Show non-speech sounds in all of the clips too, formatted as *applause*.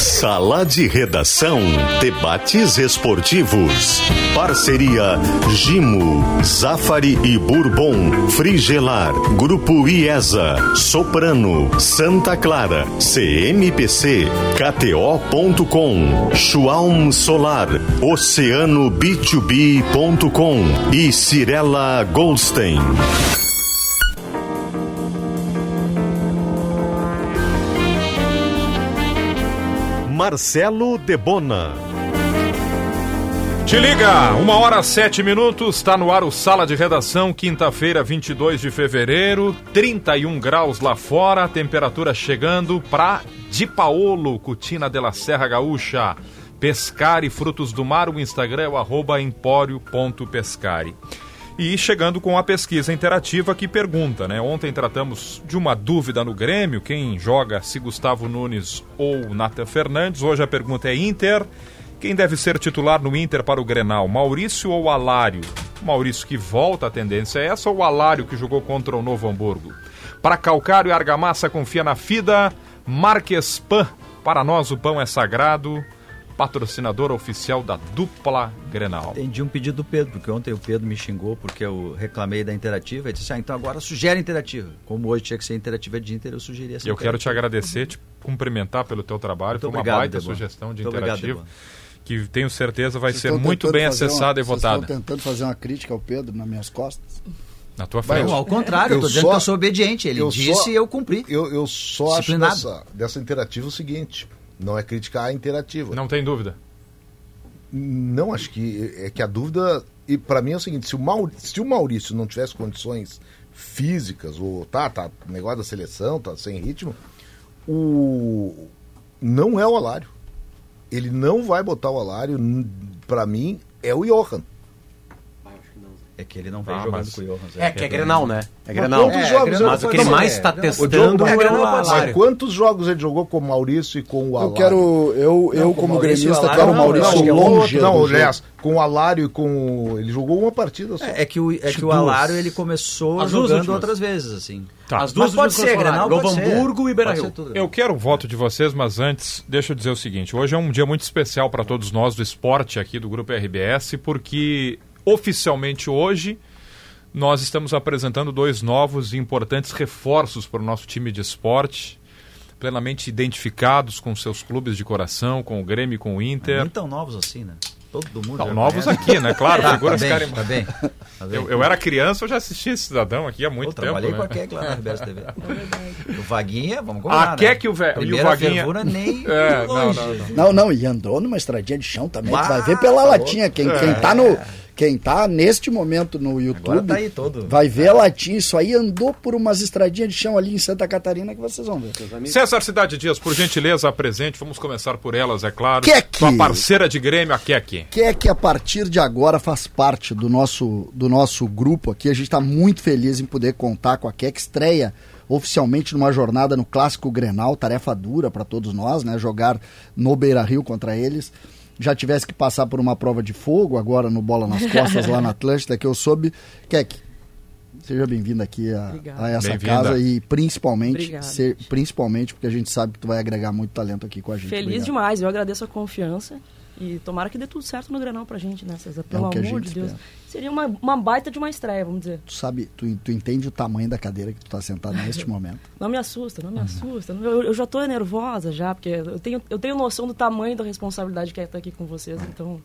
Sala de Redação. Debates esportivos. Parceria Gimo, Zafari e Bourbon. Frigelar. Grupo IESA. Soprano. Santa Clara. CMPC. KTO.com. Schwalm Solar. Oceano B2B.com. E Cirela Goldstein. Marcelo Debona. Te liga, uma hora sete minutos, está no ar o Sala de Redação, quinta-feira, 22 de fevereiro, 31 graus lá fora, temperatura chegando para Di Paolo, Cutina de la Serra Gaúcha. Pescari Frutos do Mar, o Instagram é o arroba empório.pescari. E chegando com a pesquisa interativa que pergunta, né? Ontem tratamos de uma dúvida no Grêmio, quem joga se Gustavo Nunes ou Nathan Fernandes. Hoje a pergunta é Inter. Quem deve ser titular no Inter para o Grenal, Maurício ou Alário? Maurício que volta, a tendência é essa, ou Alário que jogou contra o Novo Hamburgo? Para Calcário e Argamassa confia na FIDA, Marques Pan, para nós o pão é sagrado patrocinador oficial da dupla Grenal. Entendi um pedido do Pedro, porque ontem o Pedro me xingou porque eu reclamei da interativa e disse: ah, então agora sugere interativa. Como hoje tinha que ser interativa de Inter, eu sugeri essa Eu quero te agradecer, te cumprimentar pelo teu trabalho. Muito Foi obrigado, uma baita Debon. sugestão de muito interativa. Obrigado, que tenho certeza vai Vocês ser muito bem acessada uma, e votada. Estão tentando fazer uma crítica ao Pedro nas minhas costas? Na tua frente. Não, ao contrário, eu, tô dizendo só, que eu sou obediente. Ele eu disse só, e eu cumpri. Eu, eu só acho dessa, dessa interativa o seguinte: não é criticar a interativa. Não tem dúvida. Não, acho que é que a dúvida. E para mim é o seguinte: se o, Maurício, se o Maurício não tivesse condições físicas, ou tá, tá, negócio da seleção, tá sem ritmo, o. Não é o Alário. Ele não vai botar o Alário, para mim, é o Johan. É que ele não vem ah, jogando mas... com o Johan. É, que é Grenal, né? É Grenal. Quantos é, jogos é mas o que ele mais está testando é, é o Alário. Quantos jogos ele jogou com o Maurício e com o Alário? Eu quero, eu, eu não, como gremista, quero o Maurício não, longe. Não, aliás, com o Alário e com... Ele jogou uma partida só. É, é que o, é que o Alário, ele começou As jogando outras vezes, assim. Tá. As duas mas pode ser, Grenal, Novo Hamburgo e Beira-Rio. Eu quero o voto de vocês, mas antes, deixa eu dizer o seguinte. Hoje é um dia muito especial para todos nós do esporte aqui do Grupo RBS, porque oficialmente hoje nós estamos apresentando dois novos e importantes reforços para o nosso time de esporte, plenamente identificados com seus clubes de coração, com o Grêmio e com o Inter. Nem tão novos assim, né? Todo mundo. Não, novos aqui, né? Claro, *laughs* tá, figuras tá bem, tá bem, *laughs* tá bem. Eu, eu, era criança, eu já assistia esse cidadão aqui há muito eu tempo. Eu trabalhei né? com a Keck lá na RBS TV. É o Vaguinha, vamos combinar. A Keck né? o, e o Vaguinha. nem *laughs* é, não, não, não, não, não. e andou numa estradinha de chão também. Bah, vai ver pela tá latinha. Quem, é. quem tá no quem tá neste momento no YouTube tá todo, vai ver a latinha. Isso aí andou por umas estradinhas de chão ali em Santa Catarina que vocês vão ver. César Cidade Dias, por gentileza, apresente. Vamos começar por elas, é claro. Kek. Sua parceira de Grêmio, a Kek. Kek, a partir de agora, faz parte do nosso, do nosso grupo aqui. A gente está muito feliz em poder contar com a Kek. Estreia oficialmente numa jornada no Clássico Grenal, tarefa dura para todos nós, né? Jogar no Beira Rio contra eles já tivesse que passar por uma prova de fogo, agora no Bola nas *laughs* Costas, lá na Atlântida, que eu soube. Keck, seja bem-vindo aqui a, a essa casa e principalmente, ser, principalmente porque a gente sabe que tu vai agregar muito talento aqui com a gente. Feliz Obrigado. demais, eu agradeço a confiança. E tomara que dê tudo certo no Granal pra gente, né, César? Pelo é amor de Deus. Espera. Seria uma, uma baita de uma estreia, vamos dizer. Tu sabe, tu, tu entende o tamanho da cadeira que tu tá sentado neste *laughs* momento. Não me assusta, não me uhum. assusta. Eu, eu, já tô nervosa já, porque eu tenho, eu tenho noção do tamanho da responsabilidade que é estar aqui com vocês, então...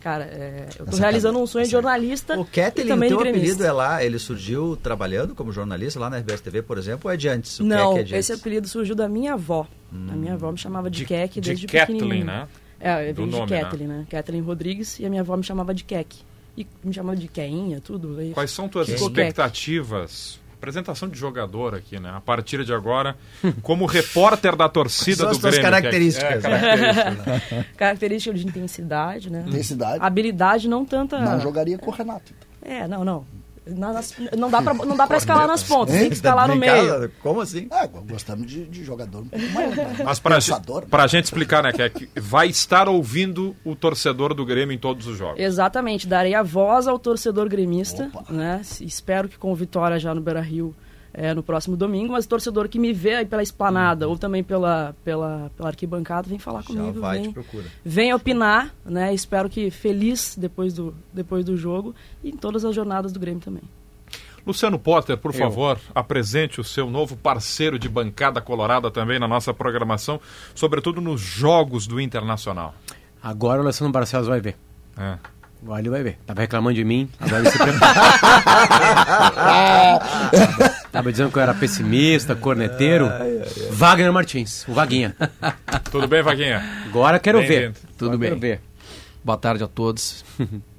Cara, é, eu tô Essa realizando um sonho de jornalista. O Ketlin, o teu apelido é lá, ele surgiu trabalhando como jornalista lá na RBS TV, por exemplo, ou é de antes? O Não, é de esse apelido surgiu da minha avó. Hum. A minha avó me chamava de, de Keck desde de Kathleen, né? É, eu vim de nome, Kathleen, né? né? Kathleen Rodrigues e a minha avó me chamava de Keck. E me chamava de Keinha, tudo. Aí Quais são tuas expectativas? Apresentação de jogador aqui, né? A partir de agora, como repórter da torcida do Grêmio. características. É, características, né? *laughs* característica de intensidade, né? Intensidade. Habilidade não tanta... Não jogaria com o Renato. Então. É, não, não não dá pra, não dá pra escalar nas pontas, tem que escalar no meio. Como assim? Ah, gostamos de, de jogador um pouco mais. Né? *laughs* Mas pra, Pensador, pra né? gente explicar, né, que, é que vai estar ouvindo o torcedor do Grêmio em todos os jogos. Exatamente, darei a voz ao torcedor gremista, Opa. né? Espero que com vitória já no Beira Rio é, no próximo domingo, mas o torcedor que me vê aí pela esplanada ou também pela, pela, pela arquibancada, vem falar comigo. Já vai, vem, te procura. Vem opinar, né? Espero que feliz depois do, depois do jogo e em todas as jornadas do Grêmio também. Luciano Potter, por favor, apresente o seu novo parceiro de bancada colorada também na nossa programação, sobretudo nos jogos do Internacional. Agora o Luciano Barcelos vai ver. É. Agora ele vai ver. Tava reclamando de mim, agora ele se *laughs* Tava dizendo que eu era pessimista, corneteiro. Wagner Martins, o Vaguinha. Tudo bem, Vaguinha? Agora quero ver. Tudo Agora bem. Quero ver. Boa tarde a todos. *laughs*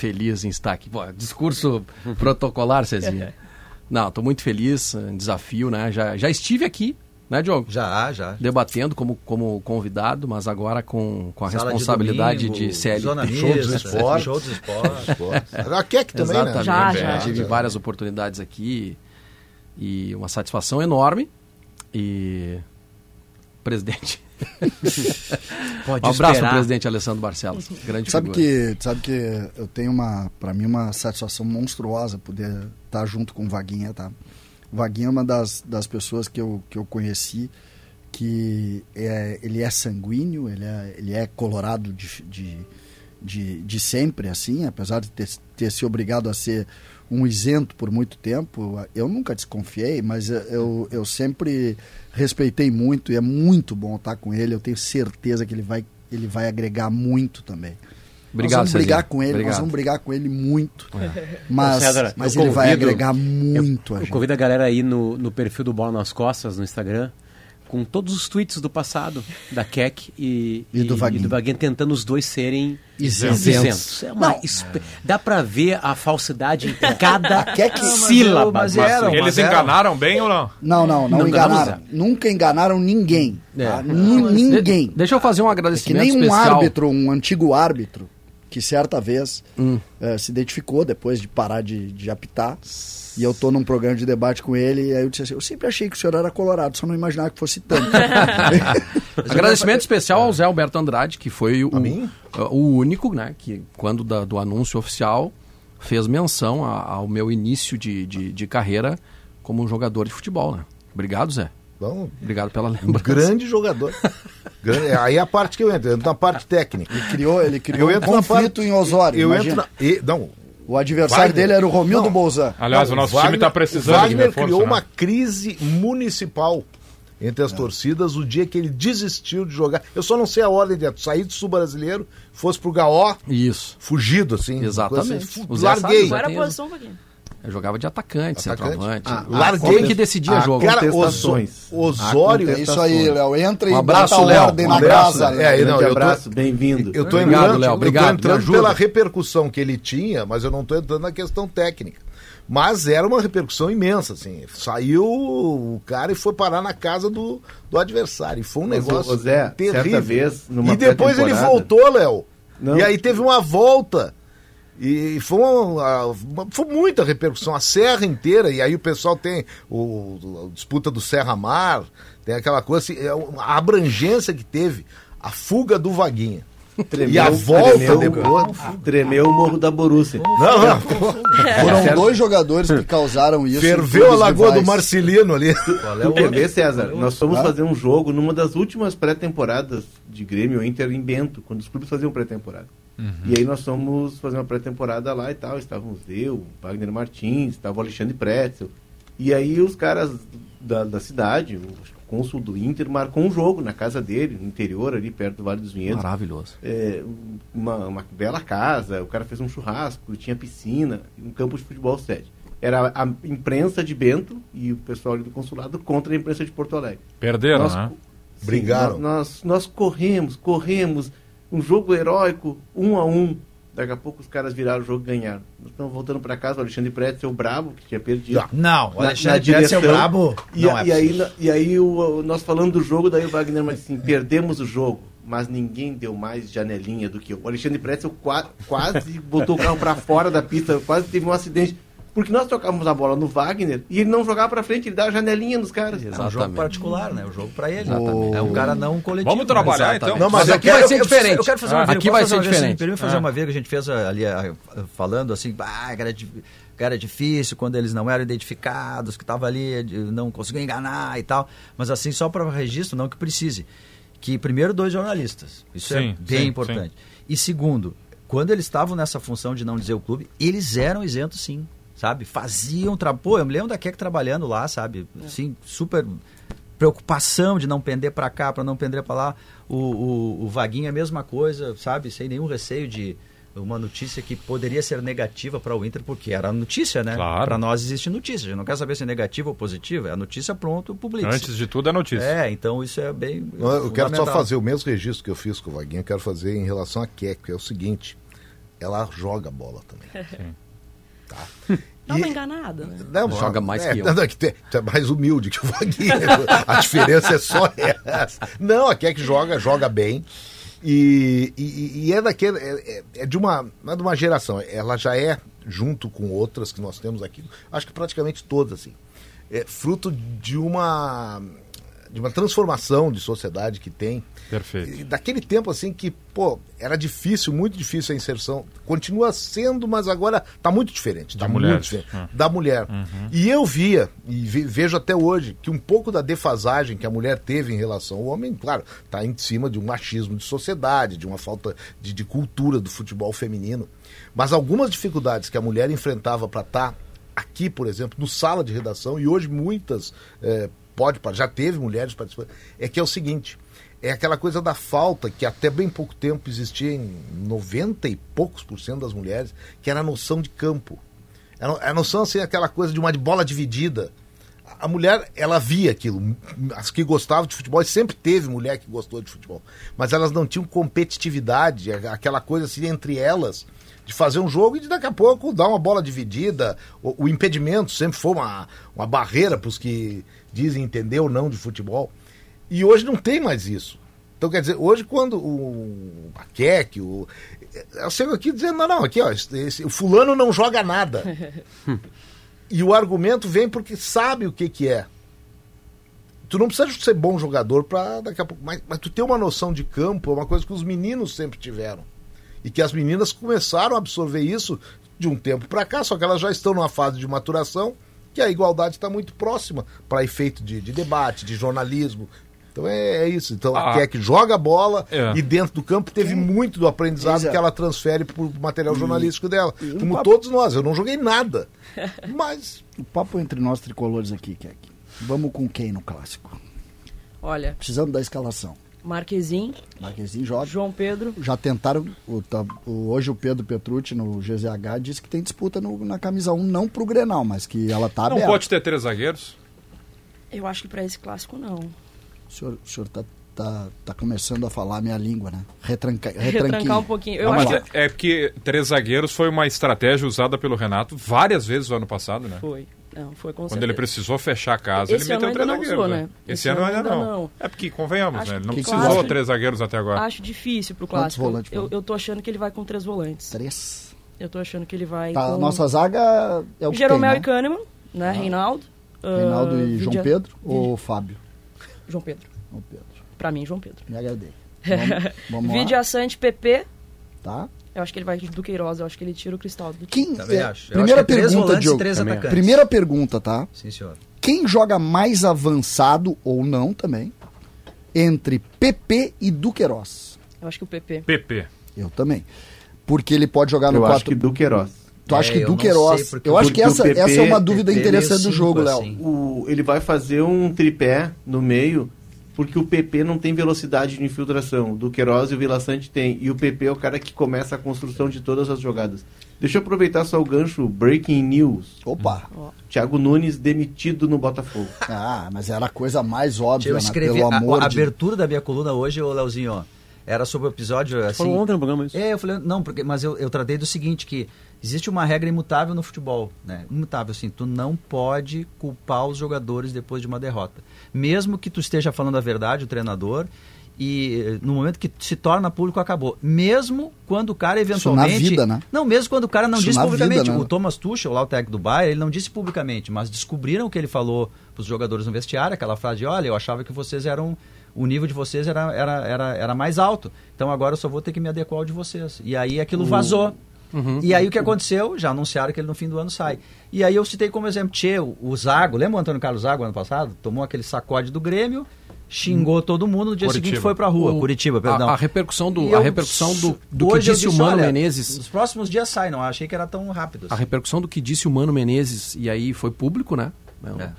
feliz em estar aqui. Pô, discurso protocolar, Cezinha. *laughs* Não, estou muito feliz, desafio, né? Já, já estive aqui, né, Diogo? Já, já. Debatendo como, como convidado, mas agora com, com a Sala de responsabilidade de, domingo, CLT. Zona Show dos esportes. Show dos esportes. A Keck também, né? Exatamente. Já, já. Tive várias oportunidades aqui e uma satisfação enorme. E presidente. *laughs* Pode um abraço esperar. presidente Alessandro Barcelos. Grande Sabe figura. que, sabe que eu tenho uma, para mim, uma satisfação monstruosa poder estar junto com o Vaguinha, tá? O Vaguinha é uma das, das pessoas que eu, que eu conheci que é, ele é sanguíneo, ele é, ele é colorado de, de, de, de sempre, assim, apesar de ter, ter se obrigado a ser um isento por muito tempo, eu nunca desconfiei, mas eu, eu sempre respeitei muito e é muito bom estar com ele, eu tenho certeza que ele vai, ele vai agregar muito também. Obrigado, nós vamos brigar Cezinha. com ele, Obrigado. nós vamos brigar com ele muito. Mas, Ô, César, mas eu ele vai agregar muito a Eu gente. convido a galera aí no, no perfil do Bola nas Costas, no Instagram, com todos os tweets do passado, da Keck e, E do Vaguinho. tentando os dois serem Isentos. isentos. É uma Não. espe- Dá pra ver a falsidade em cada *laughs* Keck- sílaba. mas do era, assunto. Eles enganaram bem ou não? Não, não, não, Não enganaram. Nunca enganaram ninguém. tá? É. Ni- Ninguém. De- deixa eu fazer um É que agradecimento nem um especial. árbitro, um antigo árbitro, que certa vez Hum. eh, se identificou depois de parar de, de apitar. E eu tô num programa de debate com ele, e aí eu disse assim, eu sempre achei que o senhor era colorado, só não imaginava que fosse tanto. *laughs* Agradecimento especial ao Zé Alberto Andrade, que foi o, mim? o único, né, que quando da- do anúncio oficial fez menção a- ao meu início de, de, de carreira como jogador de futebol, né? Obrigado, Zé. Bom, Obrigado pela um lembrança. grande jogador. *laughs* Grande- aí é a parte que eu entro, eu entro na parte técnica. Ele criou, ele criou Eu um entro na conflito parte- em Osório, Eu imagina. entro na, e- não, O adversário Wagner. dele era o Romildo Não. Bolzan. Aliás, Não, o nosso Wagner- time está precisando o Wagner de reforço. criou né? uma crise municipal entre as torcidas o dia que ele desistiu de jogar. Eu só não sei a ordem de sair do sul brasileiro, fosse pro Gaó, Isso. fugido assim. Exatamente. assim, O Zé larguei. era a posição, Vaguinho? Eu jogava de atacante, Atacante? centroavante. Ah, larguei larguei. que decidia Ah, jogo. cara, Osório, Há É isso aí, Léo. Entra e Um abraço, a Léo. ordem Um na abraço. Léo. É, aí, não, Grande eu tô- abraço, bem-vindo. Eu tô Obrigado, entrando, Léo, eu obrigado, tô me entrando ajuda. pela repercussão que ele tinha, mas eu não tô entrando na questão técnica. Mas era uma repercussão imensa, assim. Saiu o cara e foi parar na casa do, do adversário. E foi um Mas, negócio Zé, terrível. certa vez, numa e depois ele voltou, Léo. Não. E aí teve uma volta. E foi, foi muita repercussão, a serra inteira. E aí o pessoal tem o, a disputa do Serra Mar, tem aquela coisa, assim, é a abrangência que teve, a fuga do Vaguinha. Tremeu, e a volta tremeu, depois. Tremeu o Morro da Borussia. Não, não. Foram dois jogadores que causaram isso. Ferveu a Lagoa do rivais. Marcelino ali. Tu quer ver, César? Nós fomos fazer um jogo numa das últimas pré-temporadas de Grêmio Inter em Bento, quando os clubes faziam pré-temporada. E aí nós fomos fazer uma pré-temporada lá e tal. Estávamos eu, Wagner Martins, estava o Alexandre Pretzel. E aí os caras da, da cidade, o cônsul do Inter, marcou um jogo na casa dele, no interior, ali perto do Vale dos Vinhedos. Maravilhoso. É, uma, uma bela casa, o cara fez um churrasco, tinha piscina, um campo de futebol sede. Era a imprensa de Bento e o pessoal ali do consulado contra a imprensa de Porto Alegre. Perderam, Nós- né? Sim, Brigaram. Nós, nós, nós corremos, corremos, um jogo heróico, um a um. Daqui a pouco os caras viraram o jogo e ganharam. Nós estamos voltando para casa, o Alexandre Pretzel, brabo, que tinha perdido. Não, o Alexandre na Pretzel direção. brabo. E, não é e aí, e aí o, o- nós falando do jogo, daí o Wagner mas assim, perdemos o jogo, mas ninguém deu mais janelinha do que eu. O Alexandre Pretzel qua- quase botou o carro para fora da pista, quase teve um acidente. Porque nós tocávamos a bola no Wagner e ele não jogava pra frente, ele dava janelinha nos caras. Exatamente. É um jogo particular, né? O jogo pra ele. Exatamente. É um cara não coletivo. Vamos trabalhar então. Não, mas, mas aqui vai ser diferente. Eu quero fazer uma ah, Aqui vai ser diferente. Assim, fazer ah. uma vez que a gente fez ali falando assim, ah, cara, era difícil quando eles não eram identificados, que tava ali, não conseguiu enganar e tal. Mas assim, só para registro, não que precise. Que primeiro dois jornalistas. Isso é sim, é bem sim, importante. Sim. E segundo, quando eles estavam nessa função de não dizer o clube, eles eram isentos sim sabe? Faziam, tra... pô, eu me lembro da Keck trabalhando lá, sabe? É. Assim, super preocupação de não pender para cá, para não pender para lá. O, o, o Vaguinho é a mesma coisa, sabe? Sem nenhum receio de uma notícia que poderia ser negativa para o Inter, porque era notícia, né? Claro. Para nós existe notícia. A gente não quer saber se é negativa ou positiva. É a notícia, pronto, publica. Antes de tudo é notícia. É, então isso é bem. Eu quero só fazer o mesmo registro que eu fiz com o Vaguinho, eu quero fazer em relação a Keck, é o seguinte: ela joga bola também. Sim. Tá? Dá uma enganada, né? Não, Joga mais é, que eu. Não, que tu é mais humilde que o Vaguinho. a diferença é só essa. Não, aqui é que joga, joga bem. E, e, e é daquele. É, é, é, de uma. Não é de uma geração. Ela já é, junto com outras que nós temos aqui, acho que praticamente todas, assim. É fruto de uma de uma transformação de sociedade que tem. Perfeito. daquele tempo assim que, pô, era difícil, muito difícil a inserção. Continua sendo, mas agora está muito diferente. Tá da mulher. Diferente, ah. Da mulher. Uhum. E eu via, e vejo até hoje, que um pouco da defasagem que a mulher teve em relação ao homem, claro, está em cima de um machismo de sociedade, de uma falta de, de cultura do futebol feminino. Mas algumas dificuldades que a mulher enfrentava para estar tá aqui, por exemplo, no sala de redação, e hoje muitas é, pode, já teve mulheres participando, é que é o seguinte, é aquela coisa da falta que até bem pouco tempo existia em 90 e poucos por cento das mulheres, que era a noção de campo. A noção, assim, aquela coisa de uma bola dividida. A mulher, ela via aquilo. As que gostavam de futebol, sempre teve mulher que gostou de futebol. Mas elas não tinham competitividade, aquela coisa assim entre elas de fazer um jogo e de daqui a pouco dar uma bola dividida. O, o impedimento sempre foi uma, uma barreira para os que dizem entender ou não de futebol. E hoje não tem mais isso. Então, quer dizer, hoje quando o Paquec, o. Eu chego aqui dizendo, não, não, aqui, ó, esse, o fulano não joga nada. *laughs* e o argumento vem porque sabe o que, que é. Tu não precisa ser bom jogador para daqui a pouco. Mas, mas tu ter uma noção de campo é uma coisa que os meninos sempre tiveram. E que as meninas começaram a absorver isso de um tempo para cá, só que elas já estão numa fase de maturação que a igualdade está muito próxima para efeito de, de, debate, de jornalismo. Então é, é isso. Então ah, a que joga a bola é. e dentro do campo teve muito do aprendizado Exato. que ela transfere para o material jornalístico dela. E como papo... todos nós, eu não joguei nada. *laughs* mas. O papo entre nós tricolores aqui, Keck. Vamos com quem no clássico? Olha. Precisando da escalação. Marquezin. Marquezin joga. João Pedro. Já tentaram. O, tá, o, hoje o Pedro Petrucci no GZH disse que tem disputa no, na camisa 1, não pro Grenal, mas que ela tá Não aberta. pode ter três zagueiros? Eu acho que para esse clássico não. O senhor, senhor tá, tá, começando a falar a minha língua, né? Retranca, *laughs* retrancar um pouquinho. Eu não, acho que... É, é porque três zagueiros foi uma estratégia usada pelo Renato várias vezes no ano passado, né? Foi. Não, foi com Quando certeza. ele precisou fechar a casa, Esse ele meteu três zagueiros. Usou, né? Esse, Esse ano, ainda não. não. É porque, convenhamos, acho né? Ele não precisou clássico, três zagueiros até agora. Acho difícil pro clássico. Volantes, eu, eu tô achando que ele vai com três volantes. Três? Eu tô achando que ele vai tá, com... Nossa zaga é o Jeromel tem, né? e Kahneman, né? Ah. Reinaldo. Reinaldo uh, e João Vidia... Pedro ou Fábio? João Pedro. João Pedro. Pra mim, João Pedro. Me agradei. *laughs* Vamos, vamos Vidia Sante, PP. Tá. Eu acho que ele vai do Queiroz, eu acho que ele tira o Cristal do Quem, Também é, acho. Primeira acho é pergunta, Diogo. Primeira pergunta, tá? Sim, senhor. Quem joga mais avançado ou não também entre PP e Duqueiroz? Eu acho que o PP. PP. Eu também. Porque ele pode jogar no eu 4. Eu acho que Duqueiroz. Tu acha é, que Duqueiroz? Eu, eu acho que essa, PP, essa é uma dúvida PP interessante do jogo, Léo. Assim. Ele vai fazer um tripé no meio porque o PP não tem velocidade de infiltração. Do Queiroz e o Vila Sante tem. E o PP é o cara que começa a construção de todas as jogadas. Deixa eu aproveitar só o gancho Breaking News. Opa! Thiago Nunes demitido no Botafogo. *laughs* Ah, mas era a coisa mais óbvia, eu né? escrevi, pelo amor a, a de... abertura da minha coluna hoje, ô Leozinho, ó, era sobre o episódio assim... Falou ontem no programa isso. É, eu falei, não, porque, mas eu, eu tratei do seguinte, que existe uma regra imutável no futebol, né? Imutável, assim, tu não pode culpar os jogadores depois de uma derrota mesmo que tu esteja falando a verdade, o treinador, e no momento que se torna público acabou. Mesmo quando o cara eventualmente. Isso na vida, né? Não, mesmo quando o cara não Isso disse publicamente. Vida, né? O Thomas Tuchel, lá o técnico do Bayern, ele não disse publicamente, mas descobriram o que ele falou para os jogadores no vestiário, aquela frase de, olha, eu achava que vocês eram o nível de vocês era, era, era, era mais alto. Então agora eu só vou ter que me adequar ao de vocês. E aí aquilo vazou. Uhum. E aí o que aconteceu? Já anunciaram que ele no fim do ano sai. E aí eu citei como exemplo, Tchê, o Zago, lembra o Antônio Carlos Zago ano passado? Tomou aquele sacode do Grêmio, xingou todo mundo, no dia Curitiba. seguinte foi pra rua. O, Curitiba, perdão. A, a repercussão do, eu, a repercussão do, do que disse, disse o Mano olha, Menezes. Nos próximos dias sai, não achei que era tão rápido. Assim. A repercussão do que disse o Mano Menezes, e aí foi público, né? É.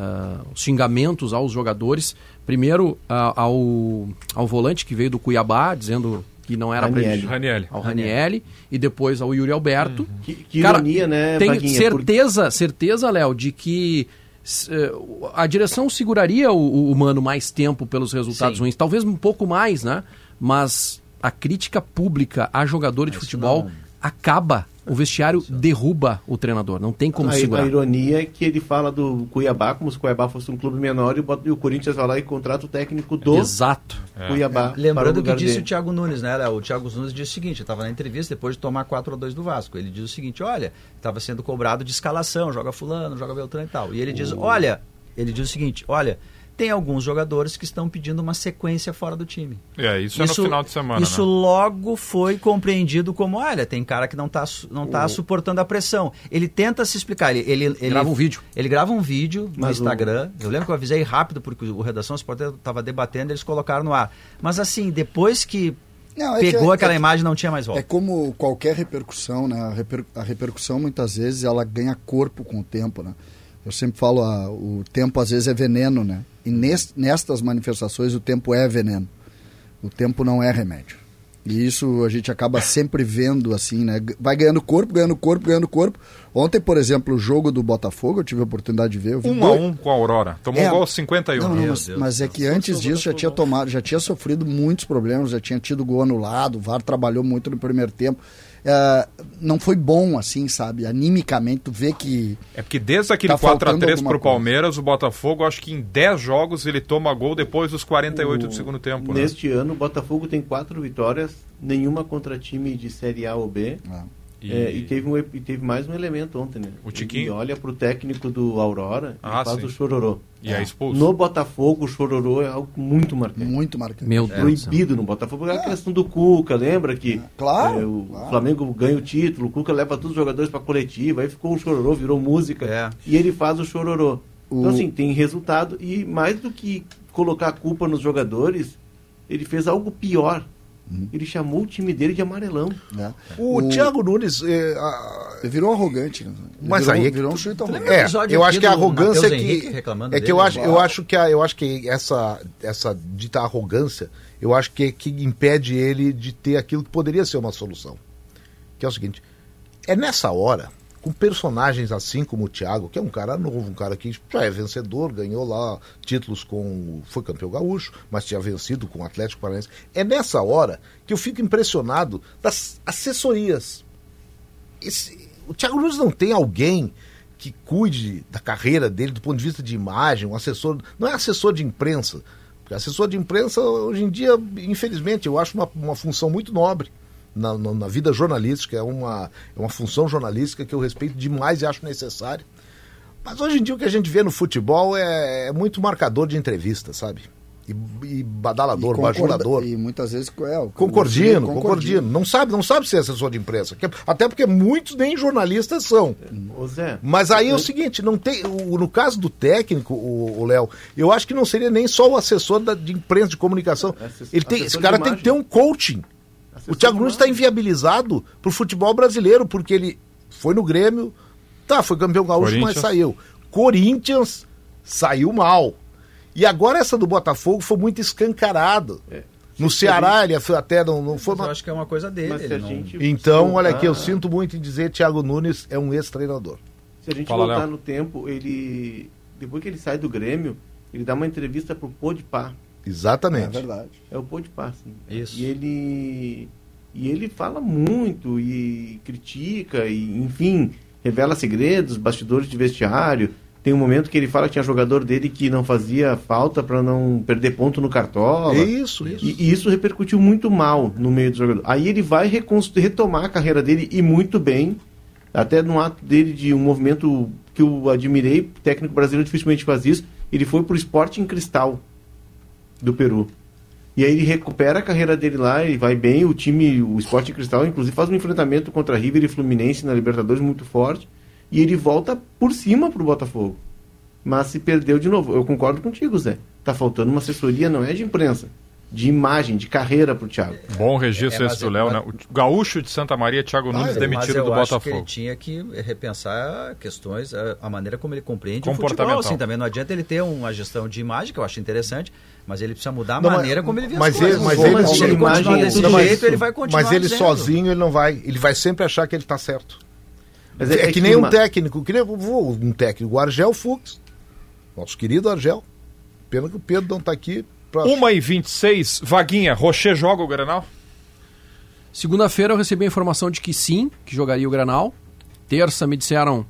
Uh, xingamentos aos jogadores. Primeiro uh, ao, ao volante que veio do Cuiabá, dizendo que não era Ranielli. Ranielli. ao Ranielli e depois ao Yuri Alberto. Uhum. Que, que Cara, ironia, né, Tenho certeza, por... certeza, Léo, de que eh, a direção seguraria o, o Mano mais tempo pelos resultados Sim. ruins, talvez um pouco mais, né? Mas a crítica pública a jogador de futebol não. acaba o vestiário derruba o treinador, não tem como a, segurar. A ironia é que ele fala do Cuiabá como se o Cuiabá fosse um clube menor e, e o Corinthians vai lá e contrata o técnico do Exato. Cuiabá. É. Lembrando o que disse dele. o Thiago Nunes, né? O Thiago Nunes disse o seguinte, estava na entrevista depois de tomar 4 a 2 do Vasco. Ele diz o seguinte, olha, estava sendo cobrado de escalação, joga fulano, joga Beltrano e tal. E ele diz, olha, ele diz o seguinte, olha, tem alguns jogadores que estão pedindo uma sequência fora do time. É, isso, isso é no final de semana. Isso né? logo foi compreendido como, olha, tem cara que não está não tá o... suportando a pressão. Ele tenta se explicar. Ele, ele, ele grava um vídeo. Ele grava um vídeo no Mas Instagram. O... Eu lembro que eu avisei rápido, porque o Redação Esporte estava debatendo, eles colocaram no ar. Mas assim, depois que não, é Pegou que, é aquela é, imagem não tinha mais volta. É como qualquer repercussão, né? A, reper, a, repercussão muitas vezes ela ganha corpo com o tempo, né? Eu sempre falo, ah, o tempo às vezes é veneno, né? E nest, nestas manifestações o tempo é veneno. O tempo não é remédio. E isso a gente acaba sempre vendo assim, né? Vai ganhando corpo, ganhando corpo, ganhando corpo. Ontem, por exemplo, o jogo do Botafogo, eu tive a oportunidade de ver. um dois... a um com a Aurora. Tomou é, um gol 51. Não, não, mas, mas é que antes disso já tinha tomado, já tinha sofrido muitos problemas, já tinha tido gol anulado, o VAR trabalhou muito no primeiro tempo. Uh, não foi bom, assim, sabe? Animicamente, tu vê que. É porque desde aquele tá 4x3 pro Palmeiras, o Botafogo, acho que em 10 jogos ele toma gol depois dos 48 o... do segundo tempo. Né? Neste né? ano, o Botafogo tem quatro vitórias, nenhuma contra time de Série A ou B. Ah. E... É, e, teve um, e teve mais um elemento ontem, né? O Tiquinho? E olha pro técnico do Aurora ah, e faz sim. o chororô. E é. é expulso. No Botafogo, o chororô é algo muito marcante. Muito marcante. Meu é. Proibido no Botafogo. É a questão do Cuca, lembra que claro, é, o claro. Flamengo ganha o título, o Cuca leva todos os jogadores pra coletiva, aí ficou o chororô, virou música. É. E ele faz o chororô. O... Então, assim, tem resultado. E mais do que colocar a culpa nos jogadores, ele fez algo pior Uhum. Ele chamou o time dele de amarelão. É. O, o, Thiago Nunes. É, a... Virou arrogante. Né? Mas virou, aí. É virou um chute arrogante. É, eu acho que a arrogância é que. É que eu acho, eu acho que, a, eu acho que essa, essa dita arrogância, eu acho que, que impede ele de ter aquilo que poderia ser uma solução. Que é o seguinte: é nessa hora com personagens assim como o Thiago, que é um cara novo, um cara que já é vencedor, ganhou lá títulos com. foi campeão gaúcho, mas tinha vencido com o Atlético Paranaense. É nessa hora que eu fico impressionado das assessorias. Esse, o Thiago Nunes não tem alguém que cuide da carreira dele do ponto de vista de imagem, um assessor. Não é assessor de imprensa. Porque assessor de imprensa, hoje em dia, infelizmente, eu acho uma, uma função muito nobre na, na, na vida jornalística, é uma, é uma função jornalística que eu respeito demais e acho necessária. Mas hoje em dia o que a gente vê no futebol é, é muito marcador de entrevista, sabe? E, e badalador, e bajulador. E muitas vezes é, concordino, concordino. Não sabe, não sabe ser assessor de imprensa. Até porque muitos nem jornalistas são. Zé, Mas aí é o seguinte, não tem. O, no caso do técnico, o Léo, eu acho que não seria nem só o assessor da, de imprensa de comunicação. Ele tem, esse cara tem que ter um coaching. O Thiago Nunes está inviabilizado para o futebol brasileiro, porque ele foi no Grêmio, tá, foi campeão gaúcho, mas saiu. Corinthians saiu mal. E agora essa do Botafogo foi muito escancarado. É. No Ceará ele até não, não foi. Mas eu acho que é uma coisa dele. Não... Então, olha aqui, eu sinto muito em dizer Thiago Nunes é um ex-treinador. Se a gente Fala, voltar Léo. no tempo, ele. Depois que ele sai do Grêmio, ele dá uma entrevista pro Podpah. Exatamente. É verdade. É o Podpah, sim. Isso. E ele e ele fala muito e critica, e enfim, revela segredos, bastidores de vestiário. Tem um momento que ele fala que tinha jogador dele que não fazia falta para não perder ponto no cartola. Isso, isso. E, e, isso repercutiu muito mal no meio do jogador. Aí ele vai retomar a carreira dele e muito bem. Até no ato dele de um movimento que eu admirei, técnico brasileiro dificilmente faz isso. Ele foi pro esporte em cristal do Peru. E aí ele recupera a carreira dele lá e vai bem. O time, o Esporte Cristal, inclusive, faz um enfrentamento contra River e Fluminense na Libertadores muito forte. E ele volta por cima pro Botafogo. Mas se perdeu de novo. Eu concordo contigo, Zé. Tá faltando uma assessoria, não é de imprensa de imagem, de carreira para o Thiago. Bom registro é, esse do Léo, né? O gaúcho de Santa Maria, Thiago Nunes, ah, demitido do Botafogo. Que ele tinha que repensar questões, a, maneira como ele compreende o futebol. Assim, também não adianta ele ter uma gestão de imagem, que eu acho interessante, mas ele precisa mudar a não, maneira como ele vê mas as coisas. Ele, mas ele, mas ele continuar desse jeito, ele vai continuar Mas ele sozinho, ele não vai. Ele vai sempre achar que ele está certo. Mas é, é, é que, que, nem uma... um técnico, que nem um técnico, o Argel Fux, nosso querido Argel. Pena que o Pedro não está aqui, Próximo. 1 e 26 Vaguinha, Rocher joga o Granal? Segunda-feira eu recebi a informação de que sim, que jogaria o Granal. Terça me disseram,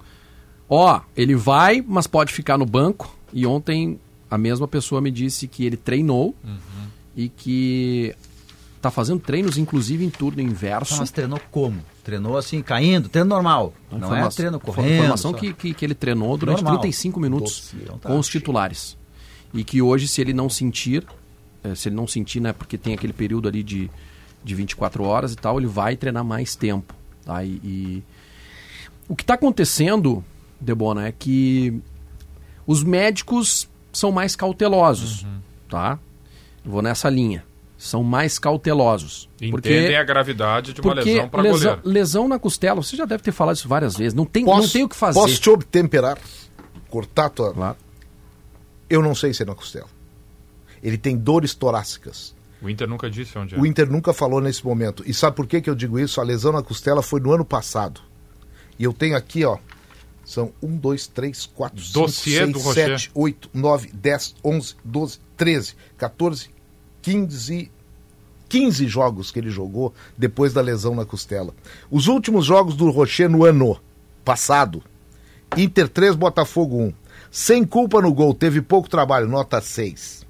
ó, oh, ele vai, mas pode ficar no banco. E ontem a mesma pessoa me disse que ele treinou uhum. e que tá fazendo treinos, inclusive em turno inverso. mas treinou como? Treinou assim, caindo, treino normal. Não, não é treino correndo. Informação que, que, que, ele treinou durante normal. 35 minutos então tá, com os titulares e que hoje, se ele não sentir, é, se ele não sentir, né, porque tem aquele período ali de, de 24 horas e tal, ele vai treinar mais tempo. Tá? E, e... O que está acontecendo, Debona, é que os médicos são mais cautelosos, uhum. tá? Eu vou nessa linha. São mais cautelosos. Entendem porque, a gravidade de uma lesão para lesão, lesão na costela, você já deve ter falado isso várias vezes. Não tem, posso, não tem o que fazer. Posso te obtemperar? Cortar tua... Claro eu não sei se é na costela. Ele tem dores torácicas. O Inter nunca disse onde é. O Inter nunca falou nesse momento. E sabe por que, que eu digo isso? A lesão na costela foi no ano passado. E eu tenho aqui, ó. São 1, 2, 3, 4, 5, 6, 7, 8, 9, 10, 11, 12, 13, 14, 15, 15 jogos que ele jogou depois da lesão na costela. Os últimos jogos do Rocher no ano passado: Inter 3, Botafogo 1. Sem culpa no gol, teve pouco trabalho, nota 6.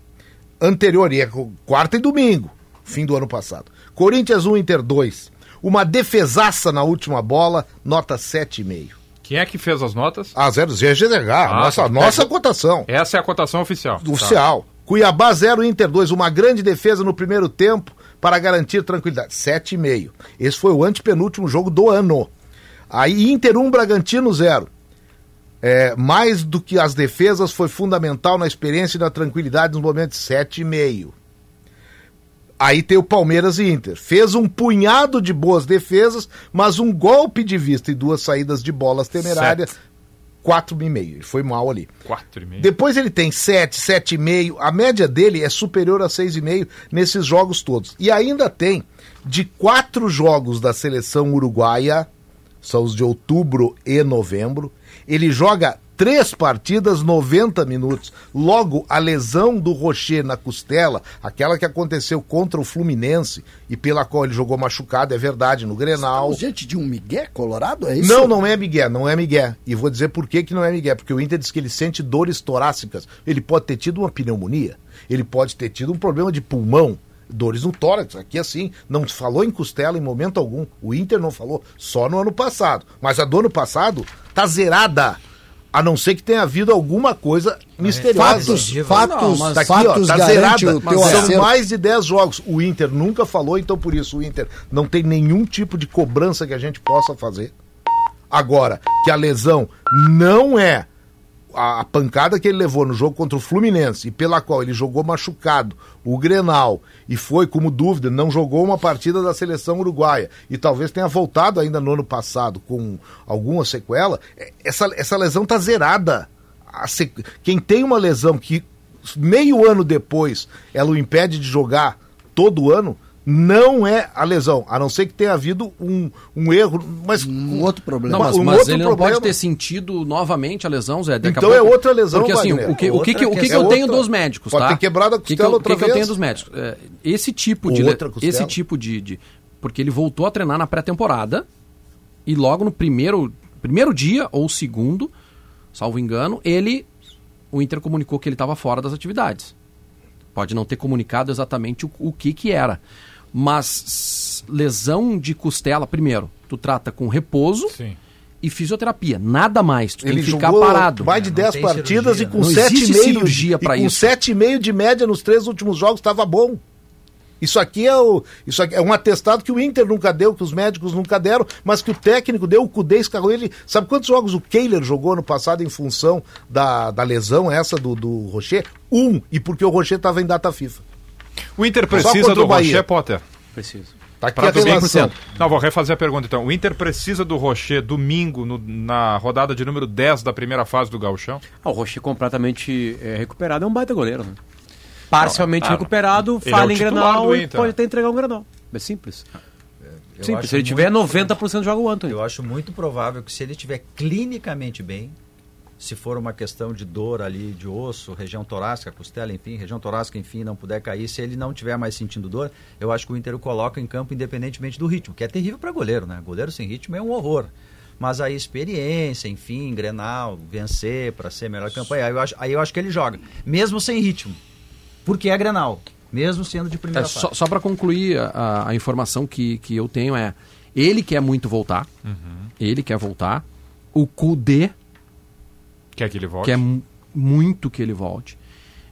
Anterior, e é quarta e domingo, fim do ano passado. Corinthians 1, Inter 2. Uma defesaça na última bola, nota 7,5. Quem é que fez as notas? A 0 GGH, ah, nossa, tá. nossa cotação. Essa é a cotação oficial. Oficial. Tá. Cuiabá 0, Inter 2. Uma grande defesa no primeiro tempo para garantir tranquilidade. 7,5. Esse foi o antepenúltimo jogo do ano. Aí Inter 1, Bragantino 0 é, mais do que as defesas, foi fundamental na experiência e na tranquilidade nos momentos 7 e meio. Aí tem o Palmeiras e Inter. Fez um punhado de boas defesas, mas um golpe de vista e duas saídas de bolas temerárias. Sete. 4,5. Ele foi mal ali. 4,5. Depois ele tem 7, 7,5. A média dele é superior a 6,5 nesses jogos todos. E ainda tem, de quatro jogos da seleção uruguaia, são os de outubro e novembro, ele joga três partidas, 90 minutos. Logo, a lesão do Rocher na costela, aquela que aconteceu contra o Fluminense e pela qual ele jogou machucado, é verdade, no Grenal. Estamos diante de um Miguel colorado, é isso? Não, não é Miguel, não é Miguel. E vou dizer por que, que não é Miguel, porque o Inter diz que ele sente dores torácicas. Ele pode ter tido uma pneumonia, ele pode ter tido um problema de pulmão, dores no tórax. Aqui assim, não se falou em costela em momento algum. O Inter não falou, só no ano passado. Mas a do ano passado tá zerada. A não ser que tenha havido alguma coisa misteriosa. Fatos, fatos, não, tá aqui, fatos ó, tá zerada. São mais de 10 jogos. O Inter nunca falou, então por isso o Inter não tem nenhum tipo de cobrança que a gente possa fazer. Agora, que a lesão não é a, a, pancada que ele levou no jogo contra o Fluminense e pela qual ele jogou machucado o Grenal e foi como dúvida, não jogou uma partida da seleção uruguaia e talvez tenha voltado ainda no ano passado com alguma sequela, é, essa, essa lesão tá zerada. Quem tem uma lesão que meio ano depois ela o impede de jogar todo ano, não é a lesão, a não ser que tenha havido um, um erro, mas um outro problema. Não, mas, um mas ele não pode ter sentido novamente a lesão, Zé. Daqui então é outra lesão, Porque assim, o que, o que, o que, que eu tenho dos médicos, pode tá? ter quebrado a costela outra vez. O que, eu tenho dos médicos? É, esse tipo de esse tipo de, de porque ele voltou a treinar na pré-temporada e logo no primeiro primeiro dia ou segundo salvo engano, ele, o Inter comunicou que ele estava fora das atividades. Pode não ter comunicado exatamente o, o que que era. Mas lesão de costela, primeiro, tu trata com repouso. Sim e fisioterapia, nada mais. Tu ele tem que ficar parado. Mais de 10 partidas cirurgia, e com 7,5 e com 7,5 de média nos três últimos jogos estava bom. Isso aqui é o, isso aqui é um atestado que o Inter nunca deu, que os médicos nunca deram, mas que o técnico deu, o Cudê escarrou ele. Sabe quantos jogos o Kehler jogou no passado em função da, da lesão essa do, do Rocher? Um, e porque o Rocher estava em data FIFA. O Inter precisa do Rocher, Potter? Precisa. Tá aqui a relação. Não, vou refazer a pergunta então. O Inter precisa do Rocher domingo no, na rodada de número 10 da primeira fase do Gauchão? Ah, o Rocher completamente é, recuperado é um baita goleiro, né? parcialmente ah, recuperado, falha é em Granal e pode até entregar um Granal. É simples. Eu simples, se ele tiver 90% joga o Antônio. Eu acho muito provável que se ele estiver clinicamente bem, se for uma questão de dor ali de osso, região torácica, costela, enfim, região torácica, enfim, não puder cair, se ele não tiver mais sentindo dor, eu acho que o Inter o coloca em campo independentemente do ritmo, que é terrível para goleiro, né? Goleiro sem ritmo é um horror. Mas aí experiência, enfim, Grenal, vencer para ser melhor campanha, aí eu, acho, aí eu acho que ele joga, mesmo sem ritmo porque é Grenal, mesmo sendo de primeira é, Só, só para concluir, a, a, informação que, que eu tenho é, ele quer muito voltar, uhum. ele quer voltar, o Kudê quer que ele volte, quer muito que ele volte.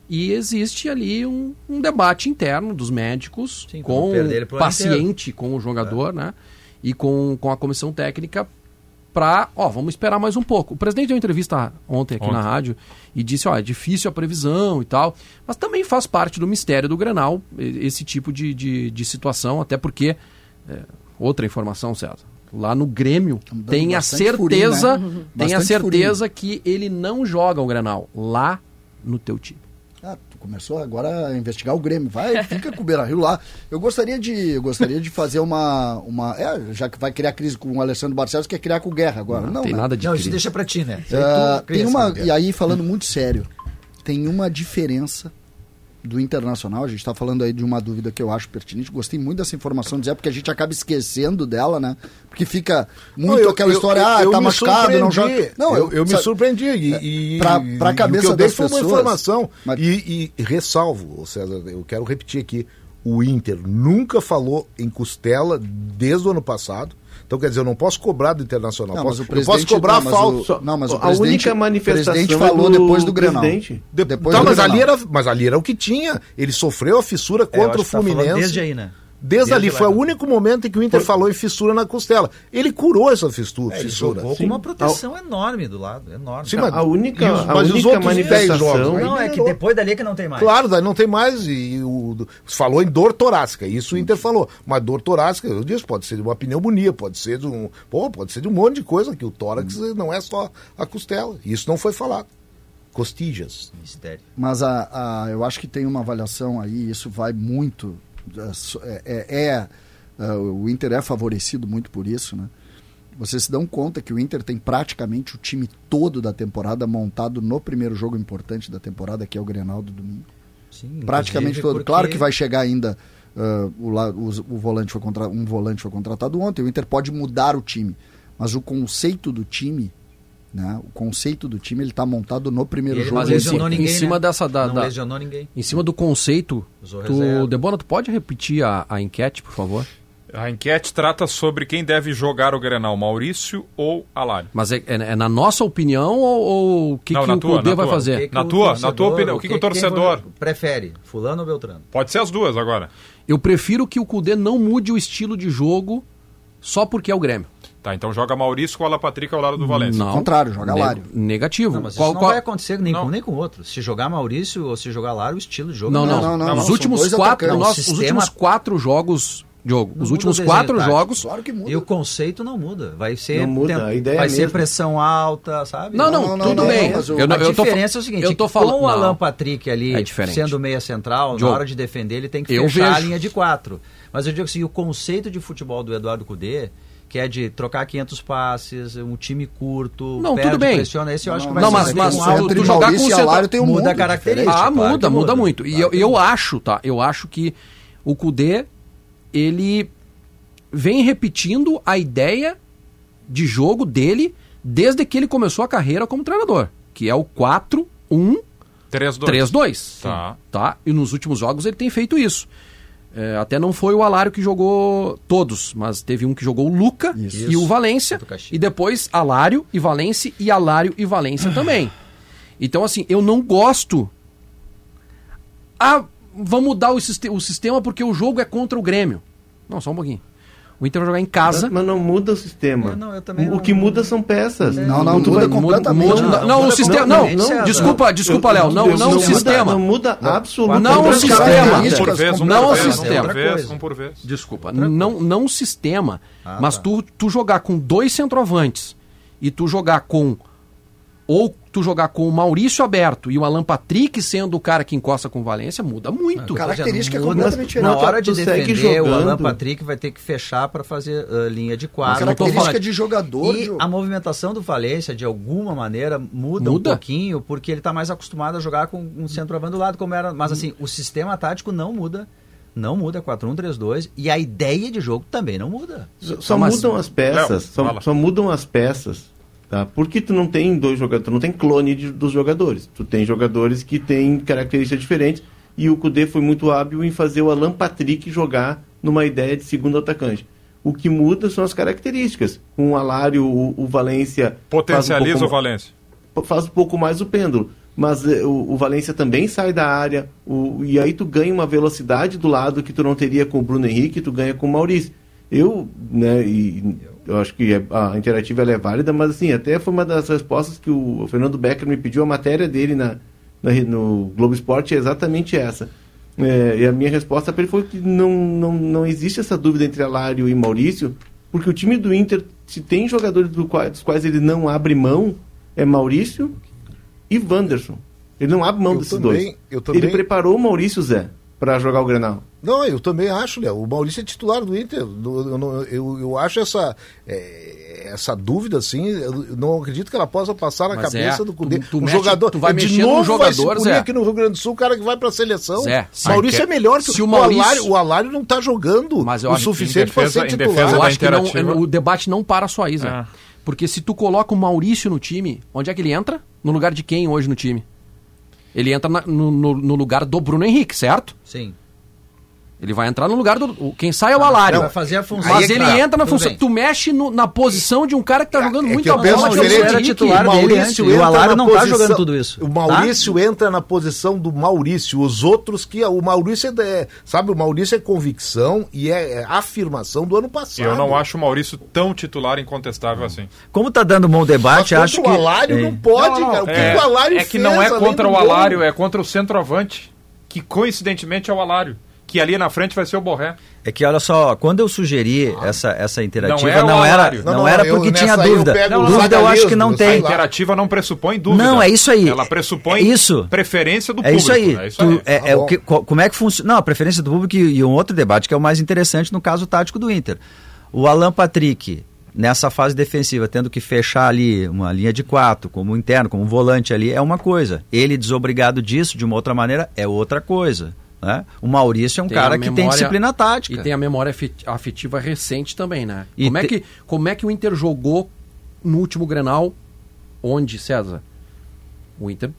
E existe ali um, um debate interno dos médicos Sim, com o paciente, com o jogador, é. né? E com, com a comissão técnica para, ó, vamos esperar mais um pouco. O presidente deu uma entrevista ontem aqui ontem. na rádio e disse, ó, é difícil a previsão e tal, mas também faz parte do mistério do Grenal esse tipo de, de, de situação, até porque, é, outra informação, César, lá no Grêmio tem a certeza, furinho, né? tem a certeza furinho. que ele não joga o Grenal lá no teu time. Ah, tu começou agora a investigar o Grêmio. Vai, fica com o Beira Rio lá. Eu gostaria de, eu gostaria de fazer uma. uma é, já que vai criar crise com o Alessandro Barcelos, quer criar com o Guerra agora. Não, não tem né? nada de Não, isso deixa pra ti, né? Uh, tem uma. E aí, falando muito sério, tem uma diferença do Internacional, a gente está falando aí de uma dúvida que eu acho pertinente, gostei muito dessa informação dizer porque a gente acaba esquecendo dela, né? Porque fica muito eu, aquela eu, história, eu, ah, eu tá machucado, não joga. Não, eu, eu me surpreendi e, e para a cabeça eu das pessoas. uma informação mas... e, e ressalvo, César, eu quero repetir aqui, o Inter nunca falou em costela desde o ano passado então, quer dizer, eu não posso cobrar do Internacional. Não, posso, eu posso cobrar não, a falta. O, não, mas o a única manifestação. O presidente falou do, depois do Grenal. De, depois tá, do mas, Grenal. Ali era, mas ali era o que tinha. Ele sofreu a fissura é, contra é, o tá Fluminense. Tá desde aí, né? Desde, ali, foi o único momento em que o Inter Foi. falou em fissura na costela. Ele curou essa fissura. É, ele fissura. jogou com uma proteção enorme do lado, enorme. Sim, mas, a única, os, a única manifestação... Jogos, não, é que depois dali é que não tem mais. Claro, daí não tem mais. E o, falou em dor torácica, isso o Inter falou. Mas dor torácica, eu disse, pode ser de uma pneumonia, pode ser de um... Pô, pode ser de um monte de coisa, que o tórax hum. não é só a costela. Isso não foi falado costijas. Mistério. Mas a, a, eu acho que tem uma avaliação aí, isso vai muito. É, é, é Uh, o Inter é favorecido muito por isso, né? Vocês se dão conta que o Inter tem praticamente o time todo da temporada montado no primeiro jogo importante da temporada, que é o Grenal do domingo. Sim, praticamente todo. Porque... Claro que vai chegar ainda uh, o, o, o, volante foi contra, um volante foi contratado ontem. O Inter pode mudar o time, mas o conceito do time né? O conceito do time ele está montado no primeiro jogo. Mas em, ninguém, em cima né? dessa da, não da, lesionou ninguém. Em cima do conceito, tu, Debona, tu pode repetir a, a enquete, por favor? A enquete trata sobre quem deve jogar o Grenal, Maurício ou Alário. Mas é, é, é na nossa opinião ou o que, Não, que o tua, vai fazer? Que que na, tua, na tua opinião, o que, que, o torcedor... Prefere, fulano ou Beltrano? Pode ser as duas agora. Eu prefiro que o Cudê não mude o estilo de jogo só porque é o Grêmio. Tá, então joga Maurício com a Alan Patrick ao lado do Valência. Não, contrário, joga ne Lário. Negativo. Não, mas qual, isso não qual... vai acontecer nem não. com nem com outro. Se jogar Maurício ou se jogar Lário, o estilo de jogo não, não, não. não, não, Os últimos quatro, nós, os últimos quatro jogos Diogo, não os últimos quatro jogos. Claro que muda. E o conceito não muda. Vai ser, não muda. a ideia vai é ser pressão alta, sabe? Não, não, não tudo não, bem. Não, eu, a eu diferença tô, é o seguinte: eu tô falando, com o Alan Patrick ali é sendo meia central, Diogo, na hora de defender, ele tem que fechar vejo. a linha de quatro. Mas eu digo assim: o conceito de futebol do Eduardo Cudê que é de trocar 500 passes, um time curto, não, perde, tudo bem. pressiona, esse eu acho que vai não, ser. Mas, mas um tu jogar com o salário tem um muda a característica. Ah, claro muda, muda, muda, muito. Claro e eu, eu acho, tá? Eu acho que o Cudê, ele vem repetindo a ideia de jogo dele desde que ele começou a carreira como treinador. que é o 4 1 3-2. Tá. tá. E nos últimos jogos ele tem feito isso. É, até não foi o Alário que jogou todos, mas teve um que jogou o Luca isso. e o Valência. E depois Alário e Valência e Alário e Valência também. Então, assim, eu não gosto. Ah, vamos mudar o, o sistema porque o jogo é contra o Grêmio. Não, só um pouquinho. O Inter vai jogar em casa. Mas não muda o sistema. Não, o que muda são peças. Não, não, muda vai, completamente. Muda, não, não, o sistema. Não, não, desculpa, desculpa, Léo. Não, não o sistema. Não muda absolutamente. Não o sistema. Não o sistema. Um por vez. Desculpa. Não, não o sistema. Mas tu, tu jogar com dois centroavantes e tu jogar com ou tu jogar com o Maurício aberto e o Alan Patrick sendo o cara que encosta com o Valência, muda muito. A característica é completamente diferente. Na hora de defender, o Alan Patrick vai ter que fechar para fazer uh, linha de quadro. A característica de jogador. E a movimentação do Valência, de alguma maneira, muda, muda? um pouquinho, porque ele está mais acostumado a jogar com um centroavante do lado, como era. Mas assim, o sistema tático não muda não muda 4-1-3-2 e a ideia de jogo também não muda. Só, só mudam as peças, só, só, mudam as peças Tá? Porque tu não tem dois jogadores, tu não tem clone de, dos jogadores. Tu tem jogadores que têm características diferentes e o Cudê foi muito hábil em fazer o Alan Patrick jogar numa ideia de segundo atacante. O que muda são as características. Com o Alário, o, o Valência. Potencializa um o Valência. Faz um pouco mais o pêndulo. Mas eh, o, o Valência também sai da área. O, e aí tu ganha uma velocidade do lado que tu não teria com o Bruno Henrique, tu ganha com o Maurício. Eu, né, e eu acho que é, a interativa é válida, mas assim, até foi uma das respostas que o, o Fernando Becker me pediu, a matéria dele na, na no Globo Esporte é exatamente essa. É, e a minha resposta para ele foi que não, não, não existe essa dúvida entre Alário e Maurício, porque o time do Inter, se tem jogadores do qual, dos quais ele não abre mão, é Maurício e Wanderson. Ele não abre mão eu desses também, dois. Também... Ele preparou o Maurício Zé para jogar o Grenal. Não, eu também acho, Léo. O Maurício é titular do Inter. Eu, eu, eu acho essa, é, essa dúvida, assim, eu não acredito que ela possa passar na Mas cabeça é, do Cudê. Tu, tu um jogador, tu vai de mexer novo jogador, vai se aqui no Rio Grande do Sul o cara que vai para a seleção. Zé, Maurício é melhor que se o Maurício. O Alário, o Alário não está jogando o suficiente para ser titular. Eu acho que não, o debate não para só aí, Zé. É. Porque se tu coloca o Maurício no time, onde é que ele entra? No lugar de quem hoje no time? Ele entra na, no, no, no lugar do Bruno Henrique, certo? Sim. Ele vai entrar no lugar do. Quem sai é o Alário. Vai fazer a função. Mas ele tá. entra na função. Tu mexe no, na posição de um cara que tá jogando é muito a bola. O era titular o Maurício o Alário não posição, tá jogando tudo isso. O Maurício tá? entra na posição do Maurício. Os outros que. O Maurício é. Sabe, o Maurício é convicção e é, é afirmação do ano passado. Eu não acho o Maurício tão titular incontestável hum. assim. Como tá dando um bom debate, Mas acho que. O Alário é. não pode, não, não, cara. O que é, o Alário É que não é contra o Alário, é contra o centroavante. Que coincidentemente é o Alário que ali na frente vai ser o Borré. É que olha só, quando eu sugeri ah. essa, essa interativa, não, não era, não, não, era porque eu, tinha dúvida. Eu dúvida eu acho que não tem. A interativa não pressupõe dúvida. Não, é isso aí. Ela pressupõe é isso. preferência do é público. Isso aí. É isso aí. Tu, é, tá é o que, como é que funciona? Não, a preferência do público e, e um outro debate que é o mais interessante no caso tático do Inter. O Alan Patrick, nessa fase defensiva, tendo que fechar ali uma linha de quatro, como interno, como volante ali, é uma coisa. Ele desobrigado disso de uma outra maneira é outra coisa. Né? O Maurício é um tem cara memória, que tem disciplina tática. E tem a memória afetiva recente também, né? como, te... é que, como é que o Inter jogou no último Grenal? Onde, César? O Inter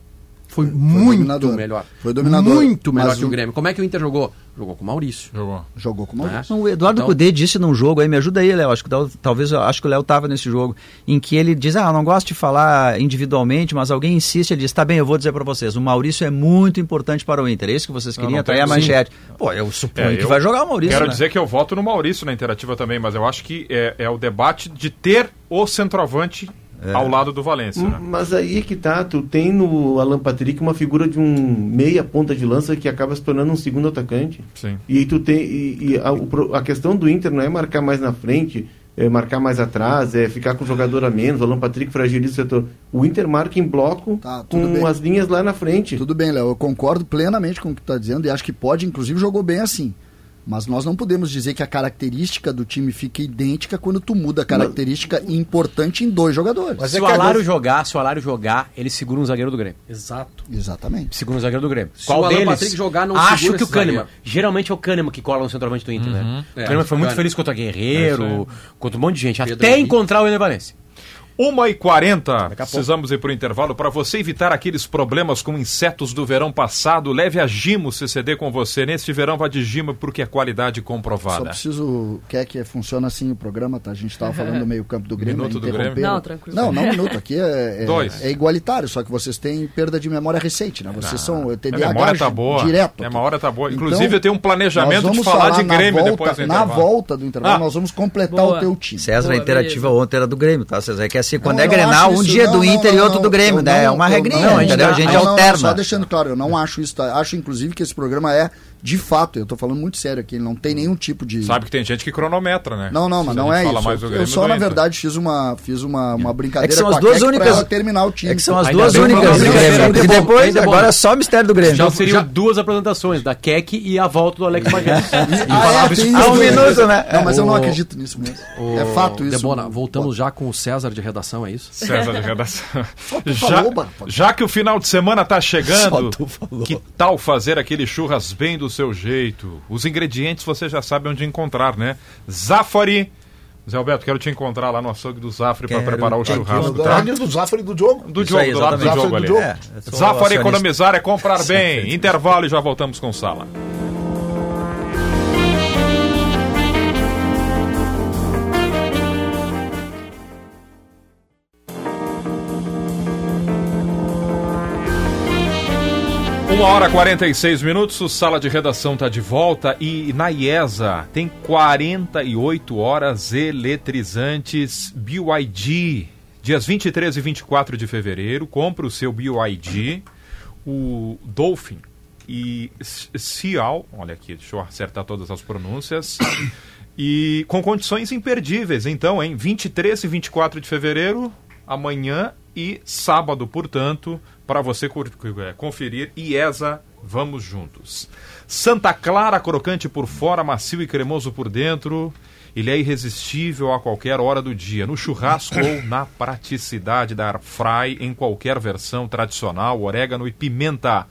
foi, foi muito dominador. melhor. Foi dominador. Muito melhor que o Grêmio. Como é que o Inter jogou? Jogou com o Maurício. Jogou. Jogou com o Maurício. É. o Eduardo então... Cudê disse num jogo aí, me ajuda aí, Léo. Acho que talvez acho que o Léo estava nesse jogo, em que ele diz: Ah, eu não gosto de falar individualmente, mas alguém insiste, ele diz: Tá bem, eu vou dizer para vocês, o Maurício é muito importante para o Inter. É isso que vocês queriam? Atrair a manchete. Pô, eu suponho é, que vai jogar o Maurício. Quero né? dizer que eu voto no Maurício na interativa também, mas eu acho que é, é o debate de ter o centroavante é. ao lado do Valência. Né? Mas aí é que tá, tu tem no Alan Patrick uma figura de um meia ponta de lança que acaba se tornando um segundo atacante. Sim. E aí tu tem. E, e a, a, questão do Inter não é marcar mais na frente, é marcar mais atrás, é ficar com o jogador a menos, o Alan Patrick fragiliza o setor. O Inter marca em bloco tá, com bem. as linhas lá na frente. Tudo bem, Léo, eu concordo plenamente com o que tu está dizendo e acho que pode, inclusive, jogou bem assim. Mas nós não podemos dizer que a característica do time fica idêntica quando tu muda a característica mas... importante em dois jogadores. Mas se é o Alário jogar, se o Alário jogar, ele segura um zagueiro do Grêmio. Exato. Exatamente. Segura um zagueiro do Grêmio. Se Qual o deles? Patrick jogar, não Acho que o Kahneman. Geralmente é o Kahneman que cola no centroavante do Inter, né? uhum. né? É, o Kahneman foi muito feliz contra Guerreiro, é contra um monte de gente, Pedro até Henrique. encontrar o Ener Valencia. 1 e 40 precisamos ir para o intervalo. Para você evitar aqueles problemas com insetos do verão passado, leve a Gimo CCD com você. Neste verão, vá de Gimo porque é qualidade comprovada. Só preciso. Quer que funcione assim o programa, tá? A gente estava *laughs* falando do meio-campo do Grêmio. Minuto do Grêmio? Não, tranquilo. Não, não um minuto. Aqui é, *laughs* é, Dois. é igualitário, só que vocês têm perda de memória recente, né? Vocês não. são TDAH a memória tá boa. direto. A memória tá boa. Inclusive, então, eu tenho um planejamento de falar, falar de Grêmio volta, depois do Na volta do intervalo, ah. nós vamos completar boa. o teu time. César, boa, a interativa beleza. ontem era do Grêmio, tá? César, é que assim, quando é Grenal, um dia do Inter e outro do Grêmio, né? É uma regrinha, entendeu? A gente alterna. Só deixando claro, eu não acho isso, tá? acho inclusive que esse programa é de fato, eu tô falando muito sério aqui, ele não tem nenhum tipo de. Sabe que tem gente que cronometra, né? Não, não, mas não é isso. Eu, eu só, na verdade, fiz uma, fiz uma, uma brincadeira é que são as duas únicas terminar o time. É que são as duas únicas do Grêmio. E depois, agora é só o mistério do Grêmio. Já seriam duas apresentações, da Keck e a volta do Alex *laughs* Magés. ah, é, um minuto, né? Não, mas eu não acredito nisso mesmo. É fato isso. Debona, voltamos já com o César de redação, é isso? César de redação. *laughs* já, já que o final de semana tá chegando, que tal fazer aquele churras bem do seu jeito? Os ingredientes você já sabe onde encontrar, né? Zafari. Zé Alberto, quero te encontrar lá no açougue do Zafari para preparar o churrasco. Tá? do Zafari do jogo? Do jogo, do lado do jogo ali. É, Zafari economizar é comprar bem. Intervalo e já voltamos com sala. Uma hora e 46 minutos, o Sala de Redação está de volta e na IESA tem 48 horas eletrizantes BYD. Dias 23 e 24 de fevereiro, compre o seu BYD, o Dolphin e Cial, olha aqui, deixa eu acertar todas as pronúncias, *coughs* e com condições imperdíveis. Então, em 23 e 24 de fevereiro, amanhã e sábado, portanto, para você é, conferir IESA Vamos Juntos. Santa Clara, crocante por fora, macio e cremoso por dentro. Ele é irresistível a qualquer hora do dia, no churrasco ou na praticidade da air fry, em qualquer versão tradicional, orégano e pimenta.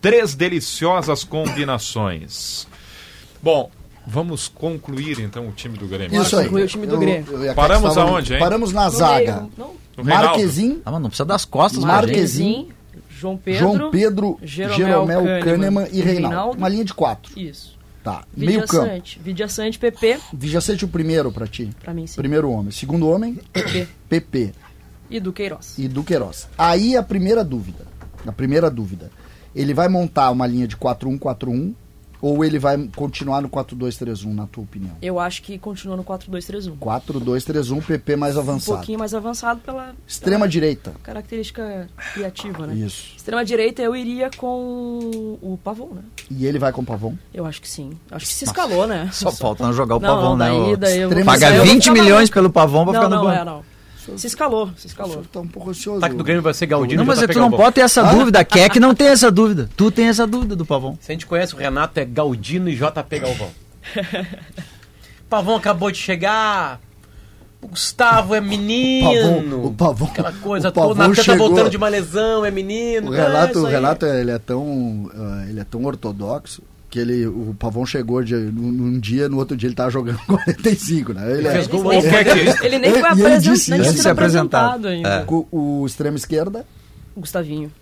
Três deliciosas combinações. Bom, vamos concluir então o time do Grêmio. Isso aí. o time do Grêmio. Eu, eu Paramos aonde, hein? Paramos na zaga. Marquezin. Ah, mas não precisa das costas, Marquezin. João Pedro, João Pedro Jeromel, Jeromel Kahneman, Kahneman e Reinaldo. Reinaldo. Uma linha de quatro. Isso. Tá. Meio campo. Vidia Sante, PP. Vidia Sante o primeiro para ti? Para mim, sim. Primeiro homem. Segundo homem? PP. PP. E do Queiroz. E do Queiroz. Aí a primeira dúvida. A primeira dúvida. Ele vai montar uma linha de 4-1-4-1 ou ele vai continuar no 4-2-3-1, na tua opinião? Eu acho que continua no 4-2-3-1. 4-2-3-1, PP mais avançado. Um pouquinho mais avançado pela. Extrema pela direita. Característica criativa, né? Isso. Extrema direita eu iria com o Pavon, né? E ele vai com o Pavon? Eu acho que sim. Acho que se escalou, né? Só, falta não jogar o não, Pavon, né? Daí, daí Paga 20 milhões pelo Pavon pra não, ficar no não, banco. É, não. Se escalou, se escalou. Tá um pouco ansioso. Tá que do Grêmio vai ser Galdino. Não, mas tá tu não pode ter essa ah? dúvida. Quer que não tem essa dúvida. Tu tem essa dúvida do Pavão. Se a gente conhece o Renato, é Galdino e JP Galvão. *laughs* Pavão acabou de chegar. O Gustavo é menino. O Pavão, o Pavão aquela coisa o Pavão toda. tá voltando de uma lesão, é menino. O Renato, é o Renato ele é tão, uh, ele é tão ortodoxo que ele, o Pavão chegou de, num, num, dia, no outro dia ele tava jogando *laughs* 45, né? Ele, ele, é, gol, ele, ele nem foi apresentado, nem se apresentado ainda. É. O, o extremo esquerda? Gustavinho.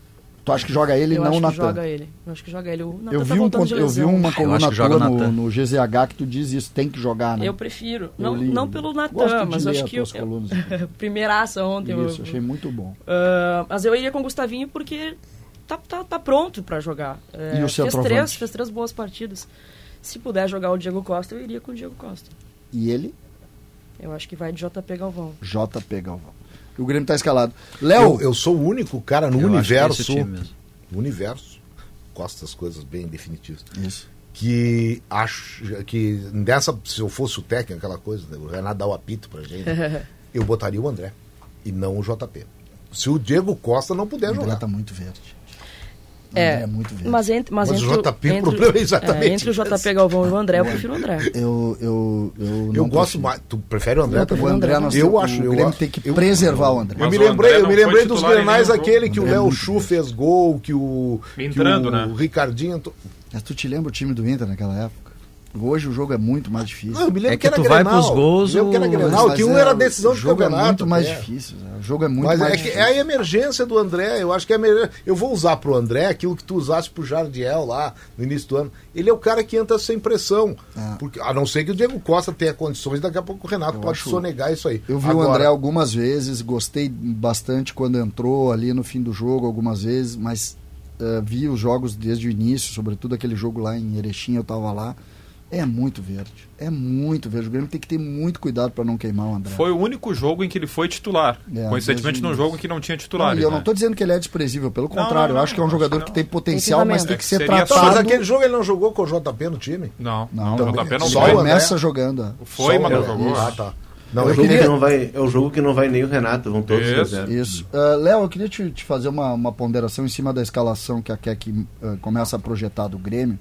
Tu acha que joga ele eu não o Natan? joga ele. Eu acho que joga ele. O eu, tá vi um, eu vi uma coluna tua no, no, GZH que tu diz isso, tem que jogar, né? Eu prefiro. Eu não, não pelo Natan, mas acho que... Eu, *laughs* primeiraça ontem. Isso, eu, achei muito bom. Uh, mas eu iria com o Gustavinho porque tá, tá, tá pronto para jogar. É, e o fez três, fez três boas partidas. Se puder jogar o Diego Costa, eu iria com o Diego Costa. E ele? Eu acho que vai de JP Galvão. JP Galvão. O Grêmio tá escalado. Léo. Eu, eu, sou o único cara no eu universo. No universo. Gosto das coisas bem definitivas. Isso. Que acho que dessa, se eu fosse o técnico, aquela coisa, o Renato dá o apito pra gente, *laughs* eu botaria o André e não o JP. Se o Diego Costa não puder o André jogar. tá muito verde. É, é muito verde. Mas, entre, mas, mas entre, o JP, entre, o problema é exatamente. É, entre o JP Galvão e o André, eu prefiro o André. Eu, eu, eu, eu gosto mais. Tu prefere o André? o André, nós eu acho. O Grêmio tem que eu, preservar o André. Eu me lembrei, eu me lembrei dos grenais aquele que o Léo Chu fez gol, que o. Entrando, que o, né? O Ricardinho. Mas tu te lembra o time do Inter naquela época? Hoje o jogo é muito mais difícil. Não, eu me lembro é que, que tu vai pros gols. Eu que era Grenal, que um era decisão do campeonato. É muito mais é. difícil. Né? O jogo é muito mas mais é difícil. É a emergência do André. Eu acho que é emer... Eu vou usar pro André aquilo que tu usaste pro Jardiel lá no início do ano. Ele é o cara que entra sem pressão. É. Porque, a não ser que o Diego Costa tenha condições, daqui a pouco o Renato eu pode acho... sonegar isso aí. Eu vi Agora... o André algumas vezes, gostei bastante quando entrou ali no fim do jogo, algumas vezes, mas uh, vi os jogos desde o início, sobretudo aquele jogo lá em Erechim, eu estava lá. É muito verde. É muito verde. O Grêmio tem que ter muito cuidado para não queimar o André. Foi o único jogo em que ele foi titular. É, Coincidentemente num jogo em que não tinha titular. E eu né? não estou dizendo que ele é desprezível, pelo contrário. Não, não, eu acho que é um jogador que tem potencial, mas tem que, ser tratado. Mas aquele jogo ele não jogou com o JP no time? Não. Não, o JP não Só começa jogando. Foi, mas não jogou. Ah, tá. Não, é, o jogo queria... que não vai, é o jogo que não vai nem o Renato, vão todos Isso. Fazer. Isso. Uh, Léo, eu queria te, te, fazer uma, uma ponderação em cima da escalação que a Keck uh, começa a projetar do Grêmio.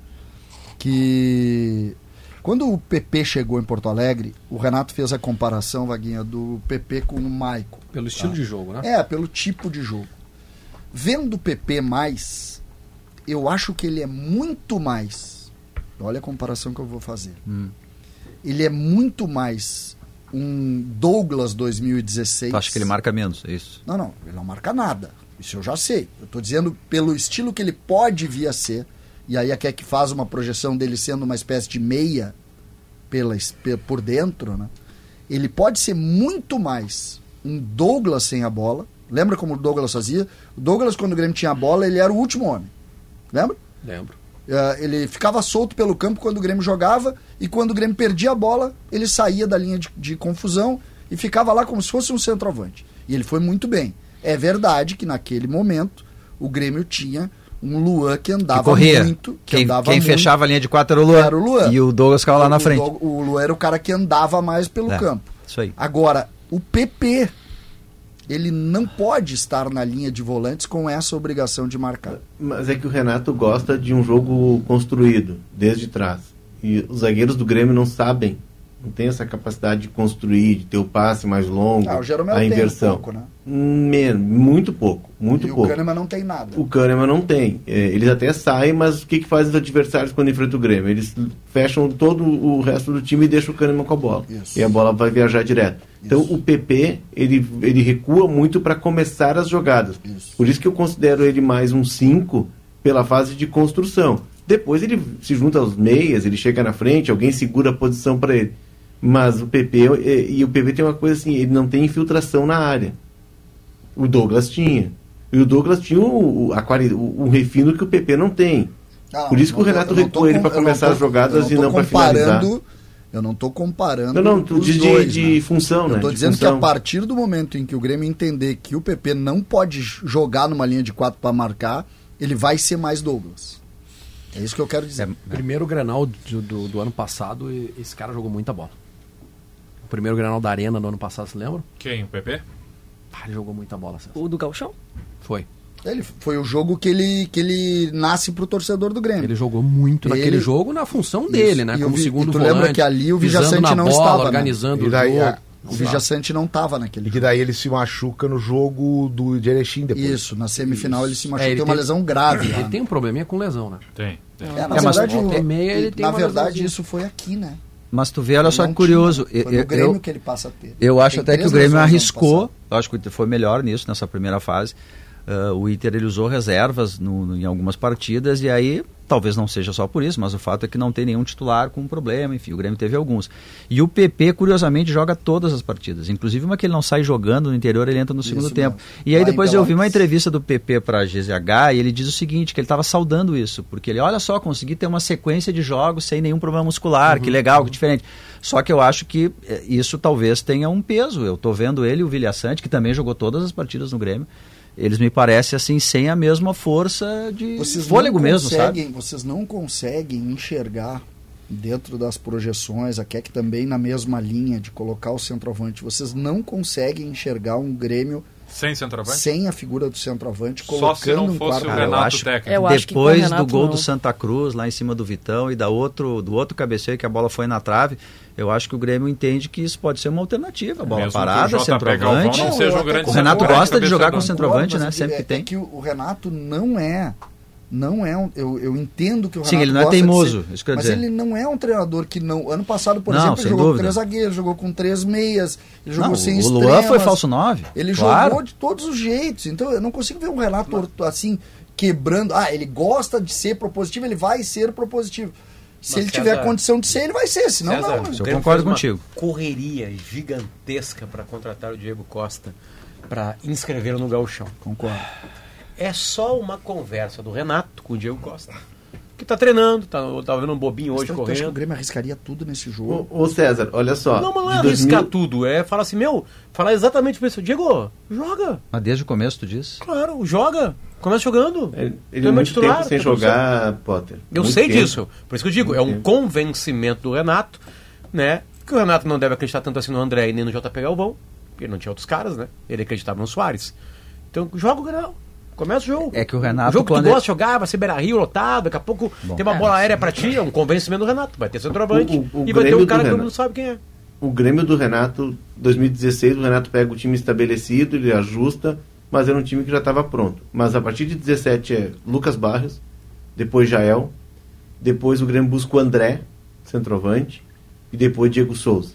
Que quando o PP chegou em Porto Alegre, o Renato fez a comparação, Vaguinha, do PP com o Maico. Pelo tá? estilo de jogo, né? É, pelo tipo de jogo. Vendo o PP mais, eu acho que ele é muito mais. Olha a comparação que eu vou fazer. Hum. Ele é muito mais um Douglas 2016. Acho que ele marca menos, é isso? Não, não, ele não marca nada. Isso eu já sei. Eu estou dizendo pelo estilo que ele pode vir a ser. E aí a Keck faz uma projeção dele sendo uma espécie de meia pela, por dentro, né? Ele pode ser muito mais um Douglas sem a bola. Lembra como o Douglas fazia? O Douglas, quando o Grêmio tinha a bola, ele era o último homem. Lembra? Lembro. Uh, ele ficava solto pelo campo quando o Grêmio jogava e quando o Grêmio perdia a bola, ele saía da linha de, de confusão e ficava lá como se fosse um centroavante. E ele foi muito bem. É verdade que naquele momento o Grêmio tinha um Luan que andava que corria. muito. Que quem, andava quem muito. fechava a linha de quatro era o Luan. Era o Luan. E o Douglas ficava lá na frente. O, o Luan era o cara que andava mais pelo é, campo. Isso aí. Agora, o PP ele não pode estar na linha de volantes com essa obrigação de marcar. Mas é que o Renato gosta de um jogo construído, desde trás. E os zagueiros do Grêmio não sabem, não tem essa capacidade de construir, de ter o passe mais longo, ah, o a inversão. Pouco, né? Menos, muito pouco, muito e pouco. o Kahneman não tem nada. O Kahneman não tem. É, eles até saem, mas o que, que fazem os adversários quando enfrentam o Grêmio? Eles fecham todo o resto do time e deixam o Kahneman com a bola. Isso. E a bola vai viajar direto. Então o PP ele, ele recua muito para começar as jogadas. Isso. Por isso que eu considero ele mais um 5 pela fase de construção. Depois ele se junta aos meias, ele chega na frente, alguém segura a posição para ele. Mas o PP e, e, o PP tem uma coisa assim, ele não tem infiltração na área. O Douglas tinha. E o Douglas tinha o, a, o, o refino que o PP não tem. Não, Por isso que o Renato recua ele para começar tô, as jogadas e não para finalizar. Eu não estou comparando. Não, não, tu diz de, de né? função, eu né? Estou dizendo função. que a partir do momento em que o Grêmio entender que o PP não pode jogar numa linha de quatro para marcar, ele vai ser mais Douglas. É isso que eu quero dizer. É, primeiro Grenal do, do, do, ano passado, esse cara jogou muita bola. O primeiro Grenal da Arena no ano passado, você lembra? Quem? O PP? Ah, ele jogou muita bola. César. O do Galchão? Foi. Ele foi o jogo que ele, que ele nasce pro torcedor do Grêmio. Ele jogou muito ele... naquele jogo na função dele, né? Como vi, segundo e tu volante. lembra que ali o Vijaçante não bola, estava, né? organizando né? daí, o jogo. O Vijaçante não estava naquele E que daí ele se machuca no jogo do de Erechim depois. Isso, na semifinal Isso. ele se machuca, é, ele tem uma lesão grave. Ele lá. tem um probleminha com lesão, né? Tem. tem. É, na é, verdade, o, meia, ele tem na verdade isso foi aqui, né? Mas tu vê, olha só que curioso. Tinha, foi no Grêmio eu, que ele passa a ter. Eu acho tem até que o Grêmio arriscou, eu acho que foi melhor nisso, nessa primeira fase. Uh, o Inter ele usou reservas no, no, em algumas partidas e aí talvez não seja só por isso, mas o fato é que não tem nenhum titular com problema, enfim, o Grêmio teve alguns. E o PP, curiosamente, joga todas as partidas, inclusive uma que ele não sai jogando no interior, ele entra no segundo isso tempo. Mesmo. E aí depois eu vi uma entrevista do PP para a GZH e ele diz o seguinte, que ele estava saudando isso, porque ele, olha só, consegui ter uma sequência de jogos sem nenhum problema muscular, uhum, que legal, uhum. que diferente. Só que eu acho que eh, isso talvez tenha um peso. Eu estou vendo ele o Vilhaçante, que também jogou todas as partidas no Grêmio, eles me parecem assim sem a mesma força de vocês fôlego mesmo, sabe? Vocês não conseguem enxergar dentro das projeções, a Keck também na mesma linha de colocar o centroavante, vocês não conseguem enxergar um Grêmio sem centroavante? Sem a figura do centroavante, colocando Só se não fosse um o Renato acho, técnico. Eu acho Depois Renato do gol não. do Santa Cruz, lá em cima do Vitão, e da outro, do outro cabeceio que a bola foi na trave, eu acho que o Grêmio entende que isso pode ser uma alternativa. Bola Mesmo parada, centroavante. O, o Renato gosta de jogar com centroavante, né? Sempre é, que tem. É que o Renato não é não é um. Eu, eu entendo que o Renato Sim, ele não é teimoso. Ser, isso mas dizer. ele não é um treinador que não. Ano passado, por não, exemplo, ele jogou dúvida. com três zagueiros, jogou com três meias, ele jogou não, sem o extremas. O Luan foi falso nove. Ele claro. jogou de todos os jeitos. Então eu não consigo ver um Renato assim, quebrando. Ah, ele gosta de ser propositivo, ele vai ser propositivo. Se Mas ele César, tiver condição de ser, ele vai ser, senão César, não. Eu concordo contigo. Correria gigantesca para contratar o Diego Costa para inscrevê-lo no Gauchão. Concordo. É só uma conversa do Renato com o Diego Costa. Que tá treinando, tá, tá vendo um bobinho hoje correndo. Acho que o Grêmio arriscaria tudo nesse jogo. Ô, ô César, olha só. Não, mas não é arriscar 2000... tudo, é falar assim, meu, falar exatamente isso. Diego, joga. Mas desde o começo tu diz? Claro, joga. Começa jogando. Ele, ele é muito titular, tempo sem tá jogar, Potter. Eu muito sei tempo. disso. Por isso que eu digo, muito é um tempo. convencimento do Renato, né? Que o Renato não deve acreditar tanto assim no André e nem no JP Galvão, porque não tinha outros caras, né? Ele acreditava no Soares. Então, joga o Granal. Começa o jogo. É que o Renato. O jogo que tu gosta de jogar, vai ser Beira Rio lotado, daqui a pouco Bom, tem uma é, bola aérea para ti, é um convencimento do Renato. Vai ter centroavante o, o, o e vai ter um cara que todo mundo sabe quem é. O Grêmio do Renato, 2016, o Renato pega o time estabelecido, ele ajusta, mas era um time que já estava pronto. Mas a partir de 17 é Lucas Barros, depois Jael, depois o Grêmio busca o André, centroavante, e depois Diego Souza.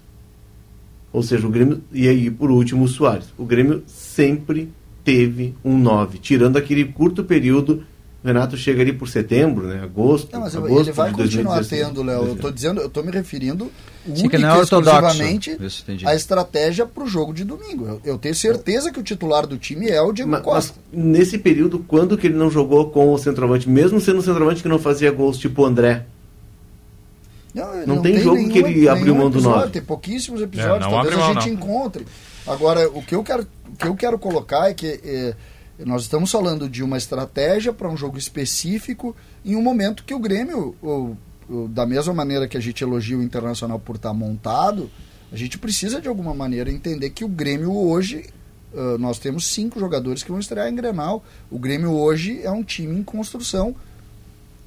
Ou seja, o Grêmio. E aí, por último, o Soares. O Grêmio sempre teve um 9, tirando aquele curto período o Renato chega ali por setembro, né? Agosto. Não, mas agosto ele vai continuar tendo, Léo. Eu estou dizendo, eu estou me referindo não é exclusivamente a estratégia para o jogo de domingo. Eu, eu, tenho certeza que o titular do time é o Diego mas, Costa. Mas nesse período, quando que ele não jogou com o centroavante, mesmo sendo um centroavante que não fazia gols tipo o André? Não, não, não tem, tem, jogo nenhum, que ele abriu mão do 9. Tem pouquíssimos episódios, é, talvez a gente não. encontre. Agora, o que eu quero, que eu quero colocar é que. É, nós estamos falando de uma estratégia para um jogo específico em um momento que o Grêmio, ou, ou, da mesma maneira que a gente elogia o Internacional por estar tá montado, a gente precisa de alguma maneira entender que o Grêmio hoje, uh, nós temos cinco jogadores que vão estrear em Grenal. O Grêmio hoje é um time em construção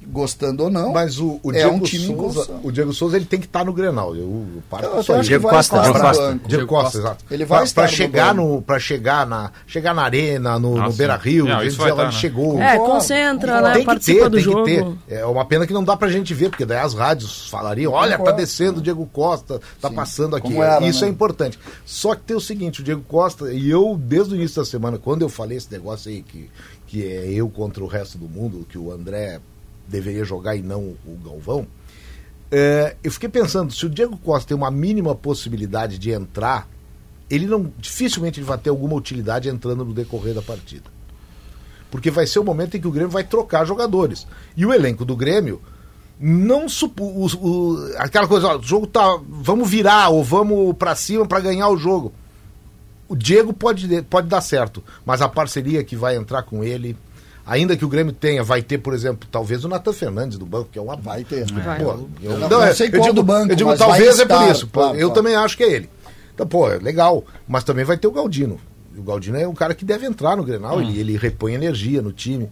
gostando ou não. Mas o, o é Diego um Souza, o Diego Souza ele tem que estar tá no Grenal. Eu, eu paro eu, eu Diego Costa, Diego Costa, Diego Costa, exato. Ele vai pra, pra chegar no para chegar na chegar na arena, no, no Beira-Rio, a gente dizer, tá, né? chegou. É, concentra, né, tem participa ter, do tem jogo. Que ter. É uma pena que não dá pra gente ver, porque daí as rádios falariam, olha, tá descendo o Diego Costa, tá Sim, passando aqui. Era, Isso né? é importante. Só que tem o seguinte, o Diego Costa, e eu desde o início da semana, quando eu falei esse negócio aí que que é eu contra o resto do mundo, que o André deveria jogar e não o Galvão. É, eu fiquei pensando, se o Diego Costa tem uma mínima possibilidade de entrar, ele não dificilmente ele vai ter alguma utilidade entrando no decorrer da partida. Porque vai ser o momento em que o Grêmio vai trocar jogadores. E o elenco do Grêmio não supo, o, o, aquela coisa, ó, o jogo tá, vamos virar ou vamos para cima para ganhar o jogo. O Diego pode, pode dar certo, mas a parceria que vai entrar com ele ainda que o Grêmio tenha, vai ter, por exemplo, talvez o Natan Fernandes do banco, que é uma vai ter. Vai. Pô, eu, não, não, não sei eu digo, do banco, eu digo talvez é por isso. Claro, eu claro. também acho que é ele. Então, pô, é legal. Mas também vai ter o Galdino. O Galdino é um cara que deve entrar no Grenal, hum. ele, ele repõe energia no time.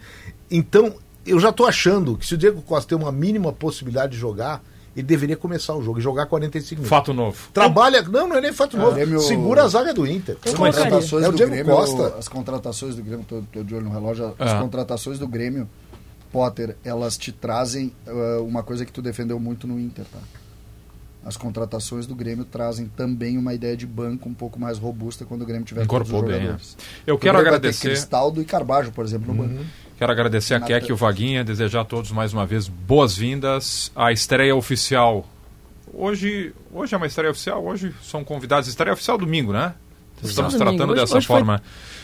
Então, eu já estou achando que se o Diego Costa tem uma mínima possibilidade de jogar, ele deveria começar o jogo e jogar 45 minutos. Fato novo. Trabalha. Não, não é nem fato novo. Grêmio... Segura a zaga do Inter. As contratações é o Diego Grêmio, Costa. As contratações do Grêmio, tô, de olho no relógio, as ah. contratações do Grêmio, Potter, elas te trazem uh, uma coisa que tu defendeu muito no Inter, tá? As contratações do Grêmio trazem também uma ideia de banco um pouco mais robusta quando o Grêmio tiver Incorporou todos os jogadores. Bem, é. Eu quero agradecer. Cristaldo e Carbajo, por exemplo, no uhum. banco. Quero agradecer a Keck e o Vaguinha, desejar a todos mais uma vez boas-vindas à estreia oficial. Hoje, hoje é uma estreia oficial, hoje são convidados. Estreia oficial domingo, né? Estamos tratando hoje, dessa hoje forma.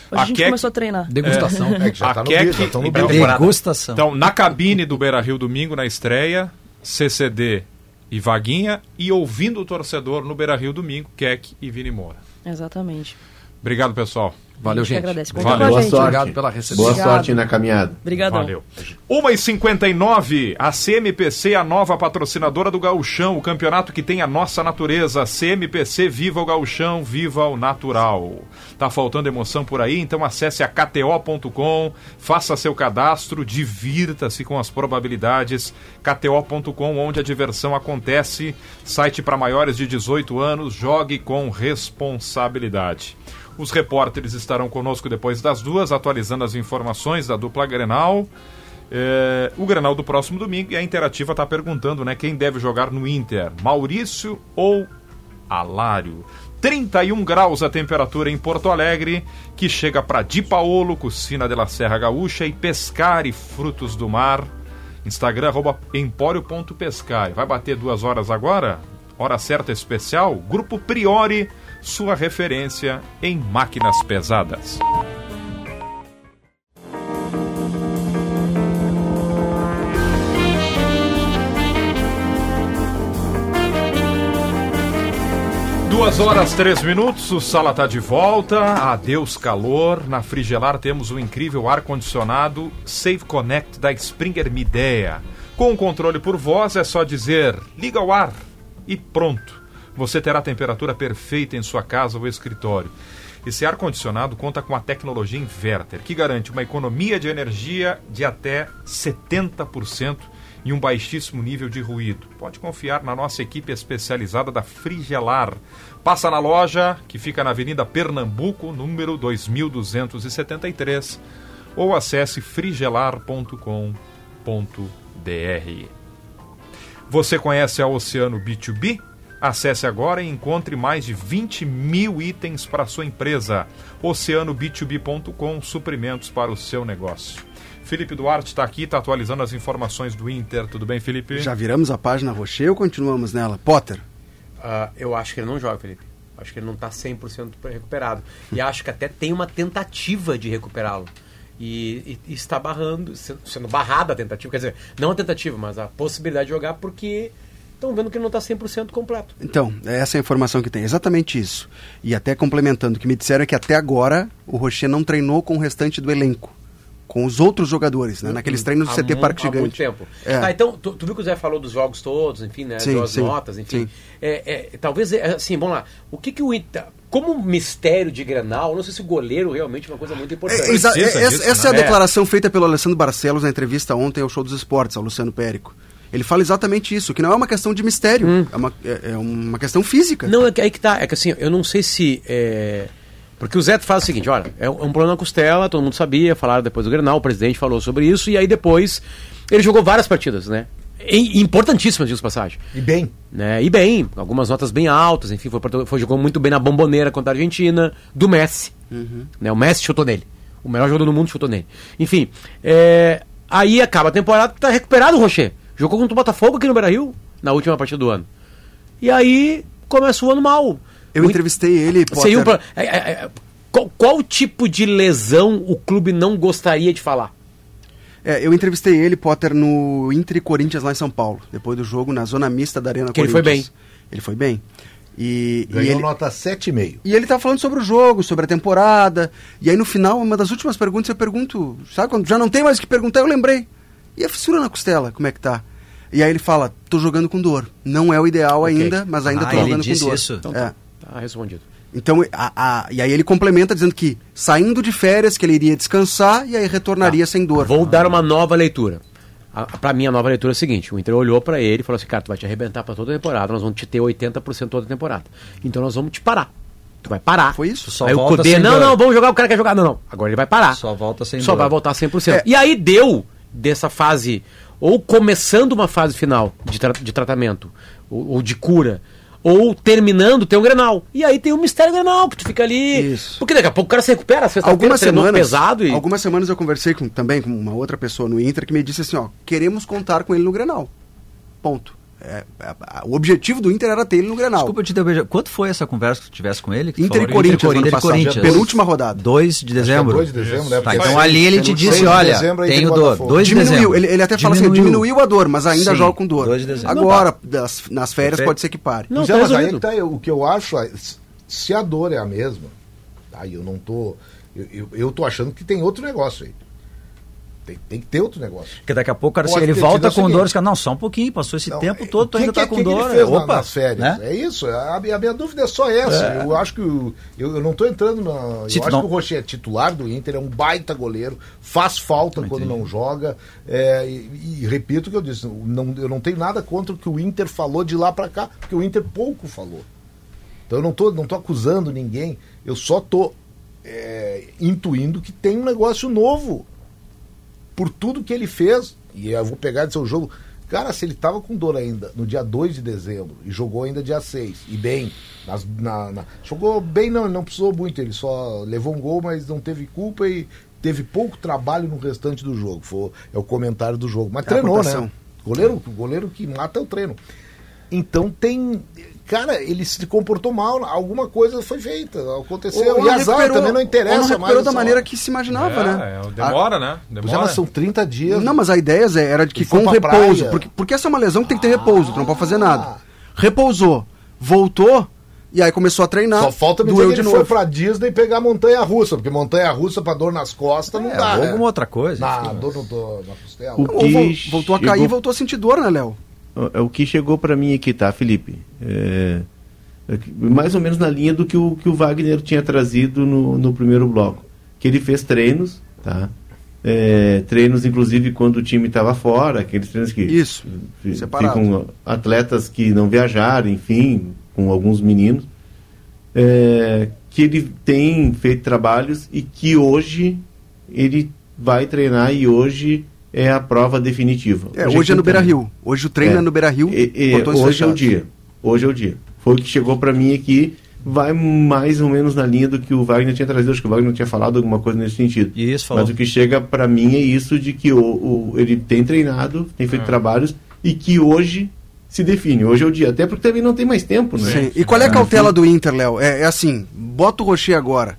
Foi... Hoje a, a gente começou a treinar. Degustação. É, é que já tá no Keck, já no Degustação. Então, na cabine do Beira Rio domingo, na estreia, CCD e Vaguinha, e ouvindo o torcedor no Beira Rio domingo, Keck e Vini Moura. Exatamente. Obrigado, pessoal. Valeu, gente. Agradece. Valeu. Boa sorte. Obrigado pela recepção. Boa sorte na caminhada. Obrigado. Valeu. 1h59, a CMPC, a nova patrocinadora do Gauchão, o campeonato que tem a nossa natureza. CMPC, viva o Gauchão, viva o natural. Tá faltando emoção por aí? Então acesse a KTO.com, faça seu cadastro, divirta-se com as probabilidades. KTO.com, onde a diversão acontece. Site para maiores de 18 anos, jogue com responsabilidade. Os repórteres estarão conosco depois das duas, atualizando as informações da dupla Grenal. É, o Granal do próximo domingo e a Interativa está perguntando, né, quem deve jogar no Inter, Maurício ou Alário? 31 graus a temperatura em Porto Alegre, que chega para Di Paolo, Cucina de la Serra Gaúcha e Pescar e Frutos do Mar. Instagram, arroba empório.pescar. Vai bater duas horas agora? Hora certa especial? Grupo Priori, sua referência em máquinas pesadas. Duas horas, três minutos, o Sala está de volta. Adeus calor. Na Frigelar temos o incrível ar-condicionado Save Connect da Springer Midea. Com o controle por voz é só dizer liga o ar e pronto. Você terá a temperatura perfeita em sua casa ou escritório. Esse ar-condicionado conta com a tecnologia Inverter, que garante uma economia de energia de até 70% e um baixíssimo nível de ruído. Pode confiar na nossa equipe especializada da Frigelar. Passa na loja, que fica na Avenida Pernambuco, número 2273, ou acesse frigelar.com.br. Você conhece a Oceano B2B? Acesse agora e encontre mais de 20 mil itens para a sua empresa. OceanoB2B.com suprimentos para o seu negócio. Felipe Duarte está aqui, está atualizando as informações do Inter. Tudo bem, Felipe? Já viramos a página Rocher ou continuamos nela? Potter? Uh, eu acho que ele não joga, Felipe. Acho que ele não está 100% recuperado. E *laughs* acho que até tem uma tentativa de recuperá-lo. E, e, e, está barrando, sendo barrada a tentativa. Quer dizer, não a tentativa, mas a possibilidade de jogar porque estão vendo que ele não está 100% completo. Então, é essa a informação que tem. Exatamente isso. E até complementando, o que me disseram é que até agora o Rocher não treinou com o restante do elenco com os outros jogadores, né? Naqueles uhum. treinos do CT Parque Gigante. Há muito tempo. É. Tá, então, tu, tu, viu que o Zé falou dos jogos todos, enfim, né? Sim, das notas, enfim. É, é, talvez, é, assim, vamos lá. O que que o Ita... Como mistério de Grenal, não sei se o goleiro realmente é uma coisa muito importante. É, essa, disso, essa né? é a declaração feita pelo Alessandro Barcelos na entrevista ontem ao Show dos Esportes, ao Luciano Périco. Ele fala exatamente isso, que não é uma questão de mistério, hum. é, uma, é, é, uma questão física. Não, é que, aí que tá. É que assim, eu não sei se... É porque o Zé faz o seguinte, olha, é um problema na costela, todo mundo sabia, falaram depois do Grenal, o presidente falou sobre isso, e aí depois ele jogou várias partidas, né? Importantíssimas, disso passagem. E bem. Né? E bem, algumas notas bem altas, enfim, foi, foi jogou muito bem na bomboneira contra a Argentina, do Messi. Uhum. Né? O Messi chutou nele. O melhor jogador do mundo chutou nele. Enfim, é, aí acaba a temporada, tá recuperado o Rocher. Jogou contra o Botafogo aqui no Beira-Rio, na última partida do ano. E aí começa o ano mal. Eu entrevistei ele. Potter... Um, é, é, é, qual, qual, tipo de lesão o clube não gostaria de falar? É, eu entrevistei ele, Potter, no Inter e Corinthians lá em São Paulo, depois do jogo, na zona mista da Arena que Corinthians. Ele foi bem. Ele foi bem. E, Ganhou e ele, nota 7,5. E ele tá falando sobre o jogo, sobre a temporada. E aí no final, uma das últimas perguntas, eu pergunto, sabe quando já não tem mais o que perguntar, eu lembrei. E a fissura na costela, como é que tá? E aí ele fala, tô jogando com dor. Não é o ideal okay. ainda, mas ainda ah, tô jogando com dor. Isso? Então, é. Tá. Respondido. Então, a, a, e aí ele complementa dizendo que saindo de férias, que ele iria descansar e aí retornaria tá. sem dor. Vou dar uma nova leitura. Para mim, a nova leitura é a seguinte: o Inter olhou para ele e falou assim, cara, tu vai te arrebentar para toda a temporada, nós vamos te ter 80% toda a temporada. Então nós vamos te parar. Tu vai parar. Foi isso? Só aí volta o Cudê, não, não, vamos jogar, o cara quer jogar. Não, não. Agora ele vai parar. Só volta sem Só dor. vai voltar 100%. É. E aí deu dessa fase, ou começando uma fase final de, tra de tratamento, ou, ou de cura, ou terminando tem um Grenal. E aí tem o um mistério Grenal, que tu fica ali. Isso. Porque daqui a pouco o cara se recupera, algumas semanas pesado e... Algumas semanas eu conversei com, também com uma outra pessoa no Inter que me disse assim, ó, queremos contar com ele no Grenal. Ponto. É, é, o objetivo do Inter era ter ele no Grenal. Desculpa te interromper. Quanto foi essa conversa que tu tivesse com ele? Inter e Corinthians, Inter, Corinthians. Penúltima rodada. 2 de dezembro. 2 de dezembro, né? Tá, então ali ele te disse, olha, de tenho dor. 2 de dezembro. Ele, ele até diminuiu. fala assim, diminuiu a dor, mas ainda Sim, joga com dor. 2 de dezembro. Agora, das, nas férias, pode ser que pare. Não, tá mas aí que tá, o que eu acho, é, se a dor é a mesma, aí eu não tô... Eu, eu, eu tô achando que tem outro negócio aí. Tem, tem, que ter outro negócio. Porque daqui a pouco, cara, se ele volta com dor, você não, só um pouquinho, passou esse não, tempo todo, tu ainda que, tá com que dor. Ele fez Opa, na, nas férias. Né? É isso. A, a, minha dúvida é só essa. É. Eu acho que eu, eu não estou entrando na. Se eu acho não... que o Rocher é titular do Inter, é um baita goleiro, faz falta não quando não joga. É, e, e, repito o que eu disse, não, eu não tenho nada contra o que o Inter falou de lá para cá, porque o Inter pouco falou. Então eu não estou não tô acusando ninguém, eu só estou é, intuindo que tem um negócio novo por tudo que ele fez, e eu vou pegar de seu jogo. Cara, se ele tava com dor ainda no dia 2 de dezembro e jogou ainda dia 6, e bem, nas, na, na, jogou bem, não, ele não precisou muito, ele só levou um gol, mas não teve culpa e teve pouco trabalho no restante do jogo. Foi, é o comentário do jogo. Mas é treinou, né? Goleiro, goleiro que mata é o treino. Então tem cara, ele se comportou mal, alguma coisa foi feita, aconteceu. Ou, e azar também não interessa ou não mais. da maneira que se imaginava, é, né? É, demora, a... né? Demora. Já são 30 dias. Não, mas a ideia Zé, era de que com repouso, porque, porque essa é uma lesão que tem que ter repouso, tu não pode fazer nada. Ah. Repousou, voltou, e aí começou a treinar. Só falta me dizer que ele novo. foi pra Disney pegar montanha russa, porque montanha russa pra dor nas costas é, não dá. Ou né? alguma outra coisa. Na, dor no, do, na costela. O que voltou a cair e voltou a sentir dor, né, Léo? É o que chegou para mim aqui, tá, Felipe? É, é, mais ou menos na linha do que o, que o Wagner tinha trazido no, no primeiro bloco. Que ele fez treinos, tá? É, treinos, inclusive, quando o time estava fora, aqueles treinos que Isso, ficam atletas que não viajaram, enfim, com alguns meninos, é, que ele tem feito trabalhos e que hoje ele vai treinar e hoje é a prova definitiva. É, hoje, hoje é no Beira Rio. Hoje o treino é, é no Beira Rio. hoje é o dia. Hoje é o dia. Foi o que chegou para mim aqui. Vai mais ou menos na linha do que o Wagner tinha trazido. Acho que o Wagner tinha falado alguma coisa nesse sentido. Isso, falou. Mas o que chega para mim é isso de que o, o, ele tem treinado, tem feito é. trabalhos e que hoje se define. Hoje é o dia. Até porque também não tem mais tempo, né? Sim. E qual é a cautela do Inter, Léo? É, é, assim, bota o Rocher agora.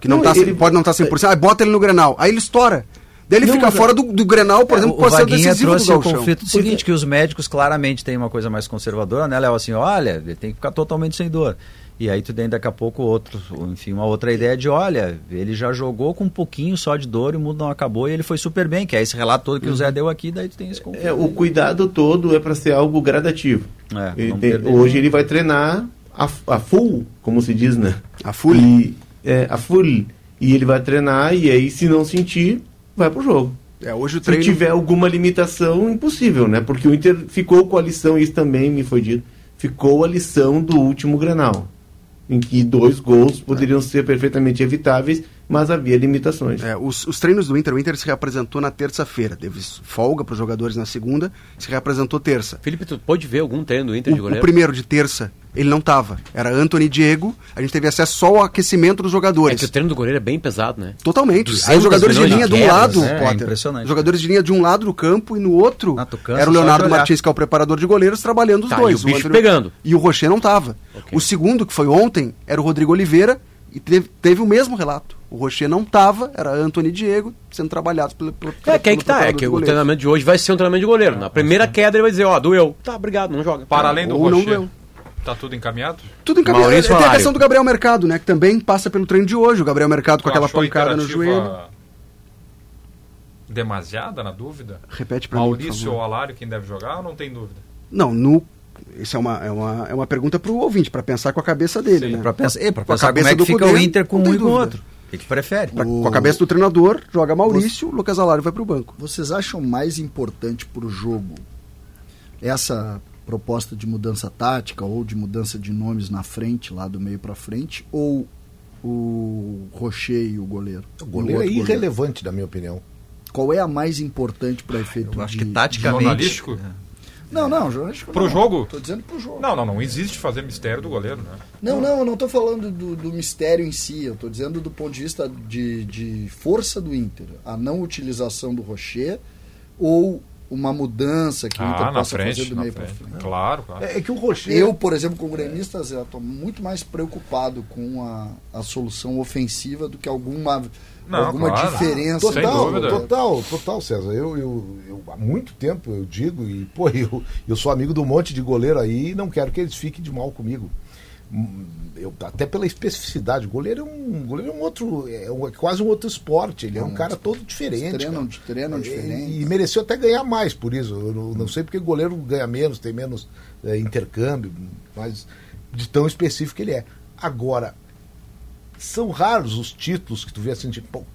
Que não, não tá, ele, pode não estar tá 100%. Aí bota ele no Grenal. Aí ele estoura. Daí ele não, fica fora do, do Grenal, por é, exemplo, pode ser decisivo trouxe do o conflito do seguinte, que os médicos claramente têm uma coisa mais conservadora, né, Léo? Assim, olha, ele tem que ficar totalmente sem dor. E aí tu tem daqui a pouco outro, enfim, uma outra ideia de, olha, ele já jogou com um pouquinho só de dor e o mundo não acabou e ele foi super bem, que é esse relato todo que uhum. o Zé uhum. deu aqui, daí tu tem esse conflito. É, o cuidado todo é para ser algo gradativo. É, ele tem, hoje ele vai treinar a, a full, como se diz, né? A full. E, é, a full. E ele vai treinar e aí se não sentir, vai pro jogo. É, hoje o treino... Se tiver alguma limitação, impossível, né? Porque o Inter ficou com a lição, isso também me foi dito, ficou a lição do último Granal, em que dois gols poderiam ser perfeitamente evitáveis mas havia limitações. É, os, os, treinos do Inter, o Inter se reapresentou na terça-feira, teve folga para os jogadores na segunda, se reapresentou terça. Felipe, tu pode ver algum treino do Inter o, de goleiro? O primeiro de terça, ele não estava. Era Anthony Diego, a gente teve acesso só ao aquecimento dos jogadores. É que o treino do goleiro é bem pesado, né? Totalmente. Aí os jogadores de linha de um lado, né? Potter, é impressionante. jogadores de linha de um lado do campo e no outro ah, era o Leonardo Martins, que é o preparador de goleiros, trabalhando os tá, dois. E o bicho o Anthony... pegando. E o Rocher não estava. Okay. O segundo, que foi ontem, era o Rodrigo Oliveira, e teve, teve o mesmo relato. O Rocher não estava, era Anthony Diego sendo trabalhados pelo. pelo é, quem é que tá? É que o treinamento de hoje vai ser um treinamento de goleiro. Na primeira queda ele vai dizer, ó, oh, doeu. Tá, obrigado, não joga. Para além do Ou Rocher. Tá tudo encaminhado? Tudo encaminhado. Maurício Tem a questão do Gabriel Mercado, né? Que também passa pelo treino de hoje. O Gabriel Mercado com aquela pancada no joelho. Demasiada na dúvida? Repete para mim. Maurício ou Alário, quem deve jogar ou não tem dúvida? Não, no isso é uma, é uma, é uma pergunta para o ouvinte, para pensar com a cabeça dele. Sim, né? Para pensar, e, pra pensar como é que fica o Inter com um e com o outro. O que, que prefere? Pra, o... Com a cabeça do treinador, joga Maurício, Você... Lucas Alário vai para o banco. Vocês acham mais importante para o jogo essa proposta de mudança tática ou de mudança de nomes na frente, lá do meio para frente, ou o Rocher e o goleiro? O goleiro o é irrelevante, goleiro? na minha opinião. Qual é a mais importante para efeito? Eu acho de, que taticamente. Jornalístico? É. Não, não, jornalístico Pro não. jogo? Tô dizendo pro jogo. Não, não, não existe fazer mistério do goleiro, né? Não, não, eu não tô falando do, do mistério em si, eu tô dizendo do ponto de vista de, de força do Inter. A não utilização do Rocher ou uma mudança que o Inter ah, possa frente, fazer do meio para frente. Claro, claro. É, é, que o Rocher... Eu, por exemplo, como gremista, estou muito mais preocupado com a, a solução ofensiva do que alguma não, alguma claro. diferença. Total, total, total, César. Eu, eu, eu, há muito tempo eu digo, e pô, *laughs* eu, eu sou amigo de um monte de goleiro aí e não quero que eles fiquem de mal comigo. Eu, até pela especificidade, o goleiro é um, goleiro é um outro, é, um, é quase um outro esporte, ele é, é um, cara todo diferente. Treinam, treinam diferente. E, e, mereceu até ganhar mais por isso. Eu não, não sei porque o goleiro ganha menos, tem menos é, intercâmbio, mas de tão específico que ele é. Agora, são raros os títulos que tu vê assim, tipo, pô, o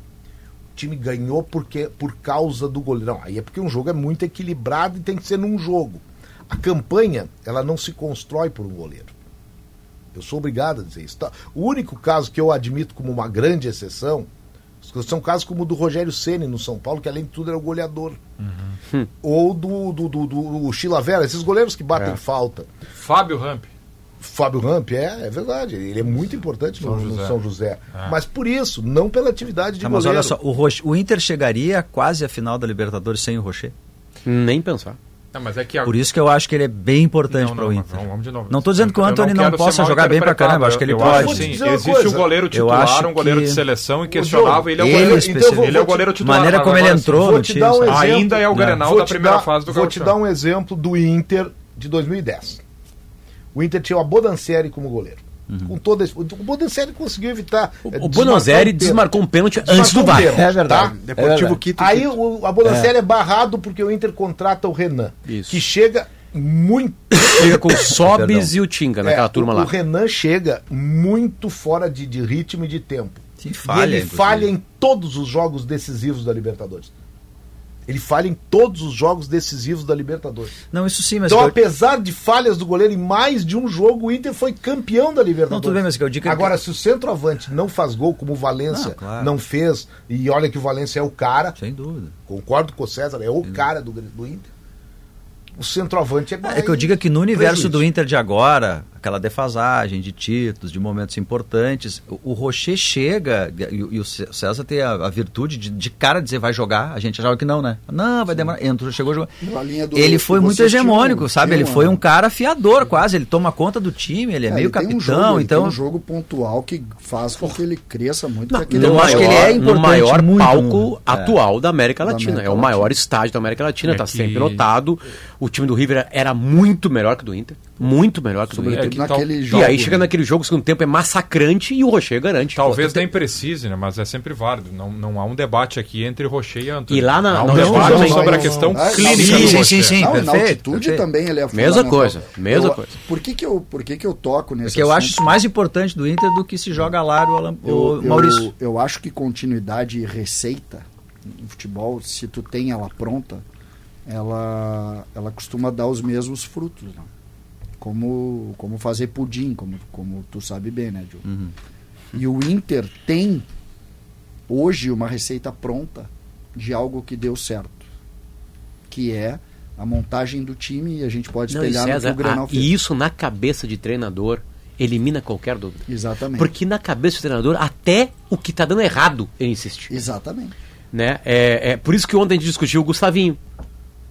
time ganhou porque por causa do goleiro. Não, aí é porque um jogo é muito equilibrado e tem que ser num jogo. A campanha, ela não se constrói por um goleiro. Eu sou obrigado a dizer isso. Tá? O único caso que eu admito como uma grande exceção São casos como o do Rogério Ceni no São Paulo, que além de tudo era o goleador. Uhum. Ou do, do, do, do Chilavera, esses goleiros que batem é. falta. Fábio Ramp. Fábio Ramp, é, é verdade. Ele é muito importante São no, José. no São José. É. Mas por isso, não pela atividade de ah, Mas olha só, o, Roche, o Inter chegaria quase à final da Libertadores sem o Rocher? Nem pensar. Não, mas é que a... Por isso que eu acho que ele é bem importante para o Inter. Não, vamos de novo. Não estou dizendo que o Antônio não, não possa jogar bem para caramba, acho que ele eu pode. Sim, existe um goleiro titular, um goleiro que... de seleção inquestionável, ele é o goleiro, então, ele é o goleiro titular. maneira como ele entrou no time. Um ainda é o Grenal da primeira fase do Vou te dar um exemplo do Inter de 2010. O Inter tinha o Abodancieri como goleiro. Uhum. Com todo esse, o Bodancieri conseguiu evitar. O, o Bonazzeri desmarcou um pênalti antes do VAR. É verdade. Tá? Deportivo é Quito. Aí o, a é. é. barrado porque o Inter contrata o Renan. Isso. Que chega muito. Chega com o *coughs* Sobis e o Tinga naquela é, turma o, lá. O Renan chega muito fora de, de ritmo e de tempo. Sim, falha, e ele inclusive. falha em todos os jogos decisivos da Libertadores. Ele falha em todos os jogos decisivos da Libertadores. Não, isso sim, mas. Então, eu... apesar de falhas do goleiro em mais de um jogo, o Inter foi campeão da Libertadores. Não, tudo bem, mas que eu digo Agora, que... se o centroavante não faz gol, como o Valência não, claro. não fez, e olha que o Valência é o cara. Sem dúvida. Concordo com o César, é o Sem cara do, do Inter o centroavante é É que eu diga que no universo do Inter de agora, aquela defasagem de títulos, de momentos importantes, o, o Rocher chega, e, e, o César tem a, a virtude de, de cara dizer vai jogar, a gente achava que não, né? Não, vai demorar. Entrou, chegou, jogou. Ele foi muito hegemônico, tinha, sabe? Ele foi um cara fiador quase, ele toma conta do time, ele é, é meio ele capitão, um jogo, então... Tem um jogo pontual que faz com que ele cresça muito. Não, no, maior, acho que ele é importante, no maior muito, palco é. atual da América Latina, da América é o maior estádio da América Latina, está é sempre lotado. O time do River era muito melhor que o do Inter. Muito melhor que o do Inter. Naquele jogo, e aí chega né? naquele jogo, o segundo tempo é massacrante e o Rocher garante. Talvez nem precise, né? Mas é sempre válido. Não, não há um debate aqui entre Rocher e Antônio. E lá na, há um não, debate não, sobre a questão clínica sim, sim, sim, sim, não, Na altitude perfeito. também ele é Mesma coisa, mesma eu, coisa. Por que que eu, por que que eu toco nesse Porque eu acho isso mais importante do Inter do que se joga lá o, o Maurício. Eu, eu acho que continuidade e receita no futebol, se tu tem ela pronta, ela, ela costuma dar os mesmos frutos. Né? Como, como fazer pudim, como, como tu sabe bem, né, Diogo? Uhum. E o Inter tem hoje uma receita pronta de algo que deu certo, que é a montagem do time e a gente pode espelhar Não, e César, no que o Grenal a, fez. E isso na cabeça de treinador elimina qualquer dúvida. Exatamente. Porque na cabeça do treinador, até o que está dando errado, ele insiste. Exatamente. Né? É, é, por isso que ontem a gente discutiu o Gustavinho.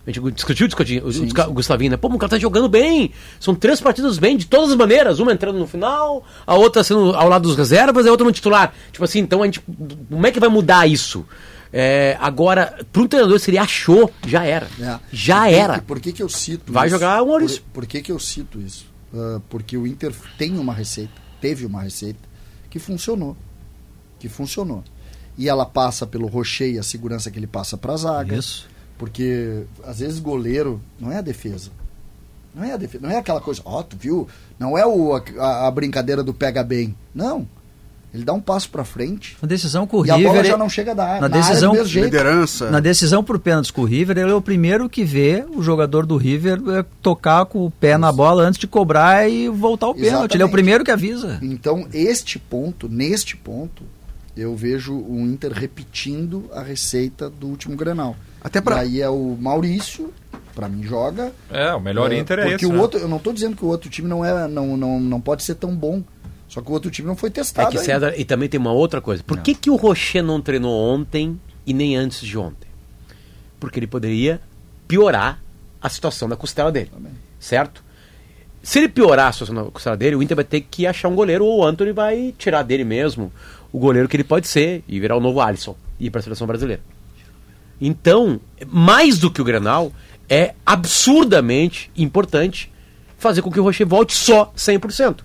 A gente discutiu, discutiu o, sim, o Gustavinho, né? Pô, o cara tá jogando bem. São três partidas bem, de todas as maneiras. Uma entrando no final, a outra sendo ao lado dos reservas e a outra no titular. Tipo assim, então a gente. Como é que vai mudar isso? É, agora, para um treinador, se ele achou, já era. É. Já por que, era. Por que, que eu cito Vai isso? jogar o Maurício. Por, por, que, que eu cito isso? Uh, porque o Inter tem uma receita, teve uma receita, que funcionou. Que funcionou. E ela passa pelo Rocher e a segurança que ele passa para a zaga. Isso porque às vezes goleiro não é a defesa. Não é a defesa, não é aquela coisa, ó, oh, tu viu? Não é o, a, a, brincadeira do pega bem. Não. Ele dá um passo para frente. Na decisão com o e River. a bola já não chega da área. Na, na decisão, área liderança. Na decisão por pênaltis com o River, ele é o primeiro que vê o jogador do River é, tocar com o pé Isso. na bola antes de cobrar e voltar o pênalti. Ele é o primeiro que avisa. Então, este ponto, neste ponto, eu vejo o Inter repetindo a receita do último Grenal. Até pra... E aí é o Maurício, para mim joga. É, o melhor é, Inter é porque esse. o né? outro, eu não estou dizendo que o outro time não é não, não, não pode ser tão bom. Só que o outro time não foi testado. É que César, e também tem uma outra coisa. Por que, que o Rocher não treinou ontem e nem antes de ontem? Porque ele poderia piorar a situação da costela dele. Também. Certo? Se ele piorar a situação da costela dele, o Inter vai ter que achar um goleiro ou o Anthony vai tirar dele mesmo o goleiro que ele pode ser e virar o novo Alisson e ir para a seleção brasileira. Então, mais do que o Grenal, é absurdamente importante fazer com que o Rocher volte só 100%.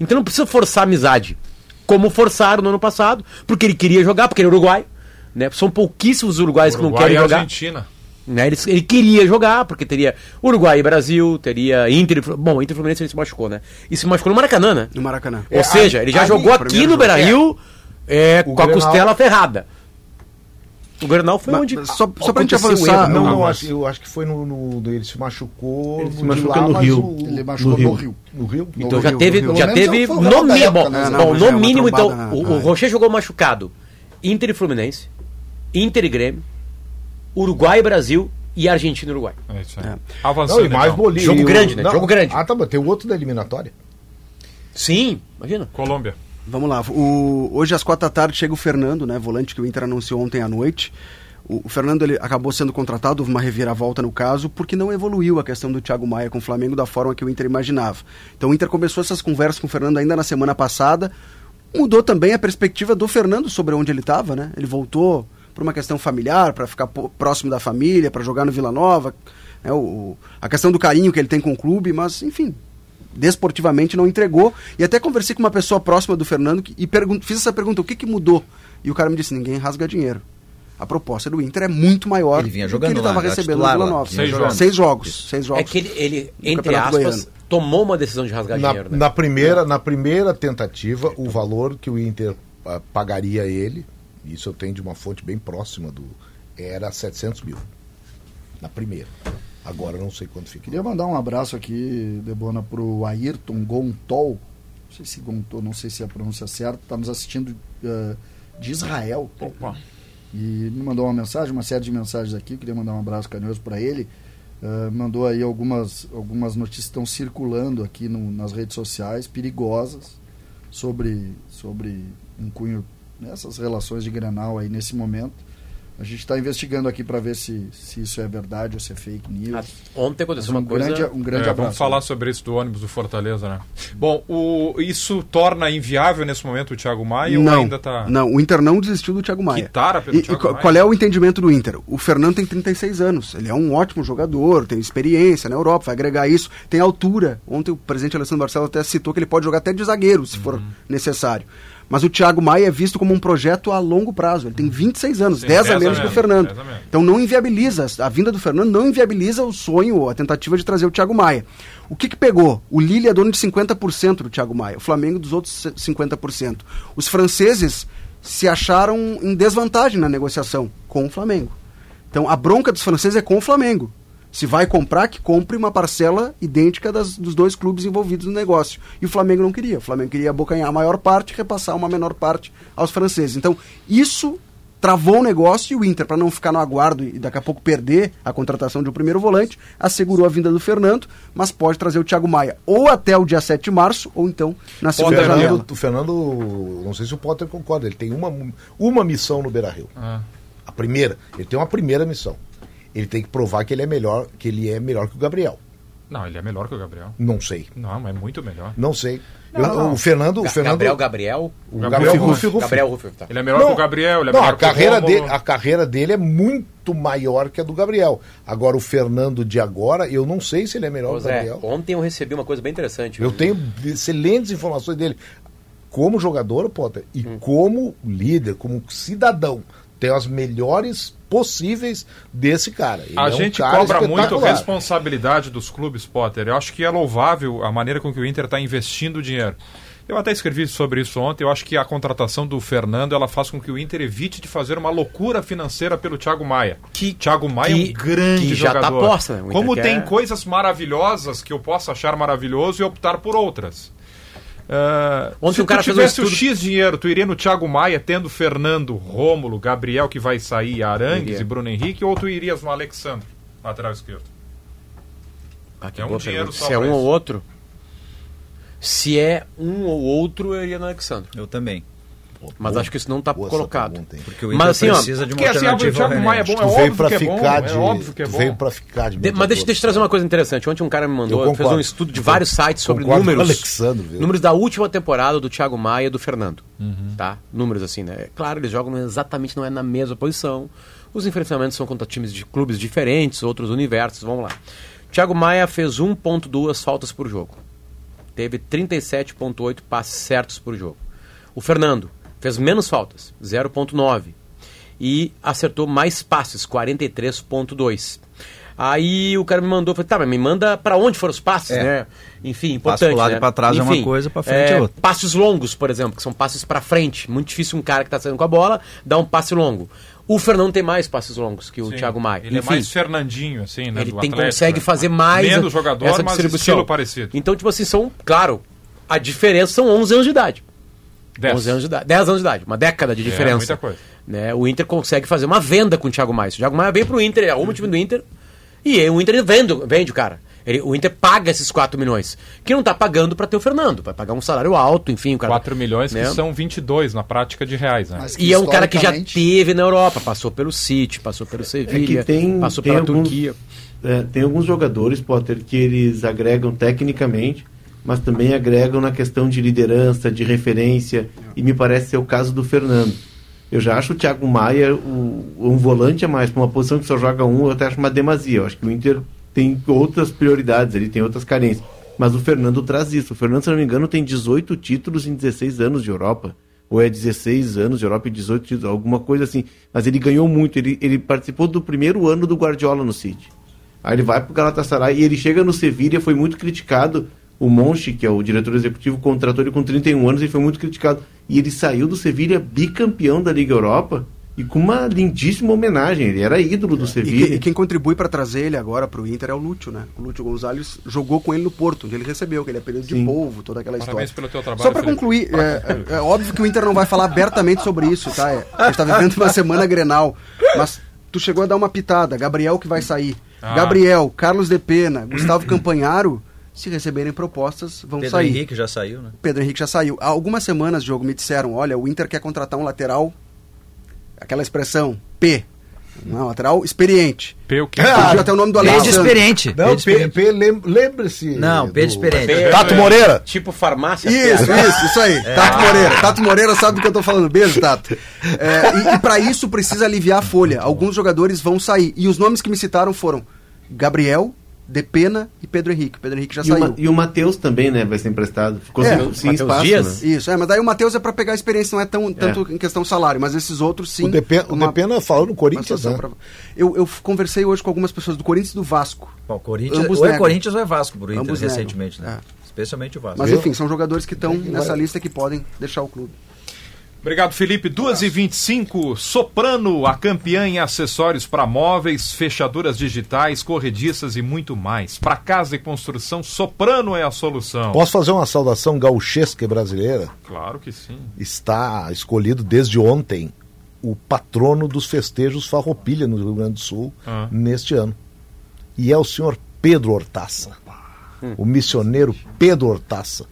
Então não precisa forçar a amizade, como forçaram no ano passado, porque ele queria jogar, porque ele é uruguai. Né? São pouquíssimos uruguais Uruguai que não querem jogar. Argentina. Né? Ele, ele, queria jogar, porque teria Uruguai e Brasil, teria Inter. Bom, Inter Fluminense ele se machucou, né? E se machucou no Maracanã, né? No Maracanã. Ou é, seja, ele já jogou aqui no Beira Rio é, com Grenal... a costela ferrada. O Grenal foi Mas, onde. Só, só pra gente avançar. Não, não, acho, eu acho que foi no. no ele se machucou. Ele se machucou no Rio. O, ele machucou no, no Rio. No Rio? Então no já Rio, teve. Já teve no mínimo. Bom, no mínimo, então. O, o Rocher jogou machucado. Inter e Fluminense, Inter e Grêmio, Uruguai e Brasil e Argentina e Uruguai. É isso aí. É. Avançando. Não, e mais então. Bolívia. Jogo grande, né? Não, Jogo grande. Ah, tá, mas tem o outro da eliminatória. Sim, imagina. Colômbia. Vamos lá. O, hoje às quatro da tarde chega o Fernando, né? Volante que o Inter anunciou ontem à noite. O, o Fernando ele acabou sendo contratado, houve uma reviravolta no caso, porque não evoluiu a questão do Thiago Maia com o Flamengo da forma que o Inter imaginava. Então o Inter começou essas conversas com o Fernando ainda na semana passada. Mudou também a perspectiva do Fernando sobre onde ele estava, né? Ele voltou por uma questão familiar, para ficar próximo da família, para jogar no Vila Nova. Né? O, a questão do carinho que ele tem com o clube, mas enfim, desportivamente não entregou. E até conversei com uma pessoa próxima do Fernando e fiz essa pergunta: o que, que mudou? E o cara me disse: ninguém rasga dinheiro. A proposta do Inter é muito maior ele vinha jogando do que ele estava recebendo no Vila Nova. Seis jogos. Seis jogos. Seis jogos. É que ele, ele entre aspas, tomou uma decisão de rasgar na, dinheiro. Né? Na, primeira, na primeira tentativa, o valor que o Inter uh, pagaria a ele, isso eu tenho de uma fonte bem próxima do. Era 700 mil. Na primeira. Agora não sei quanto fica. Queria mandar um abraço aqui, Debona, para o Ayrton Gontol. Não sei se Gontol, não sei se é a pronúncia certa. Está nos assistindo uh, de Israel. Opa. E me mandou uma mensagem, uma série de mensagens aqui. Queria mandar um abraço carinhoso para ele. Uh, mandou aí algumas, algumas notícias que estão circulando aqui no, nas redes sociais, perigosas, sobre, sobre um cunho nessas relações de Grenal aí nesse momento. A gente está investigando aqui para ver se, se isso é verdade ou se é fake news. Ah, ontem aconteceu um uma coisa. Grande, um grande é, abraço. Vamos falar sobre isso do ônibus do Fortaleza, né? Bom, o, isso torna inviável nesse momento o Thiago Maia não, ou ainda está. Não, o Inter não desistiu do Thiago Maia. Quitara pelo e, Thiago e, Maia. Qual é o entendimento do Inter? O Fernando tem 36 anos. Ele é um ótimo jogador, tem experiência na Europa, vai agregar isso, tem altura. Ontem o presidente Alessandro Barcelos até citou que ele pode jogar até de zagueiro, se uhum. for necessário. Mas o Thiago Maia é visto como um projeto a longo prazo. Ele tem 26 anos, Sim, 10 a menos que o Fernando. Então não inviabiliza, a vinda do Fernando não inviabiliza o sonho, a tentativa de trazer o Thiago Maia. O que, que pegou? O Lille é dono de 50% do Thiago Maia, o Flamengo dos outros 50%. Os franceses se acharam em desvantagem na negociação com o Flamengo. Então a bronca dos franceses é com o Flamengo. Se vai comprar, que compre uma parcela idêntica das, dos dois clubes envolvidos no negócio. E o Flamengo não queria. O Flamengo queria abocanhar a maior parte e repassar uma menor parte aos franceses. Então, isso travou o negócio e o Inter, para não ficar no aguardo e daqui a pouco perder a contratação de um primeiro volante, assegurou a vinda do Fernando, mas pode trazer o Thiago Maia ou até o dia 7 de março, ou então na segunda Fernando, janela. O Fernando, não sei se o Potter concorda, ele tem uma, uma missão no Beira-Rio. Ah. A primeira, ele tem uma primeira missão ele tem que provar que ele é melhor, que ele é melhor que o Gabriel. Não, ele é melhor que o Gabriel. Não sei. Não, é muito melhor. Não sei. Não, eu, não. O Fernando, o Fernando. Gabriel, Gabriel. O Gabriel, Gabriel Ruff, Ruff. Gabriel Ruff, tá. Ele é melhor não, que o Gabriel. Ele é não, a carreira dele, a carreira dele é muito maior que a do Gabriel. Agora o Fernando de agora, eu não sei se ele é melhor que o Gabriel. Ontem eu recebi uma coisa bem interessante. Eu tenho excelentes informações dele como jogador, Potter, e hum. como líder, como cidadão tem as melhores possíveis desse cara. Ele a é gente um cobra muito responsabilidade dos clubes, Potter. Eu acho que é louvável a maneira com que o Inter está investindo dinheiro. Eu até escrevi sobre isso ontem. Eu acho que a contratação do Fernando ela faz com que o Inter evite de fazer uma loucura financeira pelo Thiago Maia. Que Thiago Maia que, é um grande que já tá jogador. Tá posta, né? Como tem quer... coisas maravilhosas que eu posso achar maravilhoso e optar por outras. Uh, Ontem se o cara tu tivesse um o X dinheiro, tu iria no Thiago Maia, tendo Fernando, Rômulo, Gabriel que vai sair, Arangues iria. e Bruno Henrique, ou tu irias no Alexandre, lateral esquerdo? Ah, é um dinheiro só Se é um isso. ou outro? Se é um ou outro, eu iria no Alexandre. Eu também. Mas acho que isso não está colocado. Porque o Inter mas, assim, precisa ó, de uma porque, assim, o Thiago Maia é bom, é óbvio que é bom. De, é óbvio que é bom. Veio para ficar de, de Mas deixa, deixa eu trazer uma coisa interessante. Ontem um cara me mandou, fez um estudo de vários sites sobre números. Números da última temporada do Thiago Maia e do Fernando. Uhum. Tá? Números assim, né? Claro, eles jogam exatamente, não é na mesma posição. Os enfrentamentos são contra times de clubes diferentes, outros universos. Vamos lá. Thiago Maia fez 1.2 faltas por jogo. Teve 37.8 passes certos por jogo. O Fernando, fez menos faltas, 0.9. E acertou mais passes, 43.2. Aí o cara me mandou, falei, tá, mas me manda para onde foram os passes, é. né? Enfim, importante. Passo pro lado né? e pra trás Enfim, é uma coisa, pra frente é, é outra. Passes longos, por exemplo, que são passes para frente. Muito difícil um cara que tá saindo com a bola dar um passe longo. O Fernando tem mais passes longos que o Sim, Thiago Maia. Ele é Enfim, é mais Fernandinho, assim, né? Ele tem, Atlético, consegue né? fazer mais. Menos jogador, essa mas estilo parecido. Então, tipo assim, são, claro, a diferença são 11 anos de idade. 10. 11 anos de idade. 10 anos de idade, uma década de é, diferença. Muita coisa. Né? O Inter consegue fazer uma venda com o Thiago Maia. O Thiago Maia vem pro Inter, é o time do Inter, e o Inter vende, vende o cara. Ele, o Inter paga esses 4 milhões, que não está pagando para ter o Fernando, vai pagar um salário alto, enfim. O cara, 4 milhões né? que são 22 na prática de reais. Né? E é um cara que já teve na Europa, passou pelo City, passou pelo Sevilha, é passou pela alguns, Turquia. É, tem alguns jogadores, Potter, que eles agregam tecnicamente, mas também agregam na questão de liderança, de referência, e me parece ser o caso do Fernando. Eu já acho o Thiago Maia o, um volante a mais, para uma posição que só joga um, eu até acho uma demasia. Eu acho que o Inter tem outras prioridades, ele tem outras carências. Mas o Fernando traz isso. O Fernando, se não me engano, tem 18 títulos em 16 anos de Europa. Ou é 16 anos de Europa e 18 títulos, alguma coisa assim. Mas ele ganhou muito. Ele, ele participou do primeiro ano do Guardiola no City. Aí ele vai para o Galatasaray e ele chega no Sevilha, foi muito criticado. O Monchi, que é o diretor executivo, contratou ele com 31 anos e foi muito criticado. E ele saiu do Sevilha bicampeão da Liga Europa e com uma lindíssima homenagem. Ele era ídolo do Sevilla. E, e quem contribui para trazer ele agora para o Inter é o Lúcio, né? O Lúcio Gonzalez jogou com ele no Porto, onde ele recebeu, que ele é período de polvo, toda aquela Parabéns história. Pelo teu trabalho, Só para concluir, é, é, é, óbvio que o Inter não vai falar abertamente sobre isso, tá? É, a gente está vivendo uma semana grenal, mas tu chegou a dar uma pitada. Gabriel que vai sair. Ah. Gabriel, Carlos De Pena, Gustavo *clears throat* Campanharo se receberem propostas, vão Pedro sair. Pedro Henrique já saiu, né? Pedro Henrique já saiu. Há algumas semanas, jogo, me disseram, olha, o Inter quer contratar um lateral aquela expressão P. Não, lateral experiente. P o quê? Ah, até o nome do P de experiente. Não, P, P lembre-se. Não, P de experiente. P, Tato Moreira. Tipo farmácia. Isso, isso, isso aí. É. Tato Moreira. Tato Moreira sabe do que eu tô falando. Beijo, Tato. É, e, e para isso precisa aliviar a folha. Alguns jogadores vão sair. E os nomes que me citaram foram Gabriel, de Pena e Pedro Henrique. Pedro Henrique já e saiu. O e o Matheus também, né? Vai ser emprestado. Ficou é, sem, sem espaço. Dias? Né? Isso, é, mas daí o Matheus é para pegar a experiência, não é tão, tanto é. em questão salário, mas esses outros sim. O Depena, uma, o Depena falou no Corinthians, né? Pra... eu, eu conversei hoje com algumas pessoas do Corinthians e do Vasco. Bom, Corinthians, Ambos ou é Corinthians ou é Vasco Inter, recentemente, né? É. Especialmente o Vasco. Mas enfim, são jogadores que estão nessa lista que podem deixar o clube. Obrigado, Felipe. 2h25, Soprano, a campeã em acessórios para móveis, fechaduras digitais, corrediças e muito mais. Para casa e construção, Soprano é a solução. Posso fazer uma saudação gauchesca brasileira? Claro que sim. Está escolhido desde ontem o patrono dos festejos Farroupilha no Rio Grande do Sul ah. neste ano. E é o senhor Pedro Hortaça. Hum. O missioneiro Pedro Hortaça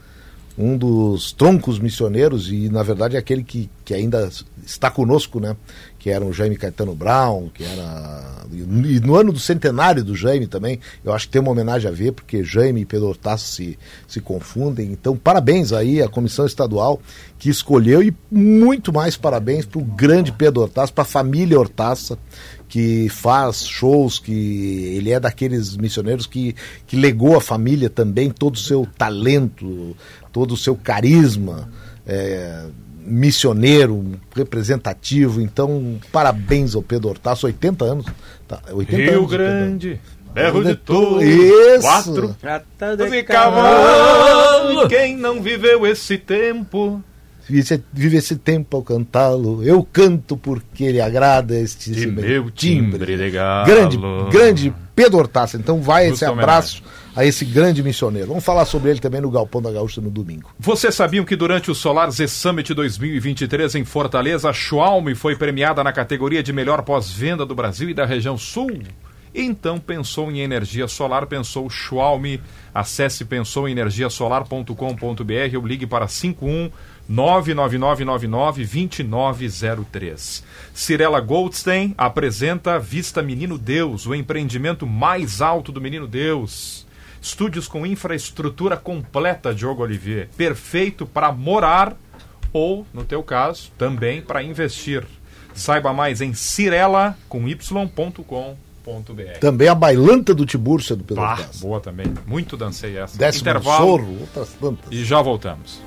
um dos troncos missioneiros e na verdade aquele que, que ainda está conosco, né? Que era o Jaime Caetano Brown, que era e no ano do centenário do Jaime também, eu acho que tem uma homenagem a ver porque Jaime e Pedro Hortaço se, se confundem. Então parabéns aí à comissão estadual que escolheu e muito mais parabéns para o grande Pedro Hortaço, para a família Hortaça que faz shows, que ele é daqueles missioneiros que, que legou à família também todo o seu talento, todo o seu carisma é, missioneiro, representativo. Então, parabéns ao Pedro Hortaço, 80 anos. Tá, 80 Rio anos, Grande. Berro de tudo, Isso. quatro de cavalo. Quem não viveu esse tempo vive esse tempo ao cantá-lo. Eu canto porque ele agrada este de meu timbre, timbre de galo. Grande, grande Pedro Hortaça. Então vai Justo esse abraço homenagem. a esse grande missioneiro. Vamos falar sobre ele também no Galpão da Gaúcha no domingo. Você sabiam que durante o Solar Z Summit 2023 em Fortaleza, a Schwalm foi premiada na categoria de melhor pós-venda do Brasil e da região sul? Então pensou em energia solar, pensou Schwalm. Acesse pensouenergiasolar.com.br ou ligue para 51 99999-2903. Cirela Goldstein apresenta Vista Menino Deus, o empreendimento mais alto do Menino Deus. Estúdios com infraestrutura completa, Diogo Olivier. Perfeito para morar ou, no teu caso, também para investir. Saiba mais em cirela com y.com. Também a bailanta do Tiburcio do Pedro Boa também. Muito dancei essa. Décimo Intervalo. Sorro, outras tantas. E já voltamos.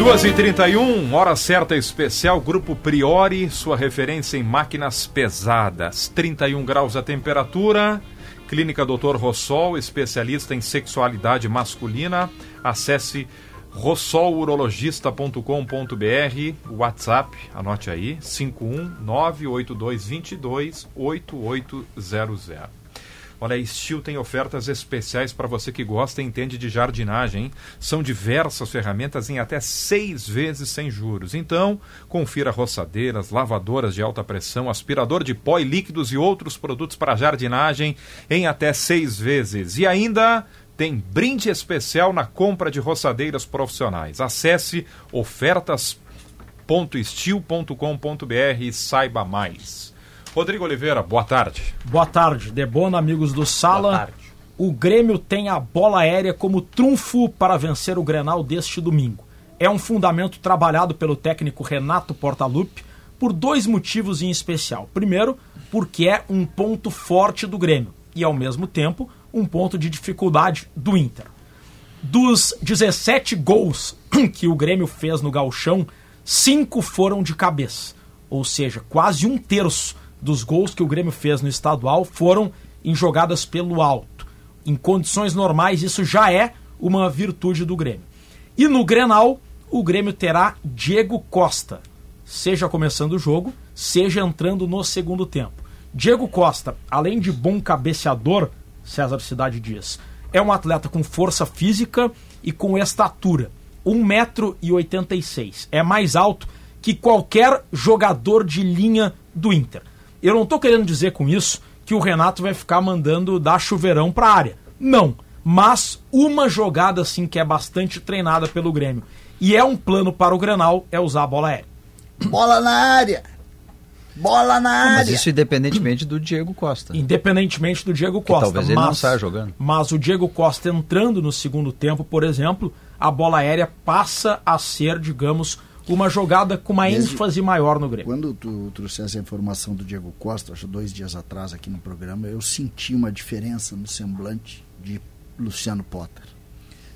Duas e trinta e um, hora certa especial, Grupo Priori, sua referência em máquinas pesadas. 31 graus a temperatura. Clínica Dr. Rossol, especialista em sexualidade masculina. Acesse rossolurologista.com.br, WhatsApp, anote aí, 51982228800. Olha, a Steel tem ofertas especiais para você que gosta e entende de jardinagem. Hein? São diversas ferramentas em até seis vezes sem juros. Então, confira roçadeiras, lavadoras de alta pressão, aspirador de pó e líquidos e outros produtos para jardinagem em até seis vezes. E ainda tem brinde especial na compra de roçadeiras profissionais. Acesse ofertas.steel.com.br e saiba mais. Rodrigo Oliveira, boa tarde. Boa tarde, Debona, amigos do Sala. Boa tarde. O Grêmio tem a bola aérea como trunfo para vencer o Grenal deste domingo. É um fundamento trabalhado pelo técnico Renato Portaluppi por dois motivos em especial. Primeiro, porque é um ponto forte do Grêmio e, ao mesmo tempo, um ponto de dificuldade do Inter. Dos 17 gols *clears throat* que o Grêmio fez no Galchão, cinco foram de cabeça. Ou seja, quase um terço dos gols que o Grêmio fez no estadual foram em jogadas pelo alto. Em condições normais, isso já é uma virtude do Grêmio. E no Grenal, o Grêmio terá Diego Costa, seja começando o jogo, seja entrando no segundo tempo. Diego Costa, além de bom cabeceador, César Cidade diz. É um atleta com força física e com estatura. 1,86m. É mais alto que qualquer jogador de linha do Inter. Eu não estou querendo dizer com isso que o Renato vai ficar mandando dar chuveirão para a área. Não. Mas uma jogada assim que é bastante treinada pelo Grêmio e é um plano para o Grenal é usar a bola aérea. Bola na área! Bola na área. Mas isso independentemente do Diego Costa. Independentemente do Diego Costa. Que talvez ele mas, não saia jogando. Mas o Diego Costa entrando no segundo tempo, por exemplo, a bola aérea passa a ser, digamos, uma jogada com uma Desde ênfase maior no Grêmio. Quando tu trouxesse a informação do Diego Costa, acho dois dias atrás aqui no programa, eu senti uma diferença no semblante de Luciano Potter.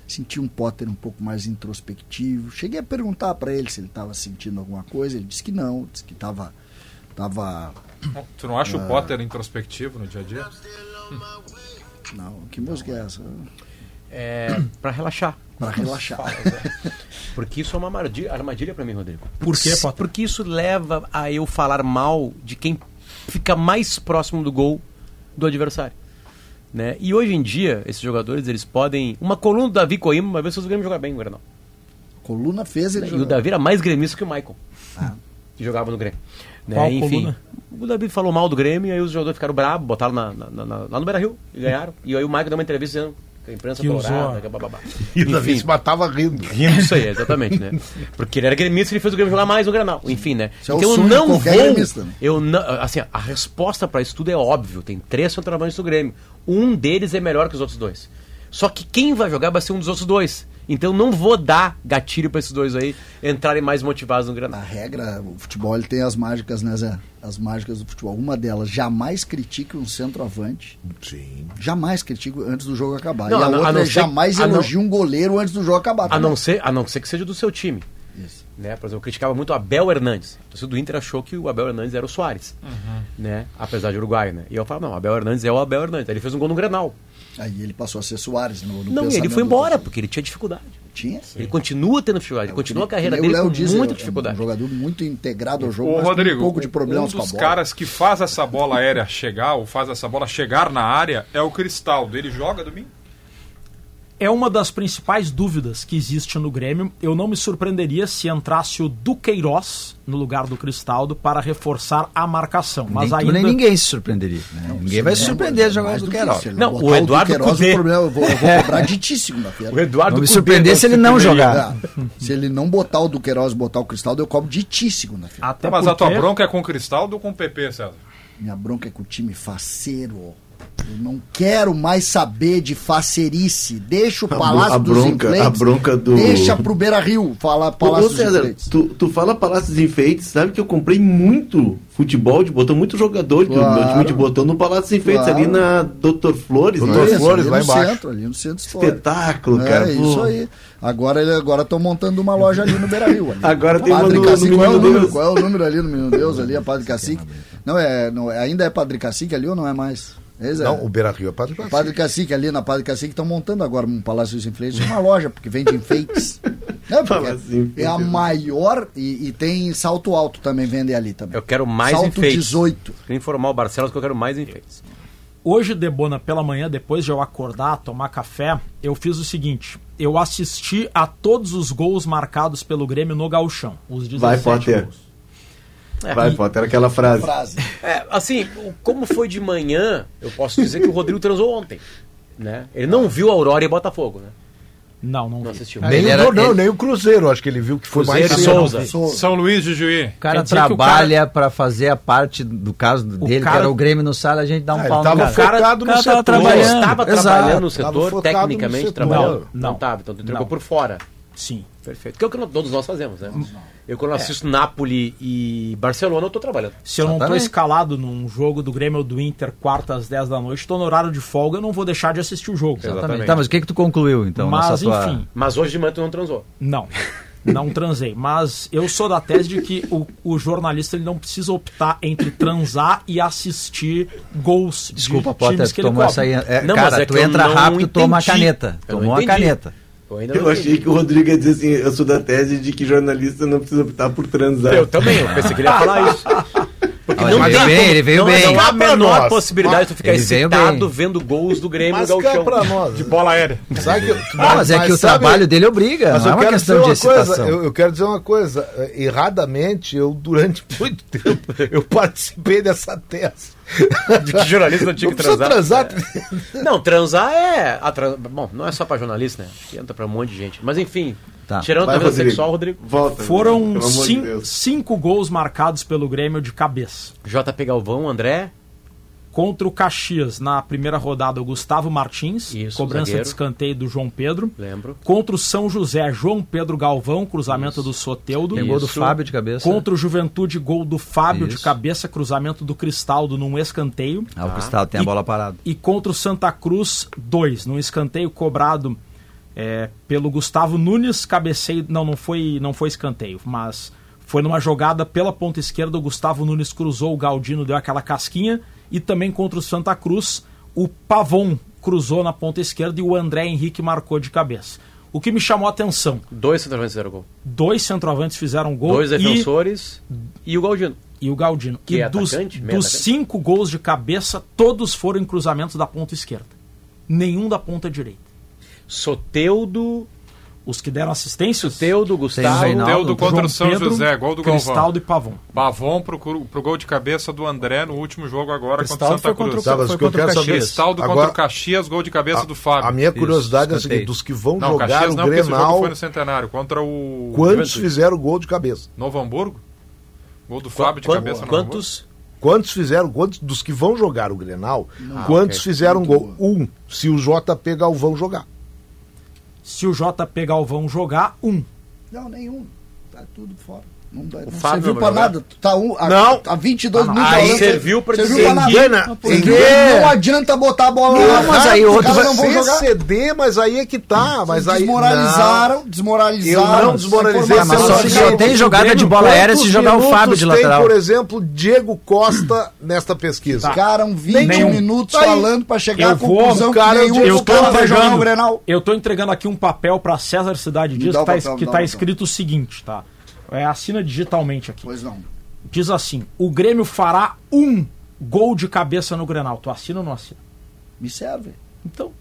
Senti um Potter um pouco mais introspectivo. Cheguei a perguntar para ele se ele estava sentindo alguma coisa. Ele disse que não, disse que estava Tava. Tu não acha uh... o Potter introspectivo no dia a dia? Não, que música é essa? É. pra relaxar. Pra relaxar. Porque isso é uma armadilha, para mim, Rodrigo. Por quê, Potter? Porque isso leva a eu falar mal de quem fica mais próximo do gol do adversário. Né? E hoje em dia, esses jogadores, eles podem. Uma coluna do Davi Coimbra, uma vez se os Grêmio jogar bem o Grenal. Coluna fez ele. E o Davi era mais gremista que o Michael. Ah. Que jogava no Grêmio. Né? Qual Enfim, coluna? o David falou mal do Grêmio, aí os jogadores ficaram bravos, botaram na, na, na, lá no Beira Rio e ganharam. E aí o Michael deu uma entrevista dizendo a imprensa que colorada, que bababá. E o David se matava rindo. Rindo isso aí, exatamente, né? Porque ele era gremista e ele fez o Grêmio jogar mais no Granal. Enfim, né? Isso é então é eu não vou. Gremista, né? Eu não, assim, a resposta para isso tudo é óbvio. Tem três centroavantes do Grêmio. Um deles é melhor que os outros dois. Só que quem vai jogar vai ser um dos outros dois. Então não vou dar gatilho para esses dois aí entrarem mais motivados no Granada. A regra, o futebol ele tem as mágicas, né, Zé? As mágicas do futebol. Uma delas, jamais critique um centroavante. Sim. Jamais critique antes do jogo acabar. Não, e a, a outra a é jamais elogie não, um goleiro antes do jogo acabar. A não, ser, a não ser que seja do seu time. Isso. Né? Por exemplo, eu criticava muito o Abel Hernandes. O torcedor do Inter achou que o Abel Hernandes era o Soares, uhum. né? apesar de uruguaio. Né? E eu falava, não, o Abel Hernandes é o Abel Hernandes. Aí ele fez um gol no Grenal. Aí ele passou a ser Soares no, no Não, ele foi embora, porque ele tinha dificuldade. Tinha? Sim. Ele continua tendo dificuldade, ele continua a carreira dele com diz, muita dificuldade. É um jogador muito integrado ao jogo, Ô, Rodrigo, um pouco de problemas um dos caras que faz essa bola aérea chegar, ou faz essa bola chegar na área, é o Cristaldo. Ele joga domingo? É uma das principais dúvidas que existe no Grêmio. Eu não me surpreenderia se entrasse o Duqueiroz no lugar do Cristaldo para reforçar a marcação. Mas nem, ainda... nem ninguém se surpreenderia. Né? Não, ninguém vai se surpreender jogar o Duqueiroz. Não, o Eduardo o Duqueiroz, o problema, eu vou, eu vou *laughs* cobrar ditíssimo na. O Eduardo não me surpreender se ele não jogar. É, se ele não botar o Duqueiroz e botar o Cristaldo, eu cobro ditíssimo na feira. Até Mas porque... a tua bronca é com o Cristaldo ou com o PP, César? Minha bronca é com o time faceiro. Eu não quero mais saber de facerice. Deixa o Palácio a dos bronca, Enfeites. A bronca do... Deixa pro Beira Rio falar Palácio Ô, dos César, Enfeites. Tu, tu fala Palácio dos Enfeites, sabe que eu comprei muito futebol de botão, muito jogador claro. do meu time de botão no Palácio dos Enfeites, claro. ali na Doutor Flores. Doutor né? Flores, lá embaixo. Centro, ali no centro Espetáculo, é, cara. É isso aí. Agora estão agora montando uma loja ali no Beira Rio. Ali. agora tem Padre uma no, Cacique, no qual, é o número, qual é o número ali no Menino Deus, ali, a Padre Cacique? Não, é, não, ainda é Padre Cacique ali ou não é mais? Exato. Não, o Beira Rio é Padre Cacique. Padre Cacique, ali na Padre Cacique, estão montando agora um Palácio dos Enfeites, uma loja, porque vende enfeites. *laughs* É, é a maior e, e, tem salto alto também, vende ali também. Eu quero mais salto enfeites. 18. Quero informar o Barcelos que eu quero mais enfeites. Hoje, Debona, pela manhã, depois de eu acordar, tomar café, eu fiz o seguinte: eu assisti a todos os gols marcados pelo Grêmio no Gauchão. Os 17 Vai, Potter. Gols. É, Vai, e... Potter, aquela frase. frase. É, assim, como foi de manhã, eu posso dizer que o Rodrigo transou ontem. Né? Ele não viu a Aurora e Botafogo, né? Não, não, não assistiu. Nem, o, era, não, ele... nem o Cruzeiro, acho que ele viu que foi Cruzeiro mais Souza. Souza. São Luís de Juí. O cara trabalha cara... para fazer a parte do caso dele, cara... que era o Grêmio no sala, a gente dá um ah, pau no cara. Focado cara, no setor. Trabalhando. Estava trabalhando no setor, tecnicamente no setor. trabalhando. Não, não estava, então tu entregou por fora. Sim. Perfeito. Que é o que todos nós fazemos, né? Eu, quando é. assisto Napoli e Barcelona, eu tô trabalhando. Se eu não tô escalado num jogo do Grêmio ou do Inter, quarta às 10 da noite, tô no horário de folga, eu não vou deixar de assistir o jogo. Exatamente. Tá, mas o que que tu concluiu, então? Mas, tua... enfim. Mas hoje de manhã tu não transou? Não. Não transei, mas eu sou da tese de que o, o, jornalista ele não precisa optar entre transar e assistir gols Desculpa, de Potter, times que ele tomou essa aí, é, não, cara, é tu entra rápido, entendi. toma a caneta. Eu Tomou a caneta. Eu, eu achei que o Rodrigo ia dizer assim, eu sou da tese de que jornalista não precisa optar por transar. Eu também, eu pensei que ele ia falar isso. Porque não ele, tem, bem, ele veio não, bem. Não há a menor nós. possibilidade de tu ficar ele excitado vendo gols do Grêmio mas no Galchão. Pra nós. De bola aérea. Sabe que, ah, mas, é que o sabe, trabalho dele obriga, mas não é uma questão de excitação. Coisa, eu, eu, quero dizer uma coisa. Erradamente, eu durante *laughs* muito tempo, eu participei dessa tese. De que jornalista não tinha que transar. transar. É. Não, transar é. Trans... Bom, não é só pra jornalista, né? Acho que entra pra um monte de gente. Mas enfim, tá. tirando a vida sexual, Rodrigo. Volta, Foram cinco, cinco gols marcados pelo Grêmio de cabeça. JP Galvão, André. Contra o Caxias, na primeira rodada, o Gustavo Martins, Isso, cobrança zagueiro. de escanteio do João Pedro. Lembro. Contra o São José, João Pedro Galvão, cruzamento Isso. do Soteudo. Tem gol do Fábio de cabeça. Contra o Juventude, gol do Fábio Isso. de cabeça, cruzamento do Cristaldo num escanteio. Ah, o Cristaldo tem a bola parada. E contra o Santa Cruz, dois, num escanteio cobrado é, pelo Gustavo Nunes, cabeceio. Não, não foi, não foi escanteio, mas foi numa jogada pela ponta esquerda. O Gustavo Nunes cruzou, o Galdino deu aquela casquinha e também contra o Santa Cruz, o Pavon cruzou na ponta esquerda e o André Henrique marcou de cabeça. O que me chamou a atenção. Dois centroavantes fizeram gol. Dois centroavantes fizeram gol. Dois defensores e, e o Galdino. E o Galdino. Que e é dos, atacante, dos cinco gols de cabeça, todos foram em cruzamentos da ponta esquerda. Nenhum da ponta direita. Soteudo, os que deram assistência, o Teudo, Gustavo, Reinaldo, Teudo contra o São Pedro, José, gol do Cristaldo Galvão. e Pavon. Pavon pro, pro gol de cabeça do André no último jogo agora Cristaldo contra o Santa Cruz. Contra, foi contra o Caxias. Cristaldo agora, contra o Caxias, gol de cabeça a, do Fábio. A minha curiosidade Isso, é a seguinte, dos que vão não, jogar Caxias, o não, Grenal... foi no Centenário, contra o... Quantos fizeram gol de cabeça? Novo Hamburgo? Gol do Fábio de cabeça Quantos? Quantos fizeram, quantos dos que vão jogar o Grenal, ah, quantos okay. fizeram gol? Um, se o JP Galvão jogar. Se o JP Galvão jogar, um. Não, nenhum. Tá tudo fora. Não, não serviu pra nada. Tá um, a, não. A 22 minutos. Aí serviu pra serviu dizer pra nada. Porque não adianta botar a bola lá. Mas aí outro vai não vão jogar. ceder, mas aí é que tá. Mas aí, desmoralizaram, não. desmoralizaram. Eu não desmoralizei. mas só, só tem jogada de bola aérea se jogar o Fábio de lateral. Tem, por exemplo, Diego Costa nesta pesquisa. Ficaram 20 nenhum. minutos falando pra chegar à conclusão cara, que nenhum tô vai jogar no Grenal. Eu tô entregando aqui um papel pra César Cidade Dias que tá escrito o seguinte, tá? É, assina digitalmente aqui. Pois não. Diz assim: o Grêmio fará um gol de cabeça no Grenal. Tu assina ou não assina? Me serve. Então,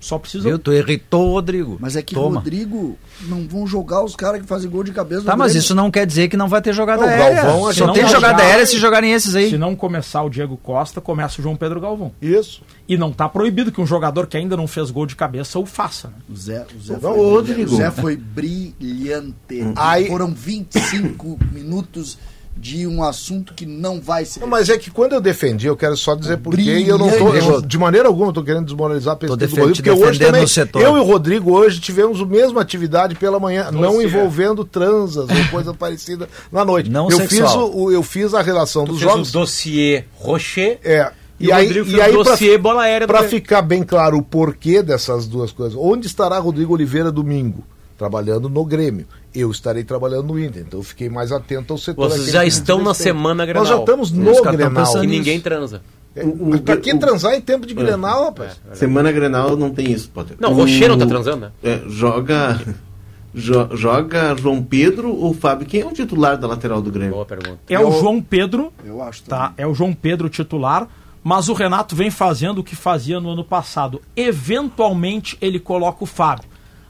só precisa. Eu, tu irritou o Rodrigo. Mas é que o Rodrigo não vão jogar os caras que fazem gol de cabeça. Tá, mas isso não quer dizer que não vai ter jogada não, aérea. Galvão, Só tem jogada aérea se jogarem esses aí. Se não começar o Diego Costa, começa o João Pedro Galvão. Isso. E não tá proibido que um jogador que ainda não fez gol de cabeça o faça. Né? O Zé, o Zé, foi, Rodrigo. O Zé foi brilhante. Aí... Foram 25 minutos de um assunto que não vai ser. Não, mas é que quando eu defendi, eu quero só dizer por quê, e eu não tô, eu, de maneira alguma, estou querendo desmoralizar a pesquisa do Rodrigo, porque hoje também, eu e o Rodrigo hoje tivemos a mesma atividade pela manhã, não envolvendo transas ou coisa *laughs* parecida na noite. Não eu sexual. fiz o, eu fiz a relação tu dos jogos. o dossiê Rocher. É. E, e aí, e aí dossiê bola aérea para ficar bem claro o porquê dessas duas coisas. Onde estará Rodrigo Oliveira domingo? Trabalhando no Grêmio eu estarei trabalhando no Inter. Então eu fiquei mais atento ao setor. Vocês já estão na semana Grenal. Nós já estamos no Grenal. E ninguém transa. Um, um, pra que transar em tempo de é. Grenal, rapaz? É, Semana Grenal não tem isso, Potter. Não, o Rocher não tá transando, né? É, joga. *laughs* Jo, joga João Pedro ou Fábio? Quem é o titular da lateral do Grêmio? Boa pergunta. É o João Pedro. Eu acho. Tá, é o João Pedro titular. Mas o Renato vem fazendo o que fazia no ano passado. Eventualmente ele coloca o Fábio.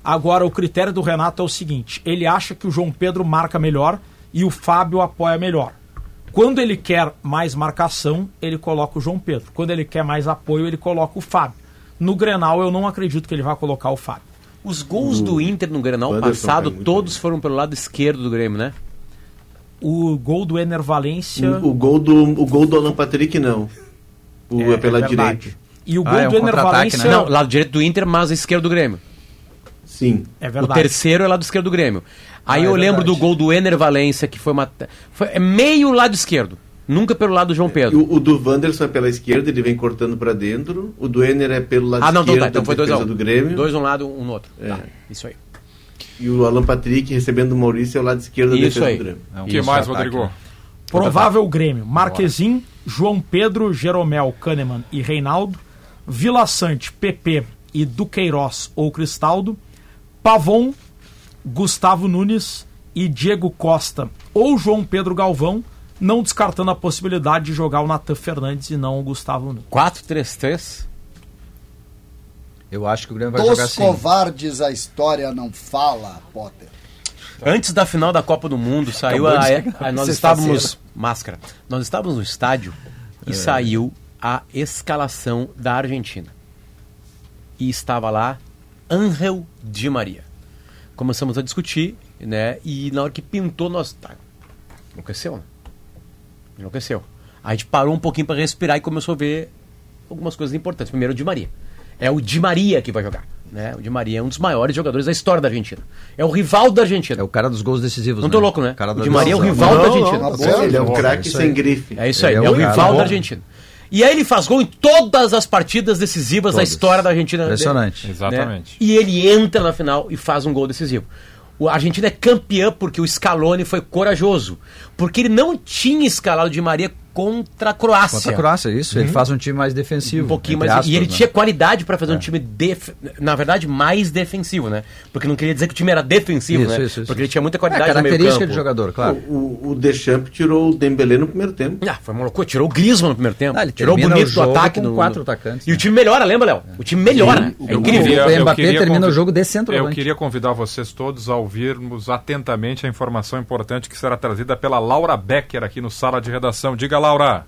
Agora o critério do Renato é o seguinte: ele acha que o João Pedro marca melhor e o Fábio apoia melhor. Quando ele quer mais marcação, ele coloca o João Pedro. Quando ele quer mais apoio, ele coloca o Fábio. No Grenal, eu não acredito que ele vá colocar o Fábio. Os gols do Inter no Grenal passado, todos bem. foram pelo lado esquerdo do Grêmio, né? O gol do Ener Valência. O, o, gol, do, o gol do Alan Patrick, não. O, é, é pela é direita. E o gol ah, é um do Ener Valência. Né? Não, lado direito do Inter, mas esquerdo do Grêmio. Sim. É verdade. O terceiro é lado esquerdo do Grêmio. Aí ah, eu é lembro do gol do Ener Valência, que foi uma. Foi, é meio lado esquerdo. Nunca pelo lado do João Pedro. O, o do Wanderson é pela esquerda, ele vem cortando para dentro. O do Ener é pelo lado ah, não, esquerdo, então, tá, então foi dois um. do Grêmio. Dois um lado, um no outro. É. Tá, isso aí. E o Alan Patrick recebendo o Maurício é o lado esquerdo da defesa aí. do Grêmio. É um que mais, ataque, Rodrigo? Provável Grêmio. Marquezin, João Pedro, Jeromel, Kahneman e Reinaldo. Vila Sante, PP e Duqueiroz ou Cristaldo. Pavon, Gustavo Nunes e Diego Costa ou João Pedro Galvão não descartando a possibilidade de jogar o Natan Fernandes e não o Gustavo Nunes. 4-3-3? Eu acho que o Grêmio vai Dos jogar assim. covardes a história não fala, Potter. Antes da final da Copa do Mundo, saiu a, a, a, nós estávamos máscara. Nós estávamos no estádio e é. saiu a escalação da Argentina. E estava lá Angel Di Maria. Começamos a discutir, né? E na hora que pintou, nós tá, enlouqueceu, né? Enlouqueceu. A gente parou um pouquinho para respirar e começou a ver algumas coisas importantes. Primeiro, o Di Maria. É o Di Maria que vai jogar. Né? O Di Maria é um dos maiores jogadores da história da Argentina. É o rival da Argentina. É o cara dos gols decisivos. Não tô né? louco, né? O Di Maria é o rival não, da Argentina. Não, não, ele é um craque sem grife. É isso aí, é, é, o rival da Argentina. E aí ele faz gol em todas as partidas decisivas Todos. da história da Argentina. Impressionante. Né? Exatamente. E ele entra na final e faz um gol decisivo. A Argentina é campeã porque o Scaloni foi corajoso. Porque ele não tinha escalado de Maria contra a Croácia. Contra a Croácia, isso. Uhum. Ele faz um time mais defensivo. Um pouquinho mais. Aspas, e ele né? tinha qualidade para fazer é. um time, def... na verdade, mais defensivo, né? Porque não queria dizer que o time era defensivo, isso, né? Isso, isso, Porque ele tinha muita qualidade é, característica de jogador, claro. O, o, o Deschamps tirou o Dembélé no primeiro tempo. Ah, foi uma loucura. Tirou o Griezmann no primeiro tempo. Ah, tirou o bonito o do ataque. Com no, quatro atacantes. E né? o time melhora, lembra, Léo? O time melhora. Sim, é incrível. O Mbappé termina convid... o jogo de centroavante. Eu queria convidar vocês todos a ouvirmos atentamente a informação importante que será trazida pela Laura Becker aqui no Sala de Redação. Diga, Laura.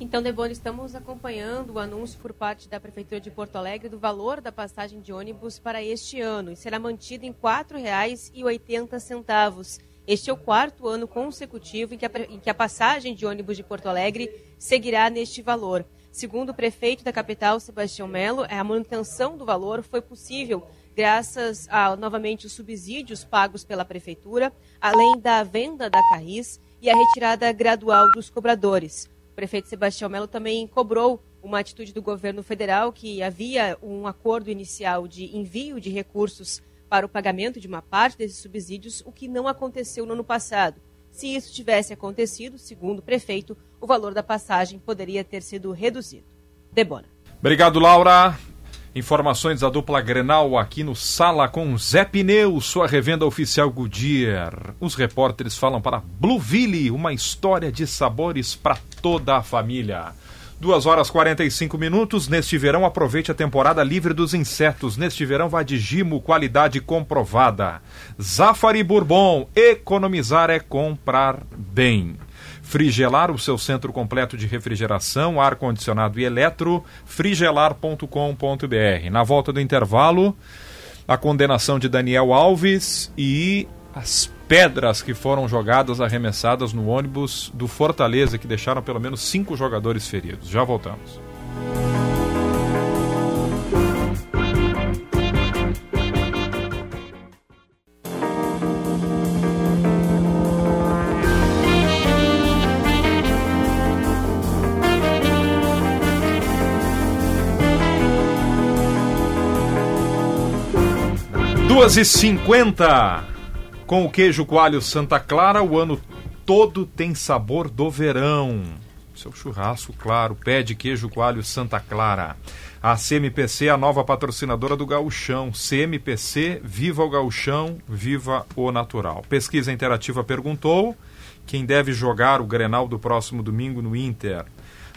Então, Debona, estamos acompanhando o anúncio por parte da Prefeitura de Porto Alegre do valor da passagem de ônibus para este ano e será mantido em R$ 4,80. Este é o quarto ano consecutivo em que, a, em que a passagem de ônibus de Porto Alegre seguirá neste valor. Segundo o prefeito da capital, Sebastião Melo, a manutenção do valor foi possível graças a, novamente, os subsídios pagos pela prefeitura, além da venda da Carris e a retirada gradual dos cobradores prefeito Sebastião Melo também cobrou uma atitude do governo federal que havia um acordo inicial de envio de recursos para o pagamento de uma parte desses subsídios, o que não aconteceu no ano passado. Se isso tivesse acontecido, segundo o prefeito, o valor da passagem poderia ter sido reduzido. Debona. Obrigado, Laura. Informações da dupla Grenal aqui no Sala com Zé Pneu, sua revenda oficial Goodyear. Os repórteres falam para Blueville, uma história de sabores para toda a família. 2 horas 45 minutos. Neste verão, aproveite a temporada livre dos insetos. Neste verão, vá de Gimo, qualidade comprovada. Zafari Bourbon, economizar é comprar bem. Frigelar, o seu centro completo de refrigeração, ar-condicionado e eletro, frigelar.com.br. Na volta do intervalo, a condenação de Daniel Alves e as pedras que foram jogadas, arremessadas no ônibus do Fortaleza, que deixaram pelo menos cinco jogadores feridos. Já voltamos. Duas e cinquenta. Com o queijo coalho Santa Clara, o ano todo tem sabor do verão. Seu churrasco, claro. Pé de queijo coalho Santa Clara. A CMPC é a nova patrocinadora do Gauchão. CMPC, viva o Gauchão, viva o natural. Pesquisa interativa perguntou quem deve jogar o Grenal do próximo domingo no Inter.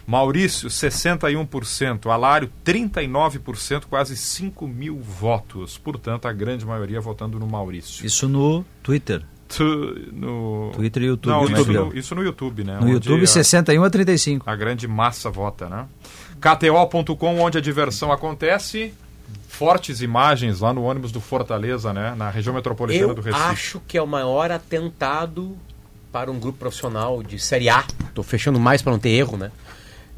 Maurício, 61%. Alário, 39%, quase 5 mil votos. Portanto, a grande maioria votando no Maurício. Isso no Twitter. Tu, no... Twitter e YouTube. Não, isso no, isso no, YouTube, né? No onde YouTube, a, 61 a 35. A grande massa vota, né? KTO.com, onde a diversão acontece. Fortes imagens lá no ônibus do Fortaleza, né? Na região metropolitana Eu do Recife. acho que é o maior atentado para um grupo profissional de Série A. Estou fechando mais para não ter erro, né?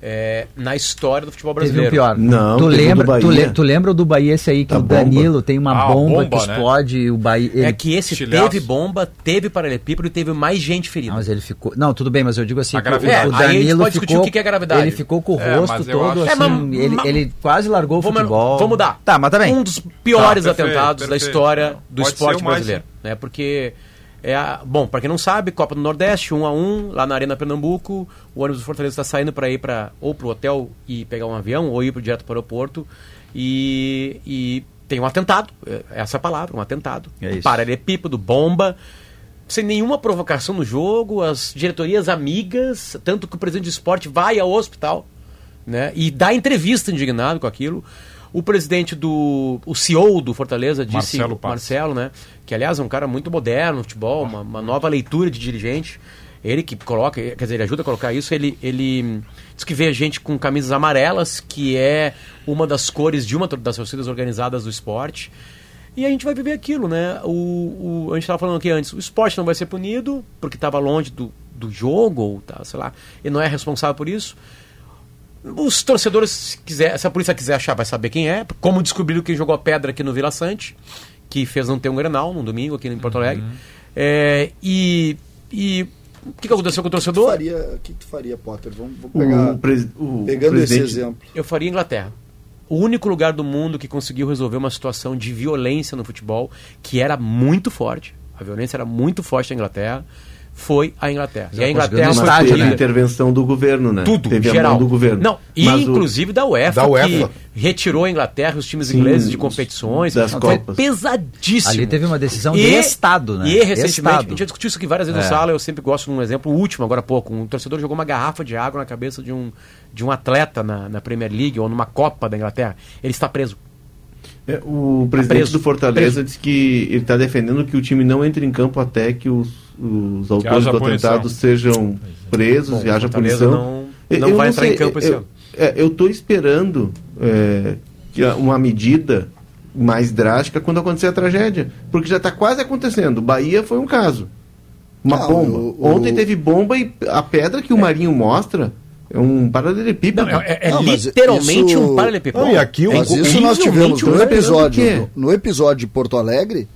É, na história do futebol brasileiro. Teve um pior. Não, tu lembra, tu, le, tu, lembra do Bahia esse aí que da o Danilo bomba. tem uma ah, bomba, bomba, que né? explode o Bahia. Ele... É que esse Chilhaço. teve bomba, teve paralelepípedo e teve mais gente ferida. mas ele ficou. Não, tudo bem, mas eu digo assim, o, é, o Danilo pode ficou, o que é gravidade. Ele ficou com o é, rosto todo acho... assim, é, mas, ele, mas, ele quase largou o futebol. Vamos mudar. Tá, mas também. Um dos piores tá, perfeito, atentados perfeito. da história do pode esporte brasileiro, né? Porque é a, bom, para quem não sabe, Copa do Nordeste, 1 um a 1 um, lá na Arena Pernambuco. O ônibus do Fortaleza está saindo para ir para ou para o hotel e pegar um avião, ou ir direto para o aeroporto. E, e tem um atentado, é, essa é a palavra, um atentado. É isso. Paralelepípedo, bomba, sem nenhuma provocação no jogo, as diretorias amigas, tanto que o presidente de esporte vai ao hospital né, e dá entrevista indignado com aquilo. O presidente do. O CEO do Fortaleza disse. Marcelo, Marcelo né? Que aliás é um cara muito moderno no futebol, uma, uma nova leitura de dirigente. Ele que coloca, quer dizer, ele ajuda a colocar isso. Ele, ele diz que vê a gente com camisas amarelas, que é uma das cores de uma das torcidas organizadas do esporte. E a gente vai viver aquilo, né? O, o a gente estava falando aqui antes, o esporte não vai ser punido, porque estava longe do, do jogo, ou tá, sei lá, ele não é responsável por isso. Os torcedores, se, quiser, se a polícia quiser achar, vai saber quem é. Como descobriram quem jogou a pedra aqui no Vila Sante, que fez não ter um Grenal num domingo aqui em Porto Alegre. Uhum. É, e, e o que, que aconteceu com o torcedor? O que, que, tu faria, Potter? Vamos, vamos pegar. O, pres, o pegando esse exemplo. Eu faria Inglaterra. O único lugar do mundo que conseguiu resolver uma situação de violência no futebol que era muito forte. A violência era muito forte na Inglaterra foi a Inglaterra. Já e a Inglaterra foi estádio, né? intervenção do governo, né? Tudo, Teve geral. do governo. Não, e Mas inclusive o... da, UEFA, da UEFA, que retirou a Inglaterra, os times Sim, ingleses de competições. Das foi Copas. pesadíssimo. Ali teve uma decisão e, de Estado, né? E recentemente, Estado. a gente já discutiu isso aqui várias vezes é. no sala, eu sempre gosto de um exemplo, o último agora há pouco. Um torcedor jogou uma garrafa de água na cabeça de um, de um atleta na, na Premier League ou numa Copa da Inglaterra. Ele está preso. É, o presidente preso, do Fortaleza preso. disse que ele está defendendo que o time não entre em campo até que os, os autores do atentado sejam presos Bom, e haja punição. Não, não vai não entrar sei, em campo esse eu, ano. É, eu estou esperando é, que uma medida mais drástica quando acontecer a tragédia, porque já está quase acontecendo. Bahia foi um caso. Uma não, bomba. O, o... Ontem teve bomba e a pedra que o é. Marinho mostra é um paralelepípedo. Não, é, é não, literalmente isso... um paralelepípedo. Não, e aqui, é mas isso nós tivemos no episódio, no, no episódio de Porto Alegre,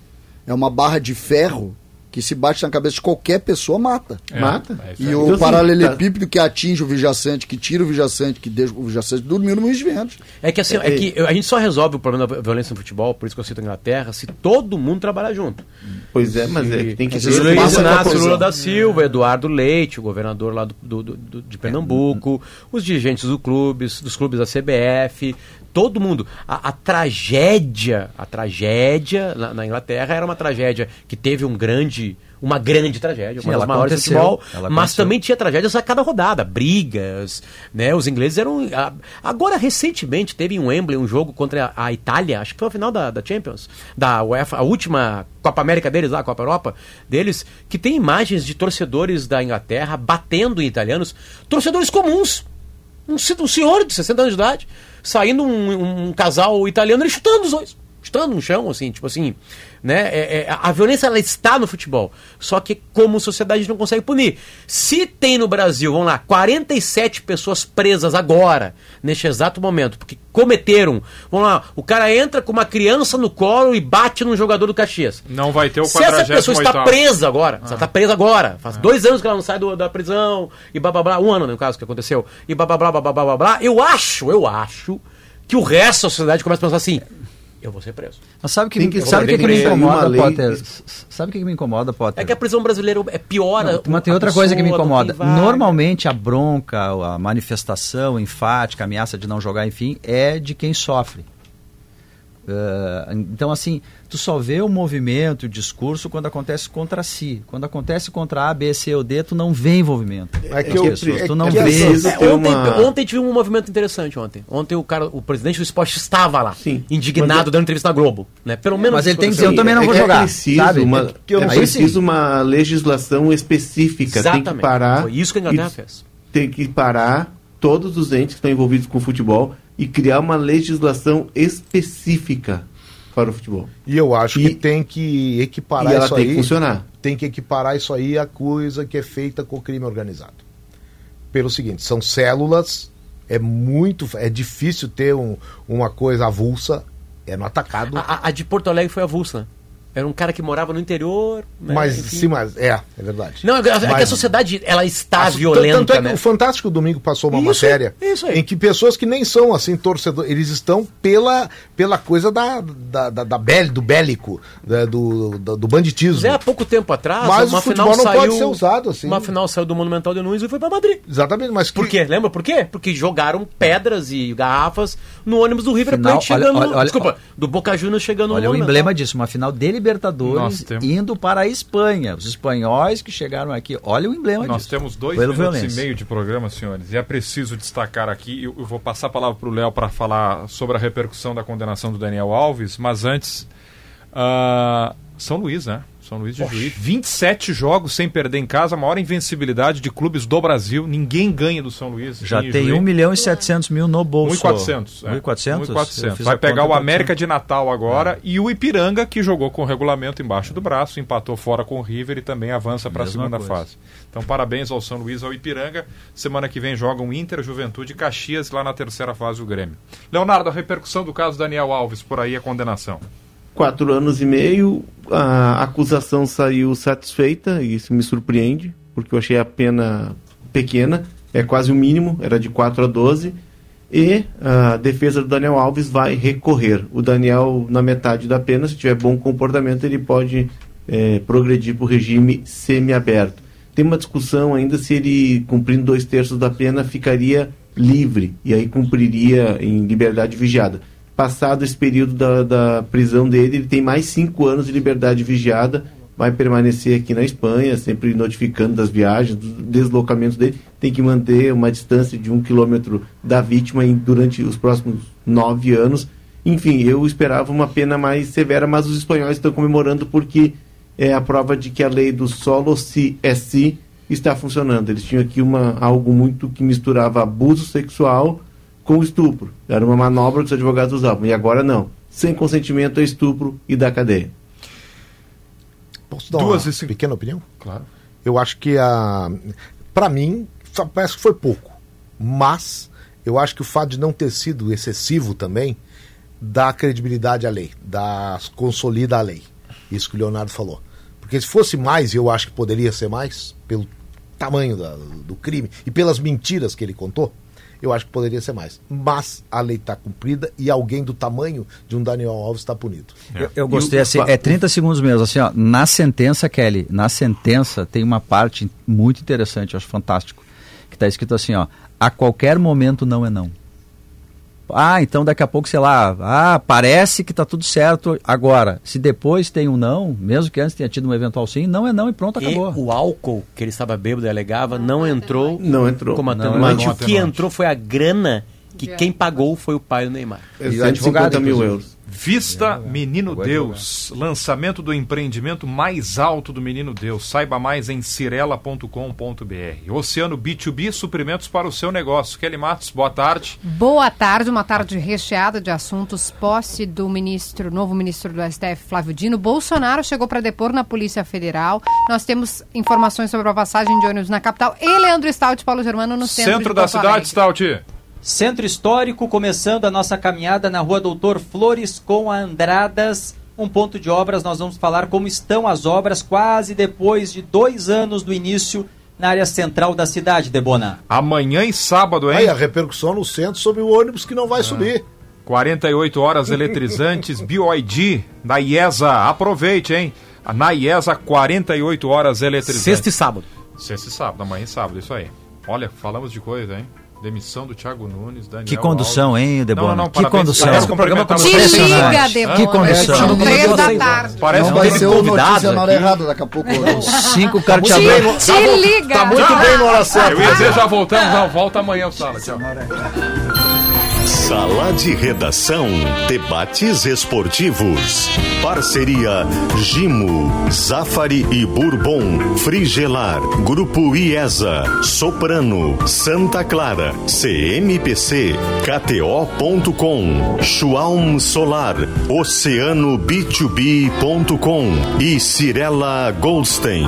é uma barra de ferro que se bate na cabeça de qualquer pessoa, mata. É, mata. É e o então, assim, paralelepípedo tá... que atinge o vijaçante, que tira o vijaçante, que deixa o vijaçante dormir no ventos. É que assim, é, é, que a gente só resolve o problema da violência no futebol, por isso que eu cito a Inglaterra, se todo mundo trabalhar junto. Pois é, mas é, tem que ser. Luiz Inácio Lula da Silva, Eduardo Leite, o governador lá do, do, do de Pernambuco, os dirigentes do clubes, dos clubes da CBF, todo mundo. A, a tragédia, a tragédia na, na, Inglaterra era uma tragédia que teve um grande, uma grande tragédia, Sim, uma das maiores do futebol, mas também tinha tragédias a cada rodada, brigas, né? Os ingleses eram agora recentemente teve um Wembley, um jogo contra a, a, Itália, acho que foi a final da, da Champions, da UEFA, a última Copa América deles lá, a Copa Europa deles, que tem imagens de torcedores da Inglaterra batendo em italianos, torcedores comuns. Um, um senhor de 60 anos de idade saindo um, um casal italiano e chutando os dois. Chutando no chão, assim, tipo assim, né? É, é, a violência ela está no futebol. Só que como sociedade a gente não consegue punir. Se tem no Brasil, vamos lá, 47 pessoas presas agora, neste exato momento, porque cometeram. Vamos lá, o cara entra com uma criança no colo e bate num jogador do Caxias. Não vai ter o Se essa pessoa está presa agora, ah. está presa agora, faz ah. dois anos que ela não sai do, da prisão, e blá blá blá, um ano no caso que aconteceu, e blá blá blá blá blá blá blá, eu acho, eu acho que o resto da sociedade começa a pensar assim eu vou ser preso. Mas sabe que, que sabe que, que me incomoda, Potter? Sabe o que, que me incomoda, Potter? É que a prisão brasileira é pior. Não, mas tem outra coisa que me incomoda. Normalmente a bronca, a manifestação enfática, a ameaça de não jogar, enfim, é de quem sofre. Uh, então, assim, tu só vê o movimento, o discurso quando acontece contra si. Quando acontece contra A, B, C ou D, tu não vê envolvimento. É que eu, pessoas, é, tu não é vê. É, ontem, uma... ontem tive um movimento interessante ontem. Ontem o cara, o presidente do esporte estava lá, Sim. indignado, dando entrevista na Globo. Né? Pelo menos. Mas ele tem que dizer, eu também não vou jogar. É preciso, sabe? uma, é, é preciso uma legislação específica. Exatamente. Tem que parar. Foi isso que a Inglaterra fez. Tem que parar todos os entes que estão envolvidos com o futebol e criar uma legislação específica para o futebol. E eu acho e, que tem que equiparar e ela isso tem aí. Que funcionar. Tem que equiparar isso aí a coisa que é feita com o crime organizado. Pelo seguinte, são células, é muito, é difícil ter um, uma coisa avulsa, é no atacado. A, a de Porto Alegre foi avulsa. Era um cara que morava no interior. Né? Mas Enfim. sim, mas é, é verdade. Não, é, é mas, que a sociedade ela está a, violenta. Tanto é que né? o Fantástico Domingo passou uma isso, matéria isso em que pessoas que nem são assim torcedores, eles estão pela, pela coisa da, da, da, da bel, do bélico, né, do, do, do banditismo. É, há pouco tempo atrás, mas uma o futebol final não saiu, pode ser usado assim. Uma final saiu do Monumental de Nunes e foi para Madrid. Exatamente, mas que... por quê? Lembra por quê? Porque jogaram pedras e garrafas no ônibus do River Plate chegando, olha, olha, desculpa, olha, do Boca Juniors chegando olha no Olha o emblema disso, uma final de Libertadores temos... indo para a Espanha. Os espanhóis que chegaram aqui. Olha o emblema Nós disso. temos dois minutos violência. e meio de programa, senhores. E é preciso destacar aqui, eu, eu vou passar a palavra para o Léo para falar sobre a repercussão da condenação do Daniel Alves, mas antes, uh, São Luís, né? São Luís de Oxi. Juiz. 27 jogos sem perder em casa, a maior invencibilidade de clubes do Brasil. Ninguém ganha do São Luís. Já tem 1 milhão e 700 mil no bolso. 1.400. 1.400? É. Vai pegar o América de Natal agora é. e o Ipiranga, que jogou com o regulamento embaixo do braço, empatou fora com o River e também avança para a segunda coisa. fase. Então, parabéns ao São Luís, ao Ipiranga. Semana que vem jogam Inter, Juventude e Caxias lá na terceira fase o Grêmio. Leonardo, a repercussão do caso Daniel Alves por aí, a condenação quatro anos e meio, a acusação saiu satisfeita, e isso me surpreende, porque eu achei a pena pequena, é quase o mínimo, era de 4 a 12, e a defesa do Daniel Alves vai recorrer. O Daniel, na metade da pena, se tiver bom comportamento, ele pode é, progredir para o regime semiaberto. Tem uma discussão ainda se ele, cumprindo dois terços da pena, ficaria livre, e aí cumpriria em liberdade vigiada passado esse período da, da prisão dele, ele tem mais cinco anos de liberdade vigiada, vai permanecer aqui na Espanha, sempre notificando das viagens, dos deslocamentos dele, tem que manter uma distância de um quilômetro da vítima em, durante os próximos nove anos. Enfim, eu esperava uma pena mais severa, mas os espanhóis estão comemorando porque é a prova de que a lei do solo si é si está funcionando. Eles tinham aqui uma, algo muito que misturava abuso sexual com estupro. Era uma manobra que os advogados usavam. E agora não. Sem consentimento é estupro e dá cadeia. Posso dar Duas uma pequena opinião? Claro. Eu acho que a. Para mim, parece que foi pouco. Mas eu acho que o fato de não ter sido excessivo também dá credibilidade à lei, dá consolida a lei. Isso que o Leonardo falou. Porque se fosse mais, eu acho que poderia ser mais, pelo tamanho da, do crime e pelas mentiras que ele contou, eu acho que poderia ser mais. Mas a lei está cumprida e alguém do tamanho de um Daniel Alves está punido. É. Eu, eu, gostei, assim, é 30 segundos mesmo, assim, ó, na sentença, Kelly, na sentença tem uma parte muito interessante, eu acho fantástico, que está escrito assim, ó, a qualquer momento não é não. Ah, então daqui a pouco, sei lá, ah, parece que está tudo certo agora. Se depois tem um não, mesmo que antes tenha tido um eventual sim, não é não e pronto, acabou. E o álcool que ele estava bêbado e alegava não entrou. Não entrou. Como atenuante. O que entrou foi a grana que quem pagou foi o pai do Neymar. 150 mil euros. Vista Menino Deus, lançamento do empreendimento mais alto do Menino Deus. Saiba mais em cirela.com.br. Oceano B2B, suprimentos para o seu negócio. Kelly Matos, boa tarde. Boa tarde, uma tarde recheada de assuntos. Posse do ministro, novo ministro do STF, Flávio Dino. Bolsonaro chegou para depor na Polícia Federal. Nós temos informações sobre a passagem de ônibus na capital. E Leandro Stout, Paulo Germano no centro, centro da cidade, Stout. Centro Histórico, começando a nossa caminhada na rua Doutor Flores com a Andradas, um ponto de obras. Nós vamos falar como estão as obras quase depois de dois anos do início na área central da cidade, Debona. Amanhã e sábado, hein? Aí a repercussão no centro sobre o ônibus que não vai ah. subir. 48 horas eletrizantes *laughs* BioID da IESA. Aproveite, hein? Na IESA, 48 horas eletrizantes. Sexta e sábado. Sexta e sábado, amanhã e sábado, isso aí. Olha, falamos de coisa, hein? Demissão do Thiago Nunes, Daniel Que condução, Alves. hein, Debona? Não, não, que condução. Parece que o programa Te liga, Debona. Que condução. Três da tarde. Parece não vai ser o na hora errada daqui a pouco. *laughs* Cinco caras te Te, abrindo. te liga. Tá muito bem na hora certa. Eu ia dizer, já voltamos, não, volta amanhã o Sala, tchau. Sala de Redação. Debates esportivos. Parceria Gimo, Zafari e Bourbon. Frigelar. Grupo IESA. Soprano. Santa Clara. CMPC. KTO.com. Schwalm Solar. Oceano B2B.com. E Cirela Goldstein.